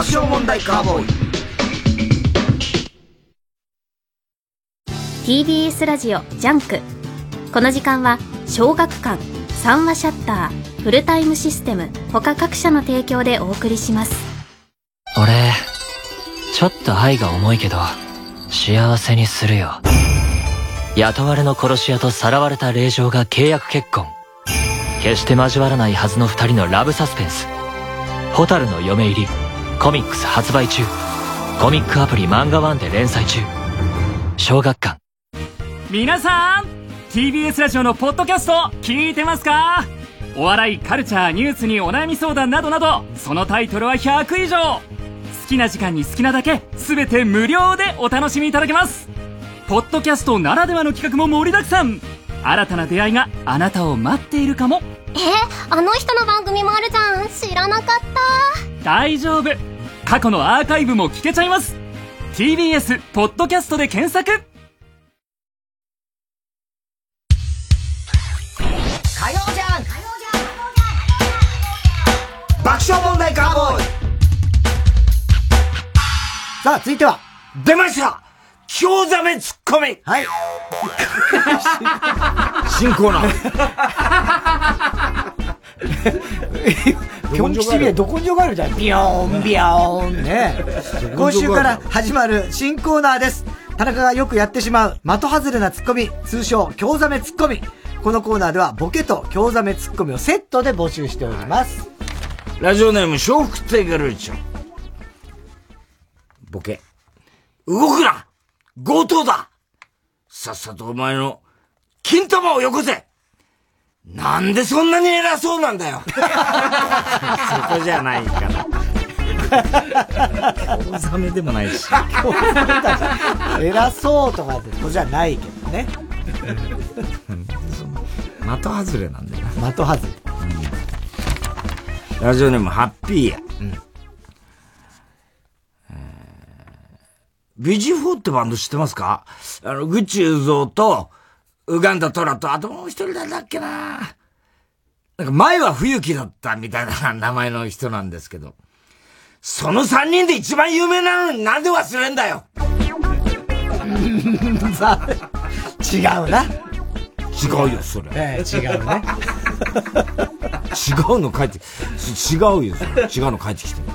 爆笑問題カーボーイ。TBS ラジオ JUNK。この時間は小学館三和シャッターフルタイムシステム他各社の提供でお送りします。俺ちょっと愛が重いけど幸せにするよ。雇われの殺し屋とさらわれた令嬢が契約結婚。決して交わらないはずの二人のラブサスペンス「蛍の嫁入り」コミックス発売中。コミックアプリ漫画ワンで連載中。小学館。皆さん TBS ラジオのポッドキャスト聞いてますか？お笑いカルチャーニュースにお悩み相談などなどそのタイトルは100以上。好きな時間に好きなだけ全て無料でお楽しみいただけます。ポッドキャストならではの企画も盛りだくさん。新たな出会いがあなたを待っているかも。えあの人の番組もあるじゃん。知らなかった大丈夫。過去のアーカイブも聞けちゃいます。TBS ポッドキャストで検索。火曜じゃん。爆笑問題カーボーイ。さあ、続いては。出ました。興ざめツッコミ。はい。[laughs] 新コーナー。[laughs] [laughs] ぴょん吉でど根性があるじゃん。ビヨーン、ビヨーンね。今週から始まる新コーナーです。田中がよくやってしまう的外れなツッコミ、通称興ざめツッコミ。このコーナーではボケと興ざめツッコミをセットで募集しております。ラジオネーム、笑福亭ガルーチョ。ボケ。動くな強盗ださっさとお前の金玉をよこせなんでそんなに偉そうなんだよそこじゃないから。京ザメでもないし。[laughs] 偉そうとかってことじゃないけどね。的外れなんだよな。的外れ。ラジオネーム、ハッピーや。ビジフォーってバンド知ってますか？あの、グッチ雄三と、ウガンダトラと、あともう一人誰だっけななんか前は冬木だったみたいな名前の人なんですけど、その三人で一番有名なのになんで忘れんだよさ [laughs] 違うな。違うよ、それ。ええ違うね。違うの書いて、違うよ。違うの書いてきてる。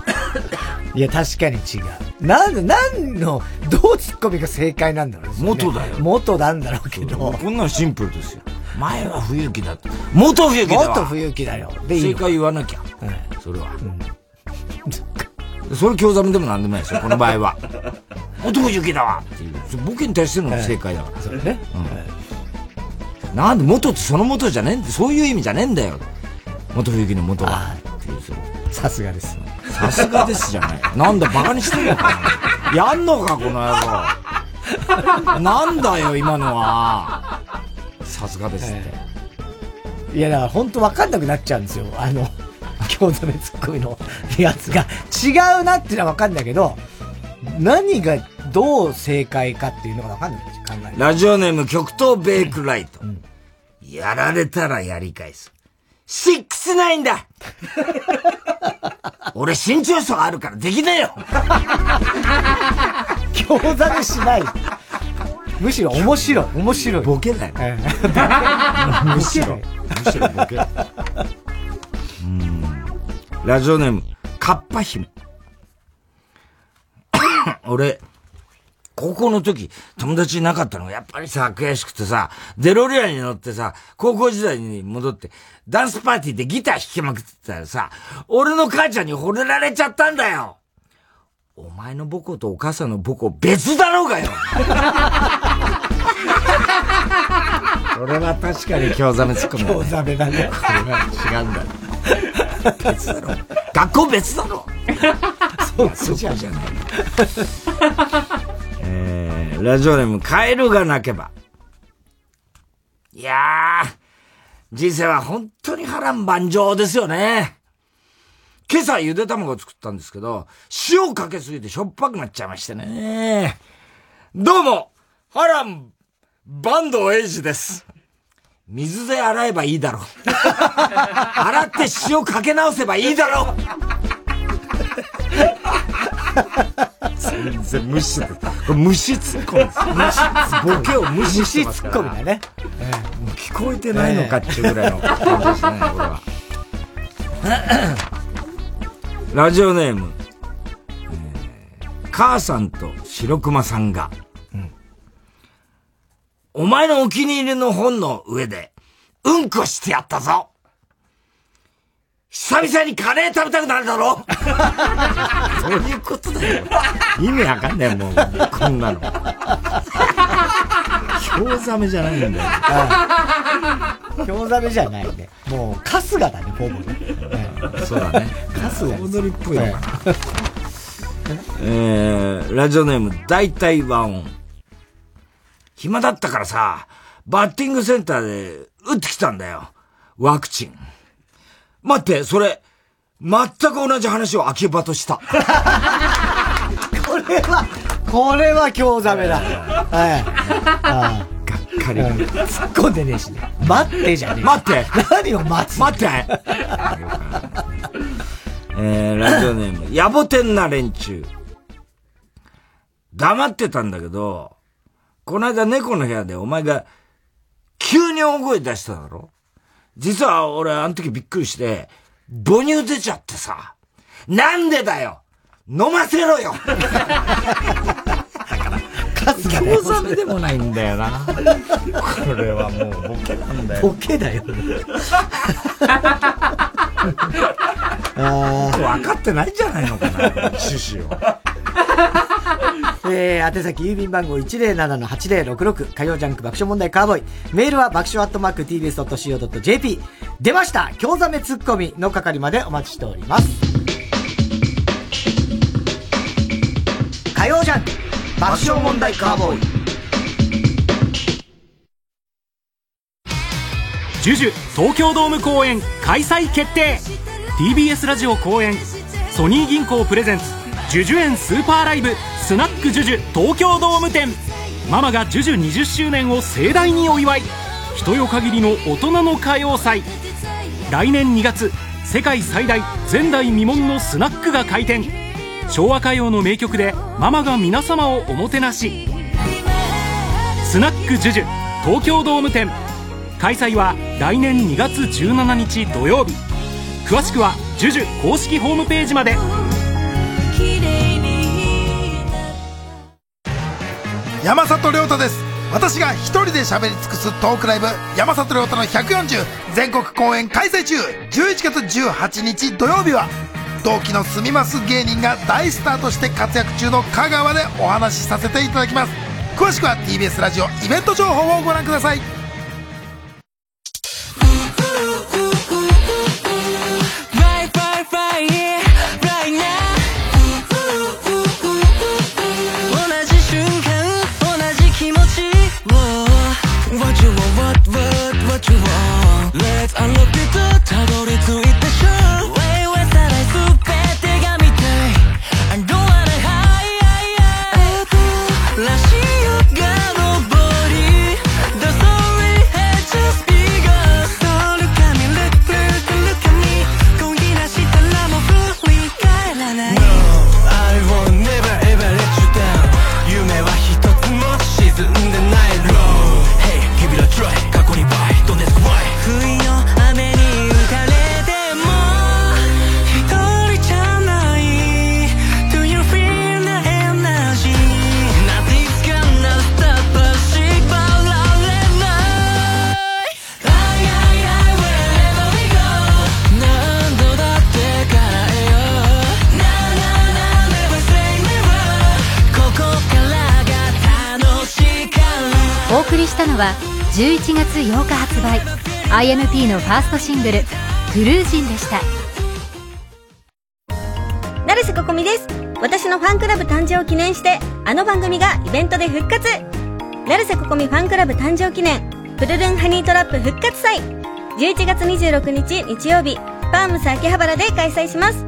いや、確かに違う。なんで、なんの、どうツッコミが正解なんだろうね。元だよ元なんだろうけど。こんなのシンプルですよ。前は冬木だった。元冬木だわ元冬木だよ。で正解言わなきゃ。それは。[laughs] それ興ざめでもなんでもないですよ、この場合は。[laughs] 元冬木だわっていう。ボケに対しての正解だから。それね。うん。なんで元ってその元じゃねえんだそういう意味じゃねえんだよ。元冬木の元は。さすがです。さすがですじゃない。なんだ、バカにしてんのかな。やんのか、この野郎。なんだよ、今のは。さすがですって。いや、だから本当わかんなくなっちゃうんですよ。あの、京ザメツッコミのやつが。違うなっていうのはわかんないけど、何がどう正解かっていうのがわかんない考えラジオネーム極東ベイクライト。やられたらやり返す。シックスナインだ [laughs] 俺身長差あるからできねえよ京ザメしない。むしろ面白い、面白い。[laughs] ボケだよ。むしろ、むしろボケ。うん。ラジオネーム、カッパ姫。俺、高校の時、友達いなかったのがやっぱりさ、悔しくてさ、デロリアンに乗ってさ、高校時代に戻って、ダンスパーティーでギター弾きまくってたらさ、俺の母ちゃんに惚れられちゃったんだよお前の母校とお母さんの母校別だろうがよ [laughs] これは確かに京ザメ突っ込む、京ザメだね。これは違うんだ。別だろ。学校別だろ。そうそうじゃない。えー、ラジオネーム、カエルが鳴けば。いやー、人生は本当に波乱万丈ですよね。今朝ゆで卵を作ったんですけど、塩かけすぎてしょっぱくなっちゃいましてね。どうも、波乱万堂英二です。水で洗えばいいだろう。洗って塩かけ直せばいいだろう。全然無視これ無視ツッコミです。無視ボケを無視してますから。無視ツッコミだね。もう聞こえてないのかっていうぐらいの感じですね、これは。ラジオネーム、えー母さんと白熊さんが、お前のお気に入りの本の上で、うんこしてやったぞ久々にカレー食べたくなるだろ？そういうことだよ。意味わかんないもん、こんなの。京ザメじゃないんだよ。京ザメじゃないね。もう、春日だね、ほぼね。そうだね。春日。踊りっぽい。えー、ラジオネーム、大体和音。暇だったからさ、バッティングセンターで打ってきたんだよ。ワクチン。待って、それ、全く同じ話を秋葉とした。これは、これは京ザメだ。はい。あがっかり。突っ込んでねえしね。待ってじゃねえ。待って何を待つ待って [laughs] えー、ラジオネーム、野暮天な連中。黙ってたんだけど、この間猫の部屋でお前が急に大声出しただろ？実は俺あの時びっくりして、母乳出ちゃってさ。なんでだよ飲ませろよカスがね京ザメでもないんだよな。これはもうボケなんだよ。ボケだよ。あ分かってないんじゃないのかな、趣旨を。えー、宛先郵便番号107-8066火曜ジャンク爆笑問題カーボーイ。メールは爆笑アットマーク tbs.co.jp。出ました京ザメツッコミの係までお待ちしております。火曜ジャンク爆笑問題カーボーイ。ジュジュ東京ドーム公演開催決定。TBS ラジオ公演ソニー銀行プレゼンツジュジュ園スーパーライブスナックジュジュ東京ドーム店。ママがジュジュ20周年を盛大にお祝い。人よ限りの大人の歌謡祭。来年2月世界最大前代未聞のスナックが開店。昭和歌謡の名曲でママが皆様をおもてなし。スナックジュジュ東京ドーム店。開催は来年2月17日土曜日。詳しくはジュジュ公式ホームページまで。山里亮太です。私が一人で喋り尽くすトークライブ山里亮太の140全国公演開催中。11月18日土曜日は同期の住みます芸人が大スターとして活躍中の香川でお話しさせていただきます。詳しくは TBS ラジオイベント情報をご覧ください。11月8日発売。IMP のファーストシングル「クルージン」でした。成瀬ここみです。私のファンクラブ誕生を記念してあの番組がイベントで復活。成瀬ここみファンクラブ誕生記念プルルンハニートラップ復活祭。11月26日日曜日パームス秋葉原で開催します。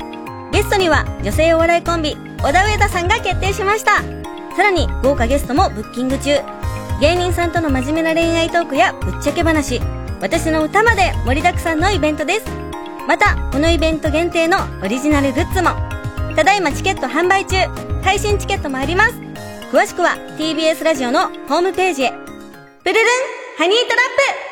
ゲストには女性お笑いコンビ小田上田さんが決定しました。さらに豪華ゲストもブッキング中。芸人さんとの真面目な恋愛トークやぶっちゃけ話。私の歌まで盛りだくさんのイベントです。またこのイベント限定のオリジナルグッズも。ただいまチケット販売中。配信チケットもあります。詳しくは TBS ラジオのホームページへ。プルルンハニートラップ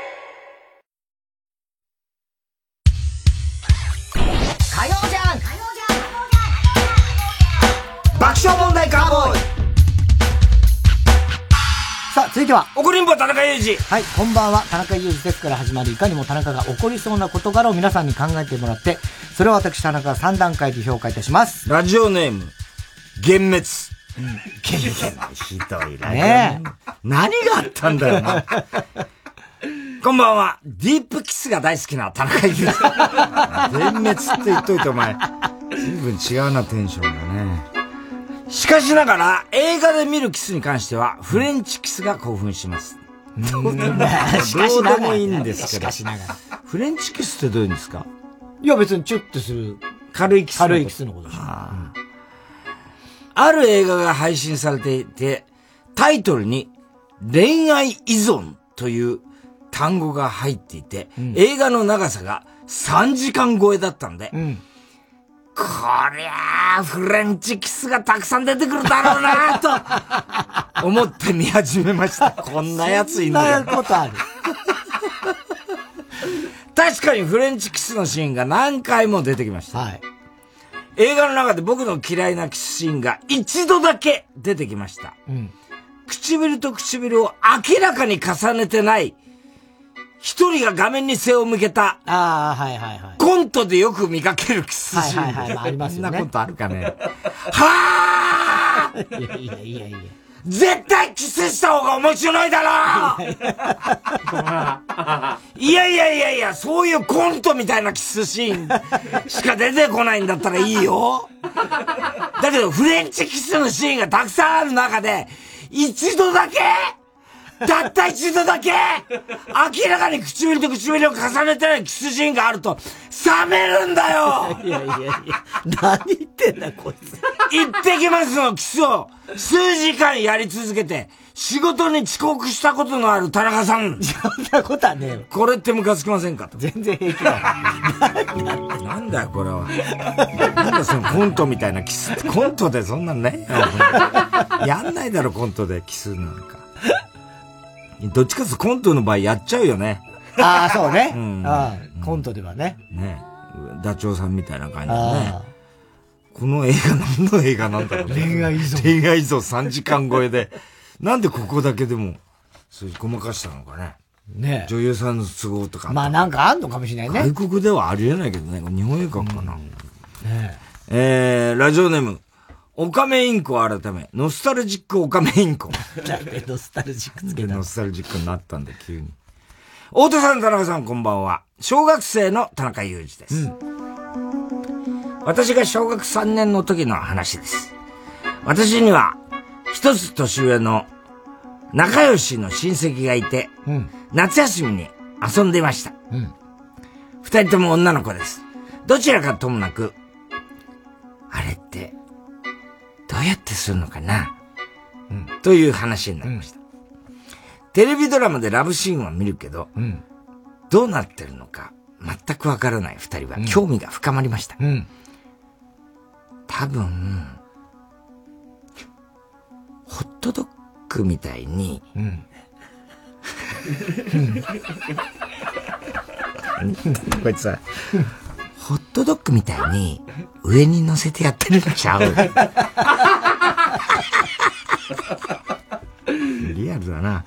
続いては。怒りんぼ田中裕二。はい、こんばんは。田中裕二ですから始まるいかにも田中が起こりそうな事柄を皆さんに考えてもらって、それを私田中が3段階で評価いたします。ラジオネーム、幻滅。うん、ひどいな。ね何があったんだよな。こんばんは。ディープキスが大好きな田中裕二。幻滅って言っといてお前、随分違うなテンションがね。しかしながら、映画で見るキスに関しては、フレンチキスが興奮します。どうでも、いいんですけど。フレンチキスってどういうんですか？いや別にチュッとする。軽いキス軽いキスのことでしょ。あある映画が配信されていて、タイトルに恋愛依存という単語が入っていて、うん、映画の長さが3時間超えだったんで、うん、こりゃあ、フレンチキスがたくさん出てくるだろうなと思って見始めました。こんなやついんだよ。そんなことある。確かにフレンチキスのシーンが何回も出てきました。はい。映画の中で僕の嫌いなキスシーンが一度だけ出てきました。うん、唇と唇を明らかに重ねてない、一人が画面に背を向けた、ああ、はいはいはい。コントでよく見かけるキスシーン。はいはいはい、まあ、ありますよね。そんなことあるかね。[laughs] はあいやいやいやいや。絶対キスした方が面白いだろいやいやいやいや、そういうコントみたいなキスシーンしか出てこないんだったらいいよ。だけど、フレンチキスのシーンがたくさんある中で、一度だけたった一度だけ明らかに唇と唇を重ねてないキスシーンがあると、冷めるんだよいやいやいや、何言ってんだこいつ。行ってきますのキスを数時間やり続けて、仕事に遅刻したことのある田中さん。そんなことはねえよ。これってムカつきませんか？と。全然平気だわ。[laughs] なんだよ、これは。なんだそのコントみたいなキスって。コントでそんなんね。やんないだろ、コントでキスなんか。どっちかというとコントの場合やっちゃうよね。ああ、そうね。うん、ああ、コントではね。ねダチョウさんみたいな感じでね。この映画何の映画なんだろうね。恋愛依存。恋愛依存3時間超えで。なんでここだけでも、そういうごまかしたのかね。ね女優さんの都合とか。まあなんかあんのかもしれないね。外国ではありえないけどね。日本映画かな。うん、ねえー、ラジオネーム、オカメインコ改め、ノスタルジックオカメインコ。なんでノスタルジックつけたノスタルジックになったんで、急に。大田さん、田中さん、こんばんは。小学生の田中裕二です。うん、私が小学3年の時の話です。私には、一つ年上の仲良しの親戚がいて、うん、夏休みに遊んでいました。うん、二人とも女の子です。どちらかともなく、あれって、どうやってするのかな、うん、という話になりました、うん。テレビドラマでラブシーンは見るけど、うん、どうなってるのか全くわからない二人は興味が深まりました。多分、ホットドッグみたいに、[laughs] [laughs] こいつさ、ホットドッグみたいに上に乗せてやってるんちゃう [laughs] リアルだな。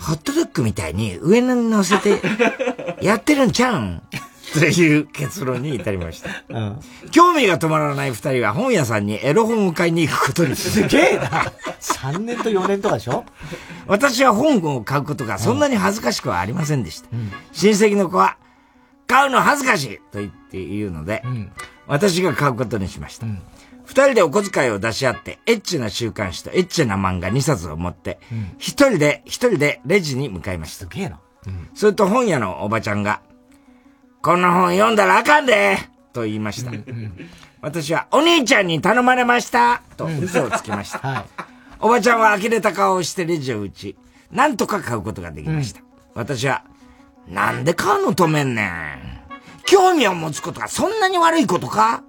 ホットドッグみたいに上に乗せてやってるんちゃうん？という結論に至りました。うん、興味が止まらない二人は本屋さんにエロ本を買いに行くことにすげえな !3 年と4年とかでしょ？私は本を買うことがそんなに恥ずかしくはありませんでした。うん、親戚の子は、買うの恥ずかしいと言って言うので、うん、私が買うことにしました。うん二人でお小遣いを出し合って、エッチな週刊誌とエッチな漫画2冊を持って、一、人で、一人でレジに向かいました。すげえな。うん、すると本屋のおばちゃんが、この本読んだらあかんでと言いました。うんうん、私は、お兄ちゃんに頼まれましたと嘘をつきました。はい、おばちゃんは呆れた顔をしてレジを打ち、なんとか買うことができました。私は、なんで買うの止めんねん。興味を持つことがそんなに悪いことか？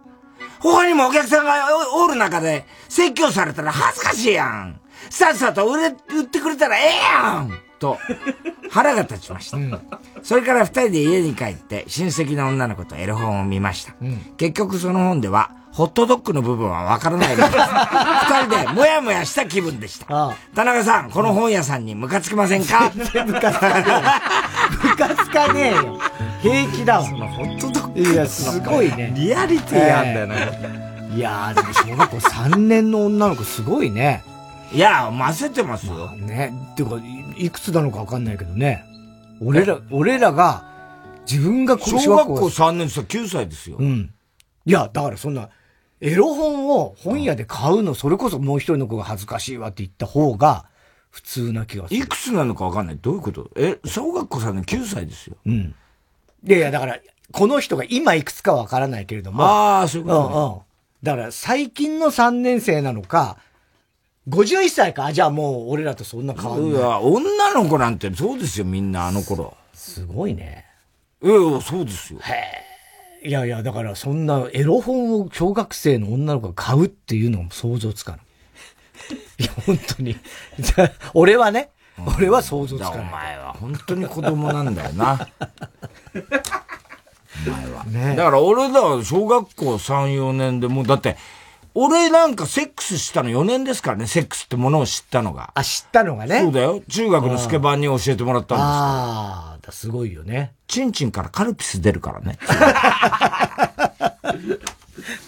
他にもお客さんがおる中で説教されたら恥ずかしいやん。さっさと売れ、売ってくれたらええやんと、腹が立ちました。うん、それから二人で家に帰って親戚の女の子とエロ本を見ました。うん、結局その本では、ホットドッグの部分はわからないのです。[laughs] 二人でもやもやした気分でした。ああ田中さん、この本屋さんにムカつきませんか？ムカつかつかねえよ。平気だわ。[laughs] そのホットドッグいや、すごいね。リアリティあんだよいやー、でも小学校3年の女の子すごいね。いや、混ぜてますよ。まあ、ね。っていうか、いくつなのかわかんないけどね。俺ら、俺らが、自分が小学校3年生9歳ですよ。うん。いや、だからそんな、エロ本を本屋で買うの、それこそもう一人の子が恥ずかしいわって言った方が、普通な気がする。いくつなのかわかんない。どういうこと？え、小学校3年9歳ですよ。うん。いやいや、だから、この人が今いくつかわからないけれども。ああ、そういうこと、ね、うんうん。だから、最近の3年生なのか、51歳かじゃあもう俺らとそんな変わんない。いや、女の子なんてそうですよ、みんなあの頃。すごいね。いやそうですよ。へえ。いやいや、だからそんなエロ本を小学生の女の子が買うっていうのも想像つかない。いや、本当に。[laughs] 俺はね、俺は想像つかない。お前は本当に子供なんだよな。[laughs] お前は。ね、だから俺だ、小学校3、4年でもう、だって、俺なんかセックスしたの4年ですからね、セックスってものを知ったのが。あ、知ったのがね。そうだよ。中学のスケバンに教えてもらったんですああ、すごいよね。チンチンからカルピス出るからね。[laughs]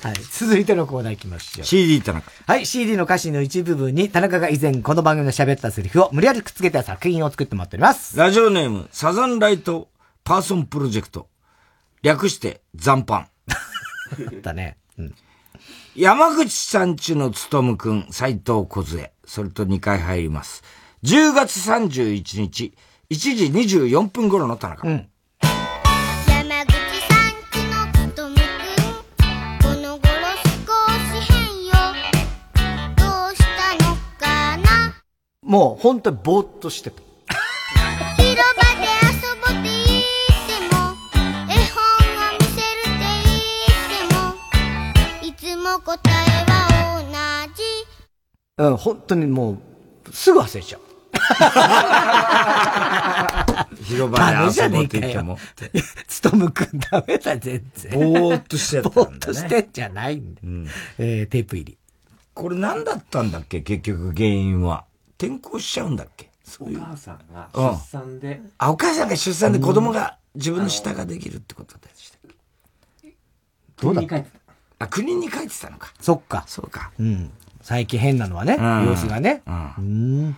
はい。続いてのコーナー行きましょう。CD 田中。はい。CD の歌詞の一部分に、田中が以前この番組で喋ったセリフを無理やりくっつけた作品を作ってもらっております。ラジオネーム、サザンライトパーソンプロジェクト。略して、残飯。だね。うん。山口さんちのつとむくん、斎藤小杖。それと2回入ります。10月31日、1時24分頃の田中。うんもう本当にぼーっとしてた。広場で遊ぼって言っても、絵本を見せるって言っても、いつも答えは同じ。うん、本当にもう、すぐ忘れちゃう。広場で遊ぼって言っても。つとむくんダメだ、全然。ぼーっとしてたんだ、ね。ぼーっとしてんじゃないんだ。うん、えー、テープ入り。これ何だったんだっけ結局原因は。転校しちゃうんだっけ？そういう。お母さんが出産で、うん、あ、お母さんが出産で子供が、自分の下ができるってことでしたっけ？どうだ？あ、国に書いてたのか。そっか。そうか。うん。最近変なのはね、うん、様子がね。うん。うん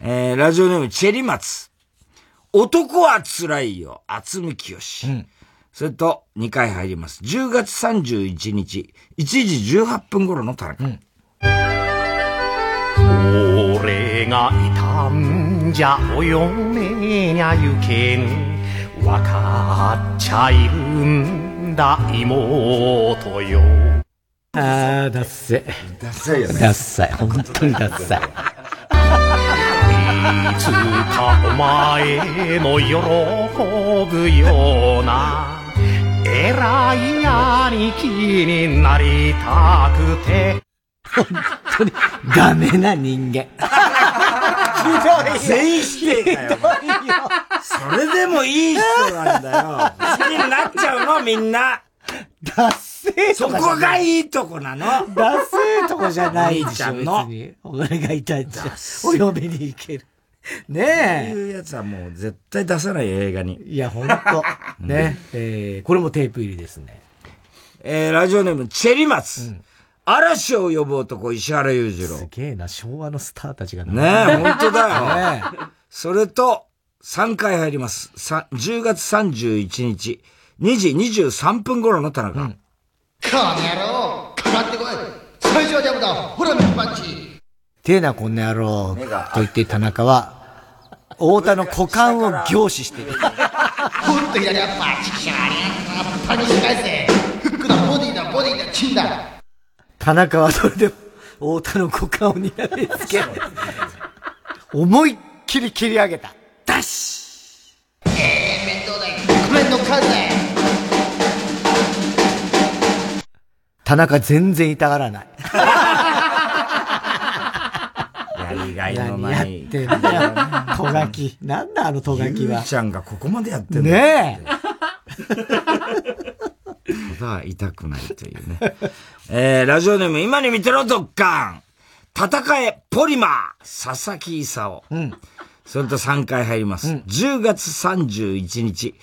えー、ラジオネーム、チェリマツ。男は辛いよ、厚み清。うん。それと、2回入ります。10月31日、1時18分頃の田中。うん俺がいたんじゃお嫁にゃゆけんわかっちゃいるんだ妹よあー、ダッセ。ダッサいよね。ダッ。本当にダッサい。いつかお前も喜ぶような偉い兄貴になりたくて本 [laughs] 当に、ダメな人間。ひどい。全否定だよ。それでもいい人なんだよ。好きになっちゃうの、みんな。ダッセーそこがいいとこなの。ダッセーとこじゃないじゃんの。俺がいたんじゃお嫁に行ける。ねえ。そういうやつはもう絶対出さない映画に。いや、ほんと。[laughs] ね。えー、これもテープ入りですね。えー、ラジオネーム、チェリマツ。うん嵐を呼ぶ男、石原裕次郎。すげえな、昭和のスターたちがねえ、本当だよ。ね [laughs] それと、3回入ります。10月31日、2時23分頃の田中。うん、この野郎かかってこい最初はジャブだほら、ミッパンチてえな、こんな野郎と言って田中は、太田の股間を凝視してる。[laughs] ほんと左はパチシャーパニッ返せフックだ、ボディだ、ボディだ、チンだ田中はそれで、太田の股間をにらみつけ、思いっきり切り上げた。ダッシュええー、面倒だよ。ごめんの数だよ。田中全然痛がらない。やりがいのない。やってんだよ。とがき。なんだあのとがきは。ゆうちゃんがここまでやってんだねえ。ただ痛くないというね。[laughs] えー、ラジオネーム今に見てろドッカン戦えポリマー佐々木勲。うん。それと3回入ります。10月31日、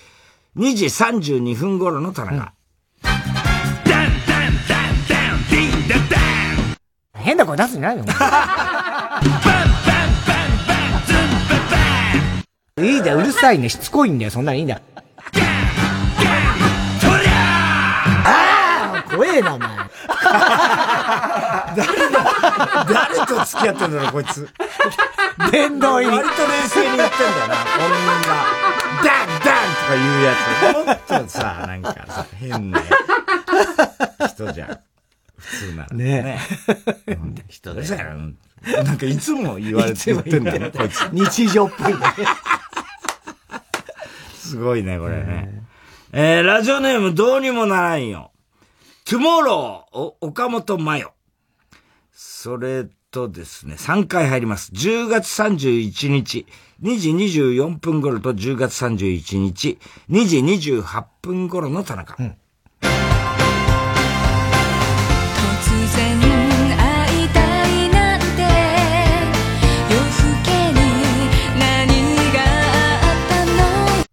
2時32分頃の田中。変な声出すんじゃないの？[laughs] いいんだよ、うるさいね、しつこいんだよ、そんなのいいんだよ。怖えな、お前。[laughs] 誰だ誰と付き合ってんだろ、こいつ。殿堂入り。割と冷静に言ってんだよな、こんな。ダンダンとか言うやつ。ほんとさ、なんかさ、変な人じゃん。普通なら。ねえ。うん人だよ。なんかいつも言われて言ってんだよね、こいつ。日常っぽいね。すごいね、これね。えー、ラジオネームどうにもならんよ。トゥモロー、お、岡本真代。それとですね、3回入ります。10月31日、2時24分頃と10月31日、2時28分頃の田中。うん突然会いたいなんて夜更けに何があったの？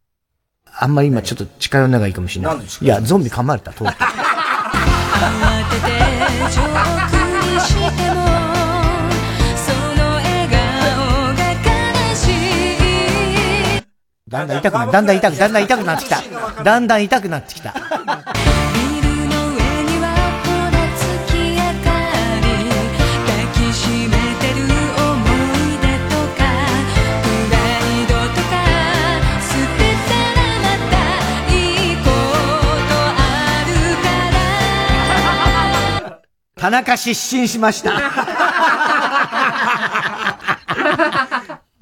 あんまり今ちょっと近寄んない方がいいかもしれない。いや、ゾンビ噛まれた、とうだんだん痛くなる、だんだん痛く、だんだん痛くなってきた。だんだん痛くなってきた。田中失神しました。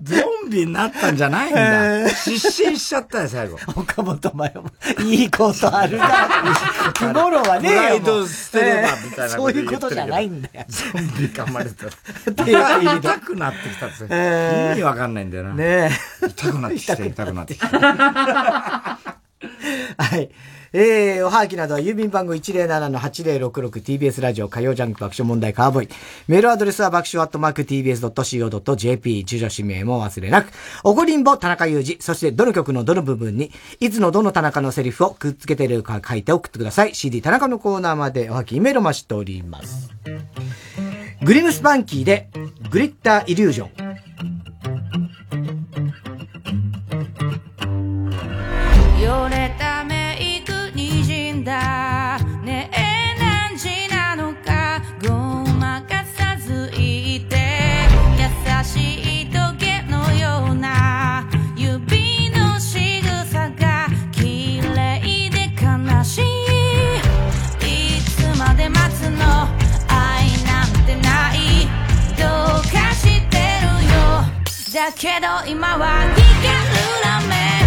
ゾンビになったんじゃないんだ。失神しちゃったよ、最後。岡本真代も、いいことあるな。トゥモはねえよプライド捨てれば、みたいなそういうことじゃないんだよ。ゾンビ噛まれたら。手が痛くなってきたって。えー意味わかんないんだよな。ね痛くなってきて、痛くなってきて。[laughs] はい。えー、おはがきなどは郵便番号 107-8066TBS ラジオ火曜ジャンク爆笑問題カーボーイ。メールアドレスは爆笑アットマーク TBS.CO.JP 住所氏名も忘れなく。おごりんぼ田中裕二。そしてどの曲のどの部分に、いつのどの田中のセリフをくっつけてるか書いて送ってください。CD 田中のコーナーまでおはがきメールを待しております。グリムスパンキーでグリッターイリュージョン。だ。ねえ何時なのか。ごまかさず言って。優しい時計のような。指の仕草が。綺麗で悲しい。いつまで待つの？愛なんてない。どうかしてるよ。だけど今は逃げるラメ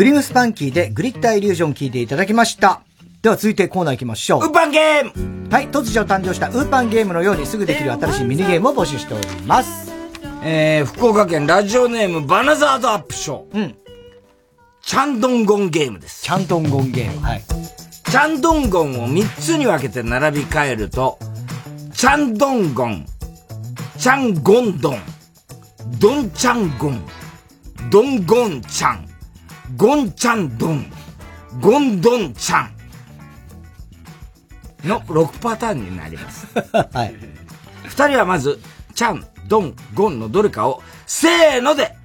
グリムスパンキーでグリッターイリュージョン聞いていただきました。では続いてコーナー行きましょう。ウーパンゲームはい、突如誕生したウーパンゲームのようにすぐできる新しいミニゲームを募集しております。えー、福岡県ラジオネームバナザードアップショー。うん。チャンドンゴンゲームです。チャンドンゴンゲーム。はい。チャンドンゴンを3つに分けて並び替えると、チャンドンゴン、チャンゴンドン、ドンチャンゴン、ドンゴンチャン、ゴンチャンドン、ゴンドンチャンの6パターンになります。[laughs] はい。二人はまず、チャン、ドン、ゴンのどれかを、せーので、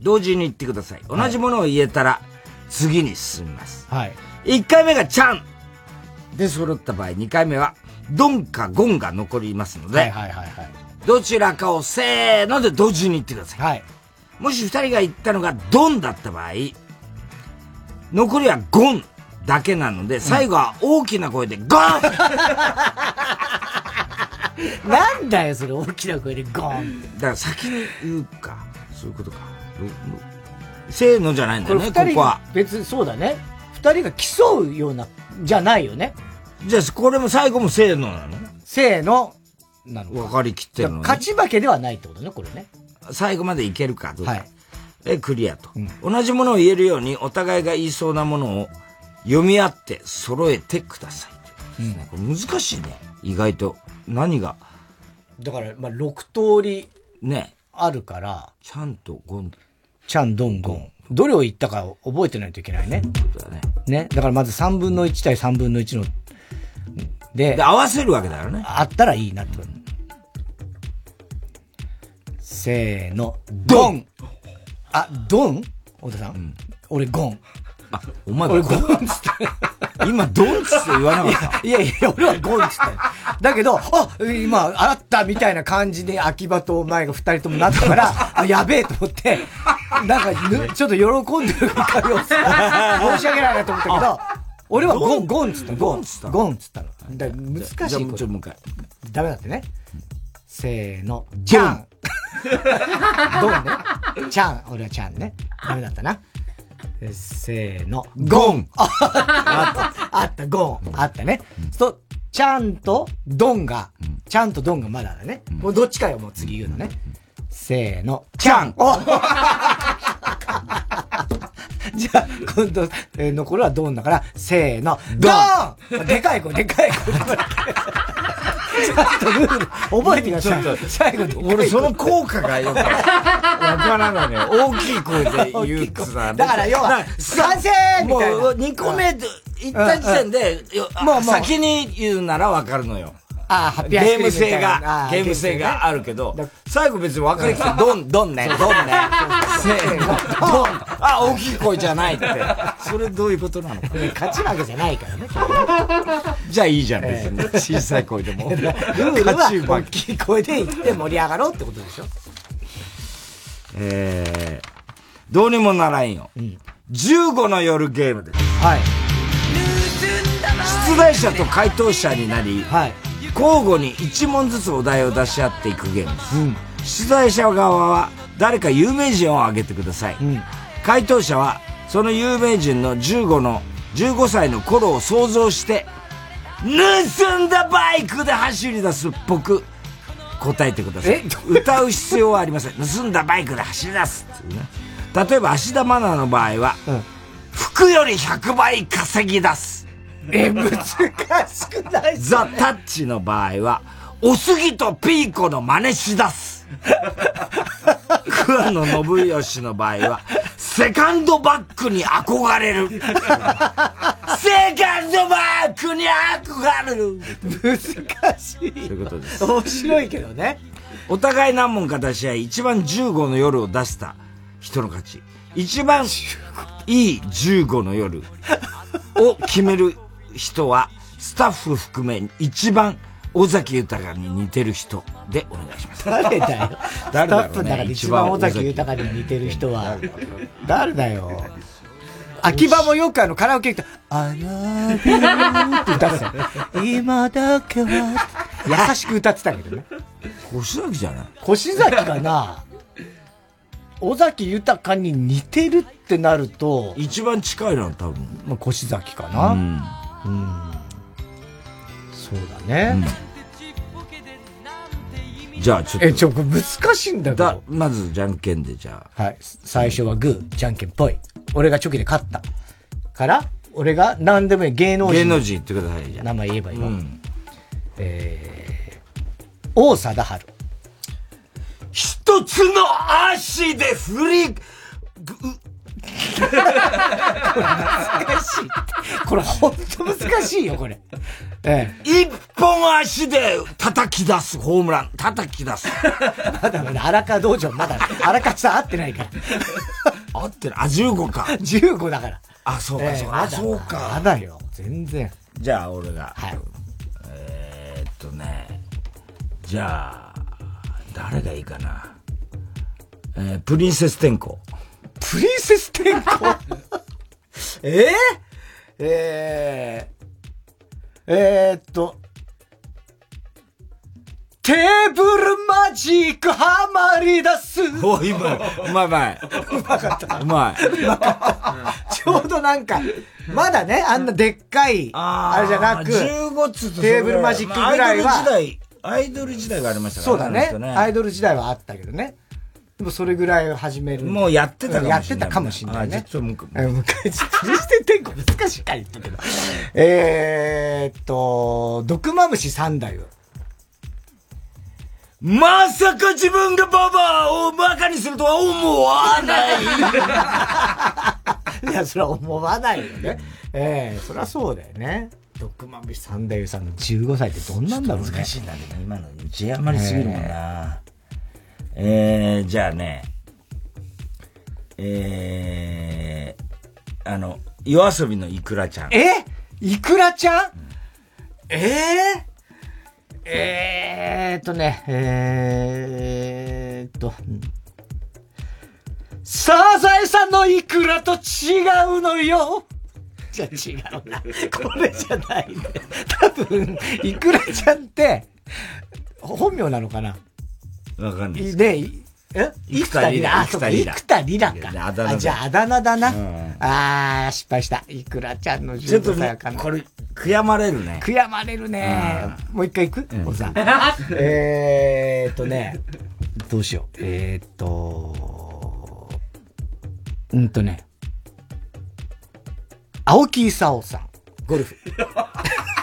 同時に言ってください。同じものを言えたら、次に進みます。はい。1回目がチャンで揃った場合、2回目は、ドンかゴンが残りますので、はいはいはいはい。どちらかをせーので同時に言ってください。はい。もし二人が言ったのがドンだった場合、残りはゴンだけなので、最後は大きな声でゴン [laughs] なんだよ、それ大きな声でゴン。だから先に言うか。そういうことか。せーのじゃないんだよね、こここは。別にそうだね。二人が競うような、じゃないよね。じゃあ、これも最後もせーのなの？せーの、なの分かりきってるのに。勝ち負けではないってことね、これね。最後までいけるかどうか。で、クリアと、同じものを言えるように、お互いが言いそうなものを読み合って揃えてください。ねこれ難しいね。意外と。何が？だから、まあ、6通り、ね。あるから。ちゃんとゴン。ちゃんどんゴン。どれを言ったか覚えてないといけないね。だね。ね。だからまず3分の1対3分の1の、で、で合わせるわけだよね。あったらいいなってこと。せーの、ドンあ、ドン？太田さん、俺ゴン。あ、お前俺ゴンっつって。今、ドンっつって言わなかった？いやいやいや、俺はゴンっつって。だけど、あ、今、あったみたいな感じで、秋葉とお前が二人ともなったから、あ、やべえと思って、なんかぬ、ちょっと喜んでるかよ。申し訳ないなと思ったけど、俺はゴン、ゴンっつったの。ゴンっつったゴンっつったの。だ難しい。じゃあちょっともう一回。ダメだってね。せーの、ちゃん。[laughs] ドンね？ちゃん。俺はちゃんね。ダメだったな。えせーの、ゴンあった、あった、ゴン。あったね。と、ちゃんとドンが、ちゃんとドンがまだだね。もうどっちかよ、もう次言うのね。せーの、ちゃんお [laughs] じゃあ、今度、えー残るはドンだから、せーの、ドンでかい声、でかい声。[laughs] 覚えてください。最後俺その効果がよくわからないね。大きい声で言うっつさ。だから要はな賛成もう2個目で言った時点で、もう先に言うならわかるのよ。あハッピゲーム性が、あゲーム性があるけど、最後別に分かりきって、[laughs] ドン、ドンね、ドンね、せーの、ドン、あ、大きい声じゃないって。それどういうことなの？勝ち負けじゃないからね。じゃあいいじゃん、別に。小さい声でも。ルールは大きい声で言って盛り上がろうってことでしょ？えー、どうにもならんよ。15の夜ゲームです。はい。出題者と回答者になり、交互に1問ずつお題を出し合っていくゲームです。出題者側は誰か有名人を挙げてください。回答者はその有名人の15の、15歳の頃を想像して、盗んだバイクで走り出すっぽく答えてください。歌う必要はありません。[laughs] 盗んだバイクで走り出すっていうね。例えば、芦田愛菜の場合は、服より100倍稼ぎ出す。え、難しくないザ・タッチの場合は、おすぎとピーコの真似し出す。桑野信義の場合は、セカンドバッグに憧れる。セカンドバッグに憧れる。難しい。ということです。面白いけどね。お互い何問か出し合い、一番15の夜を出した人の勝ち。一番いい15の夜を決める人は、スタッフ含め一番尾崎豊に似てる人でお願いします。誰だよ。[laughs] 誰だろうねスタッフの中で一番尾崎豊に似てる人は。誰だよ。秋葉もよくあのカラオケ行くと、I love you って歌ってたよ。今だけは。優しく歌ってたけどね。越崎じゃない？越崎かな？尾崎豊に似てるってなると、一番近いのは多分。まあ、越崎かな。うん。うん。そうだね。じゃあちょっと。え、ちょ、これ難しいんだけど。まずじゃんけんでじゃあ。はい。最初はグー、じゃんけんぽい。俺がチョキで勝った。から、俺が何でもいい芸能人。芸能人言ってください、じゃあ名前言えばいいの。うんえー、王貞治。一つの足で振り、難しい。これほんと難しいよ、これ。ええ。一本足で叩き出す、ホームラン、叩き出す。まだまだ荒川道場、まだ荒川さん会ってないから。合ってる。あ、15か。15だから。あ、そうか、そうか。あ、そうか。まだよ、全然。じゃあ、俺が。はい。えーっとね、じゃあ、誰がいいかな。えー、プリンセス天候。プリンセス天候 [laughs] えー、えー、えー、っと、テーブルマジックハマり出す。おい、うまい。うまいうまい。うまかった。うまい。うまかった。ちょうどなんか、まだね、あんなでっかい、あれじゃなく、15つとテーブルマジックぐらいは、アイドル時代、アイドル時代がありましたからそうだねアイドル時代はあったけどね。でもそれぐらいを始める。もうやってたかもしれないやってたかもしれないね。あちょっともうえ昔、プリステ天国難しいか言ったけど。えーっと、毒マムシ三代を。まさか自分がババアをバカにするとは思わない [laughs] いや、それは思わないよね。ええそりゃそうだよね。毒マムシ三代さんの15歳ってどんなんだろうね。難しいんだけど、今の字余りすぎるもんな。えー、じゃあね、えー、あの、夜遊びのイクラちゃん。え？イクラちゃん、えええーっとね、えーっと、うんサザエさんのイクラと違うのよじゃ違うな。これじゃないね。多分、イクラちゃんって、本名なのかな？わかんないでえ？生田リラあ、そうか、生田リラか。あだ名じゃああだ名だな。うんあー、失敗した。イクラちゃんのちょっと15歳かな。これ、悔やまれるね。悔やまれるね。もう一回行く？うんおさん。[laughs] えーっとね、どうしよう。えーっと、うんとね、青木功さん、ゴルフ。[laughs]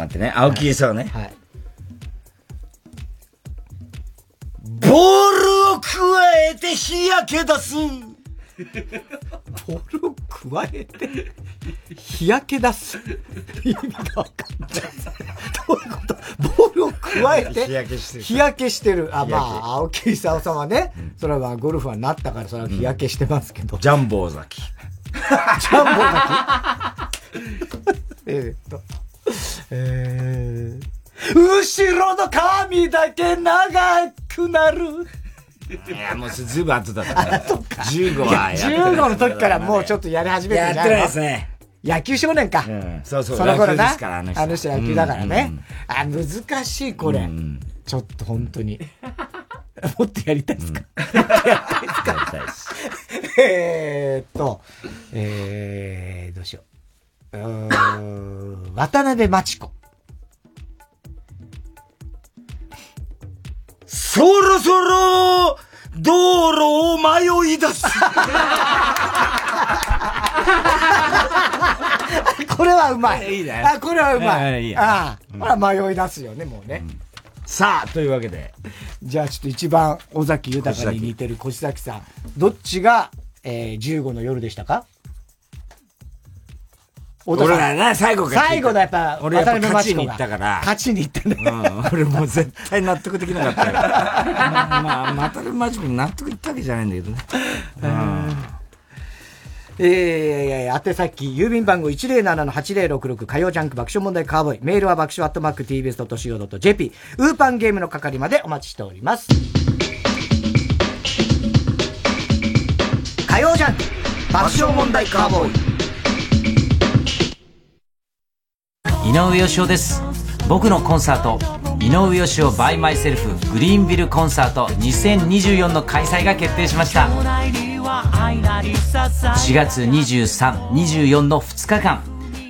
待ってね、青木さんね。はい。ボールを加えて日焼け出す。ボールを加えて、日焼け出す。意味がわかんない。どういうこと？ボールを加えて、日焼けしてる日焼けしてる。あ、まあ、青木功さんはね、それはゴルファーになったから、それは日焼けしてますけど。ジャンボ崎。ジャンボ崎 [laughs] [laughs] えーっと、[laughs] えー、後ろの髪だけ長くなる。いや、もうずいぶん後だったから。[laughs] 15はやってない15の時からもうちょっとやり始めてるんじやってないですね。野球少年か。そうそうその頃な。あの人あの人野球だからねうんうん。あ、難しい、これ。ちょっと本当に。[laughs] もっとやりたいですか、やりたいですかえーっと、えー、どうしよう。うーん、渡辺真知子。そろそろ、道路を迷い出す。[laughs] これはうまい。いいねあ、これはうまい。いいああ、これは迷い出すよね、もうね。さあ、というわけで。じゃあちょっと一番尾崎豊に似てる越崎さん。どっちが、えー、15の夜でしたか？俺らね、最後から聞いた最後だ、やっぱ、俺やっぱ勝ちに行ったから。勝ちに行ったね。うん、俺もう絶対納得できなかったよ。[laughs] まあ、またるマジックに納得いったわけじゃないんだけどね。うん。えー、宛先、郵便番号107-8066火曜ジャンク爆笑問題カーボーイ。メールは爆笑アットマーク tbs.co.jp。ウーパンゲームの係までお待ちしております。火曜ジャンク爆笑問題カーボーイ。井上芳雄です。僕のコンサート井上芳雄 by MYSELF Greenville コンサート2024の開催が決定しました。4月2324の2日間。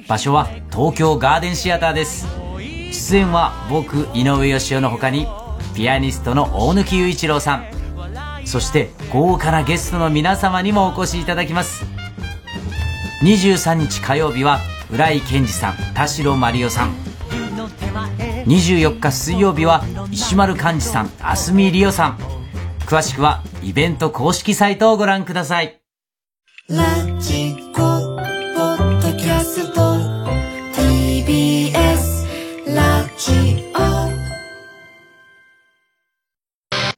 場所は東京ガーデンシアターです。出演は僕井上芳雄の他にピアニストの大貫祐一郎さん。そして豪華なゲストの皆様にもお越しいただきます。23日火曜日は浦井健二さん田代真理夫さん。24日水曜日は石丸幹二さん蓮見理央さん。詳しくはイベント公式サイトをご覧ください。ラジコポッドキャスト TBS ラジ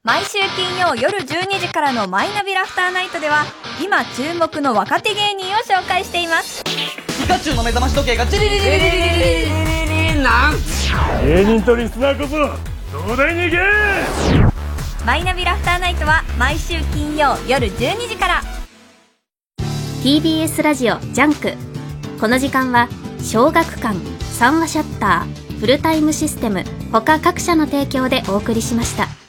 毎週金曜夜12時からのマイナビラフターナイトでは今注目の若手芸人を紹介していますピカチュウの目覚まし時計がチリリリリリリリリリリなん芸人とリスナーこそ東大に行けマイナビラフターナイトは毎週金曜夜12時から TBS ラジオジャンクこの時間は小学館三和シャッターフルタイムシステム他各社の提供でお送りしました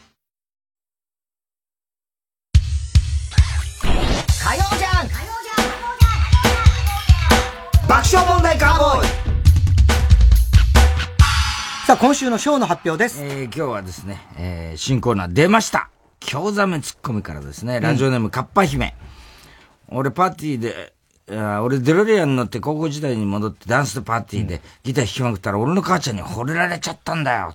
さあ、今週のショーの発表です。えー、今日はですね、えー、新コーナー出ました京ザメツッコミからですね、ラジオネームカッパ姫。俺パーティーで、あ俺デロリアンに乗って高校時代に戻ってダンスとパーティーでギター弾きまくったら俺の母ちゃんに惚れられちゃったんだよ。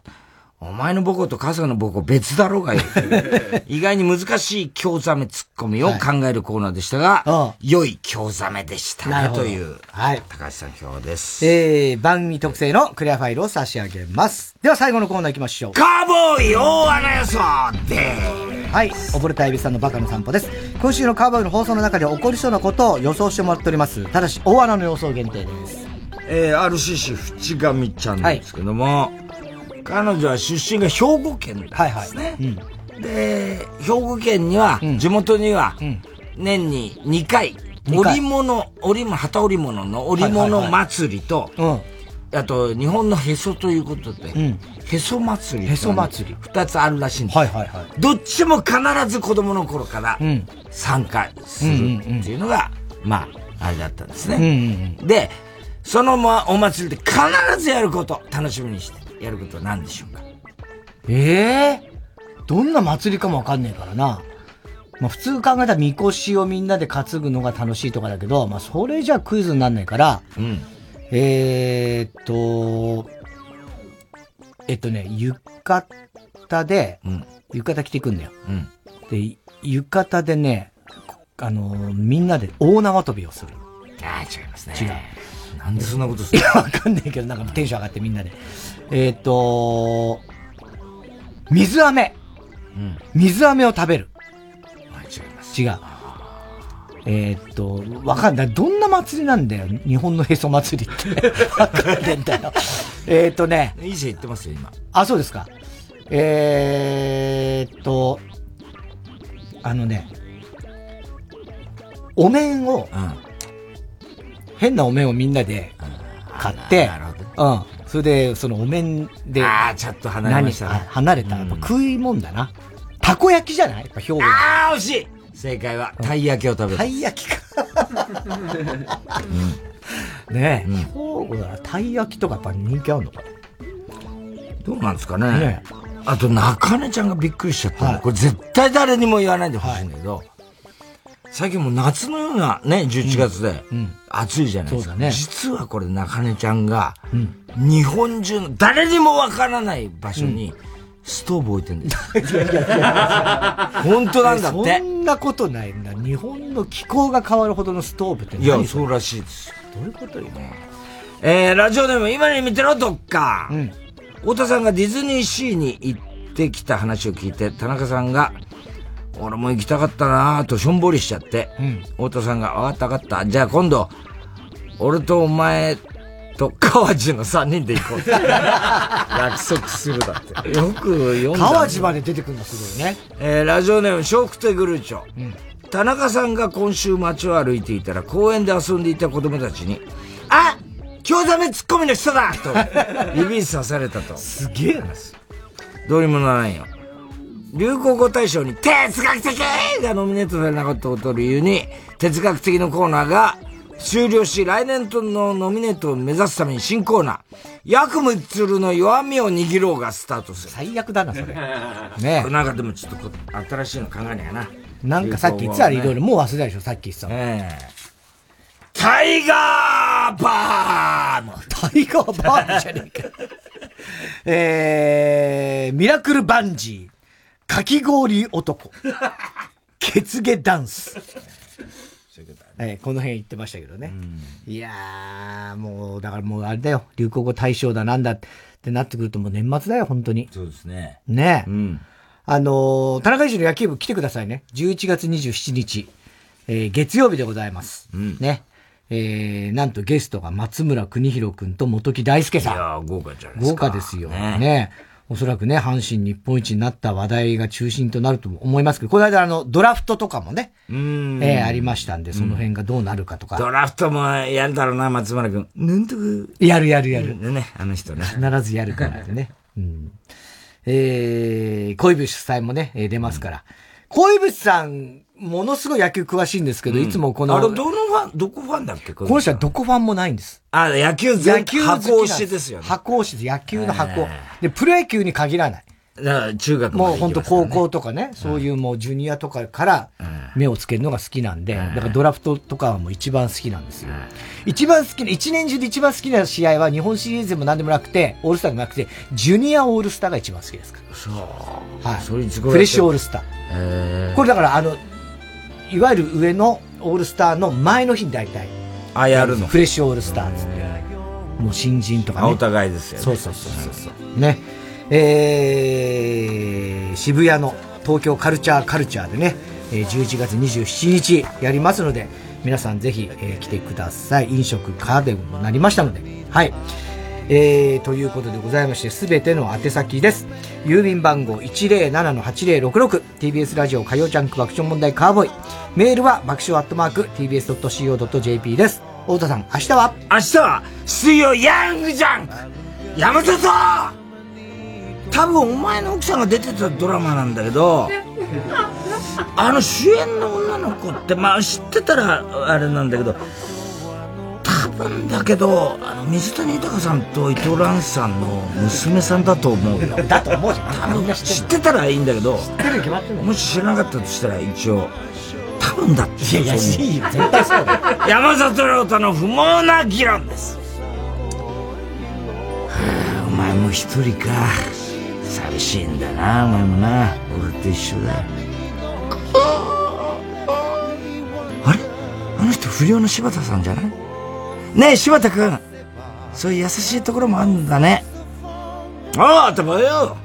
お前の母校と母さんの母校別だろうがよ。[laughs] 意外に難しい京ザメツッコミを考えるコーナーでしたが、良い京ザメでしたねという、はい。高橋さん今日です。えー、番組特製のクリアファイルを差し上げます。では最後のコーナー行きましょう。カーボーイ大穴予想ではい。溺れたエビさんのバカの散歩です。今週のカーボーイの放送の中で起こりそうなことを予想してもらっております。ただし、大穴の予想限定です。えー、RCC 淵上ちゃんですけども、彼女は出身が兵庫県なんですね。で、兵庫県には、地元には、年に2回、織物、織物、旗織物の織物祭りと、あと、日本のへそということで、へそ祭り。へそ祭り。二つあるらしいんです。はいはいはい。どっちも必ず子供の頃から参加するっていうのが、まあ、あれだったんですね。で、そのまお祭りで必ずやること、楽しみにしてやることは何でしょうか？ええどんな祭りかもわかんねえからな。まあ普通考えたらみこしをみんなで担ぐのが楽しいとかだけど、まあそれじゃクイズになんないから、えーっと、えっとね、浴衣で、浴衣着てくんだよ。で、浴衣でね、あのーみんなで大縄跳びをする。ああ、違いますね。違う。なんでそんなことするいや、わかんないけど、なんかテンション上がってみんなで。えーっと、水飴。水飴を食べる。違う。えーっと、わかんない。どんな祭りなんだよ。日本のへそ祭りって。[laughs] わかんないんだよ。えーっとね。いい線言ってますよ、今。あ、そうですか。えーっと、あのね、お面を、変なお面をみんなで買って、うん。それで、そのお面で、あーちょっと離れました離れた。やっぱ食いもんだな。たこ焼きじゃない？やっぱ兵庫ああ、惜しい。正解は、たい焼きを食べる。たい焼きか。ねえ、兵庫だたい焼きとかやっぱ人気あるのかどうなんですかね。ねあと、中根ちゃんがびっくりしちゃったの、これ絶対誰にも言わないでほしいんだけど、最近もう夏のようなね、11月で、暑いじゃないですか。そうだね実はこれ中根ちゃんが、日本中の誰にもわからない場所に、ストーブ置いてんです。[laughs] いやいやいや本当なんだってそんなことないんだ。日本の気候が変わるほどのストーブって何いや、そうらしいです。どういうことよ。えー、ラジオネーム、今に見てろ、どっか。太田さんがディズニーシーに行ってきた話を聞いて、田中さんが、俺も行きたかったなぁとしょんぼりしちゃって、太田さんが、わかったわかった。じゃあ今度、俺とお前と川地の3人で行こうって。[laughs] 約束するだって。よく読んだ。川地まで出てくるのすごいね。えー、ラジオネーム、笑福亭グルーチョ。田中さんが今週街を歩いていたら公園で遊んでいた子供たちに、あ京ザメツッコミの人だと指さされたと。[laughs] すげえな。どうにもならんよ。流行語大賞に哲学的がノミネートされなかったことを理由に、哲学的のコーナーが終了し、来年とのノミネートを目指すために新コーナー、ヤクムツルの弱みを握ろうがスタートする。最悪だな、それ。[laughs] ねなんかでもちょっと新しいの考えなやな。なんかさっき言ってたらいろいろもう忘れたでしょ、さっき言ってたの。ええタイガーバーム [laughs] タイガーバームじゃねえか。[laughs] えー、ミラクルバンジー、かき氷男、血毛ダンス。えー、この辺言ってましたけどね。いやー、もう、だからもうあれだよ。流行語大賞だなんだってなってくるともう年末だよ、本当に。そうですね。ねえ。うん。あのー、田中医師の野球部来てくださいね。11月27日、えー、月曜日でございます。ね。えー、なんとゲストが松村邦弘くんと本木大輔さん。いやー豪華じゃないです豪か。華ですよ。ねねおそらくね、阪神日本一になった話題が中心となると思いますけど、この間あの、ドラフトとかもね、うんえーありましたんで、その辺がどうなるかとか。ドラフトもやるだろうな、松村君。なんとか。やるやるやる。ね、あの人ね。必ずやるからでね。うん。えー、恋節主催もね、えー出ますから。恋節さん、ものすごい野球詳しいんですけど、いつもこの、あれ、どのファン、どこファンだっけ？ここの人はどこファンもないんです。あ、野球全野球箱推しですよね。箱推しです。野球の箱。で、プロ野球に限らない。だから中学まもう本当高校とかね、そういうもうジュニアとかから目をつけるのが好きなんで、だからドラフトとかはもう一番好きなんですよ。一番好きな、一年中で一番好きな試合は日本シリーズでも何でもなくて、オールスターでもなくて、ジュニアオールスターが一番好きですから。そう。はい。それいつフレッシュオールスター。ーこれだからあの、いわゆる上のオールスターの前の日に大体。あやるの？フレッシュオールスターっつって。もう新人とかね。あお互いですよねそうそうそうそう。ね。えー、渋谷の東京カルチャーカルチャーでね、えー11月27日やりますので、皆さんぜひ、えー来てください。飲食カーでもなりましたので。はい。えー、ということでございまして、すべての宛先です。郵便番号 107-8066TBS ラジオ火曜ジャンク爆笑問題カーボーイ。メールは爆笑アットマーク TBS.CO.JP です。太田さん、明日は？明日は水曜ヤングジャンク山里多分お前の奥さんが出てたドラマなんだけど、あの主演の女の子って、まあ知ってたらあれなんだけど、多分だけど、あの水谷豊さんと伊藤蘭さんの娘さんだと思うよ。[laughs] だと思うじゃん。多分知ってたらいいんだけど、知ってるに決まってるもし知らなかったとしたら一応、多分だって。いやいや、いいよ。絶対そうだよ。山里亮太の不毛な議論です。はあ、お前も一人か。寂しいんだな、お前もな。俺と一緒だ。あれ？あの人不良の柴田さんじゃない？ねえ、柴田君。そういう優しいところもあるんだね。ああ、たまよ。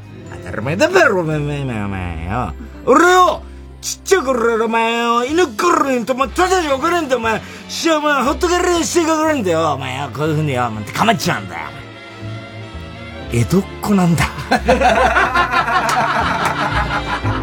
当たり前だろ、お前、お前、お前よ。俺よ、ちっちゃい頃からお前よ、犬っころにと、ま、ただじゃ送れんだ、お前。しお前、ほっとけるしてくれんだよ、お前よ。こういうふうによ、なんてかまっちゃうんだよ。江戸っ子なんだ。[laughs]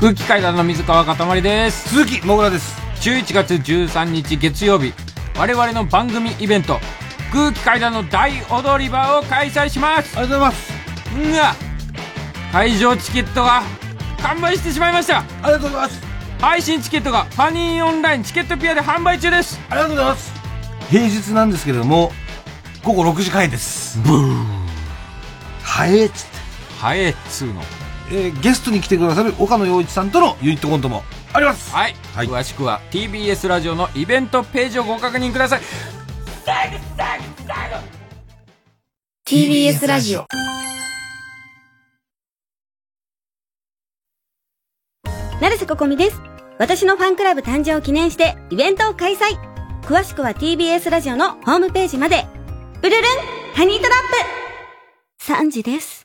空気階段の水川かたまりです。鈴木もぐらです。11月13日月曜日我々の番組イベント空気階段の大踊り場を開催します。ありがとうございます。が会場チケットが完売してしまいました。ありがとうございます。配信チケットがファニーオンラインチケットピアで販売中です。ありがとうございます。平日なんですけれども午後6時開演です。ブー。早えっつって。早えっつうのえーゲストに来てくださる岡野陽一さんとのユニットコントもありますはい、詳しくは TBS ラジオのイベントページをご確認ください TBS ラジオ成瀬ここみです。私のファンクラブ誕生を記念してイベントを開催。詳しくは TBS ラジオのホームページまで。ブルルンハニートラップ !3 時です。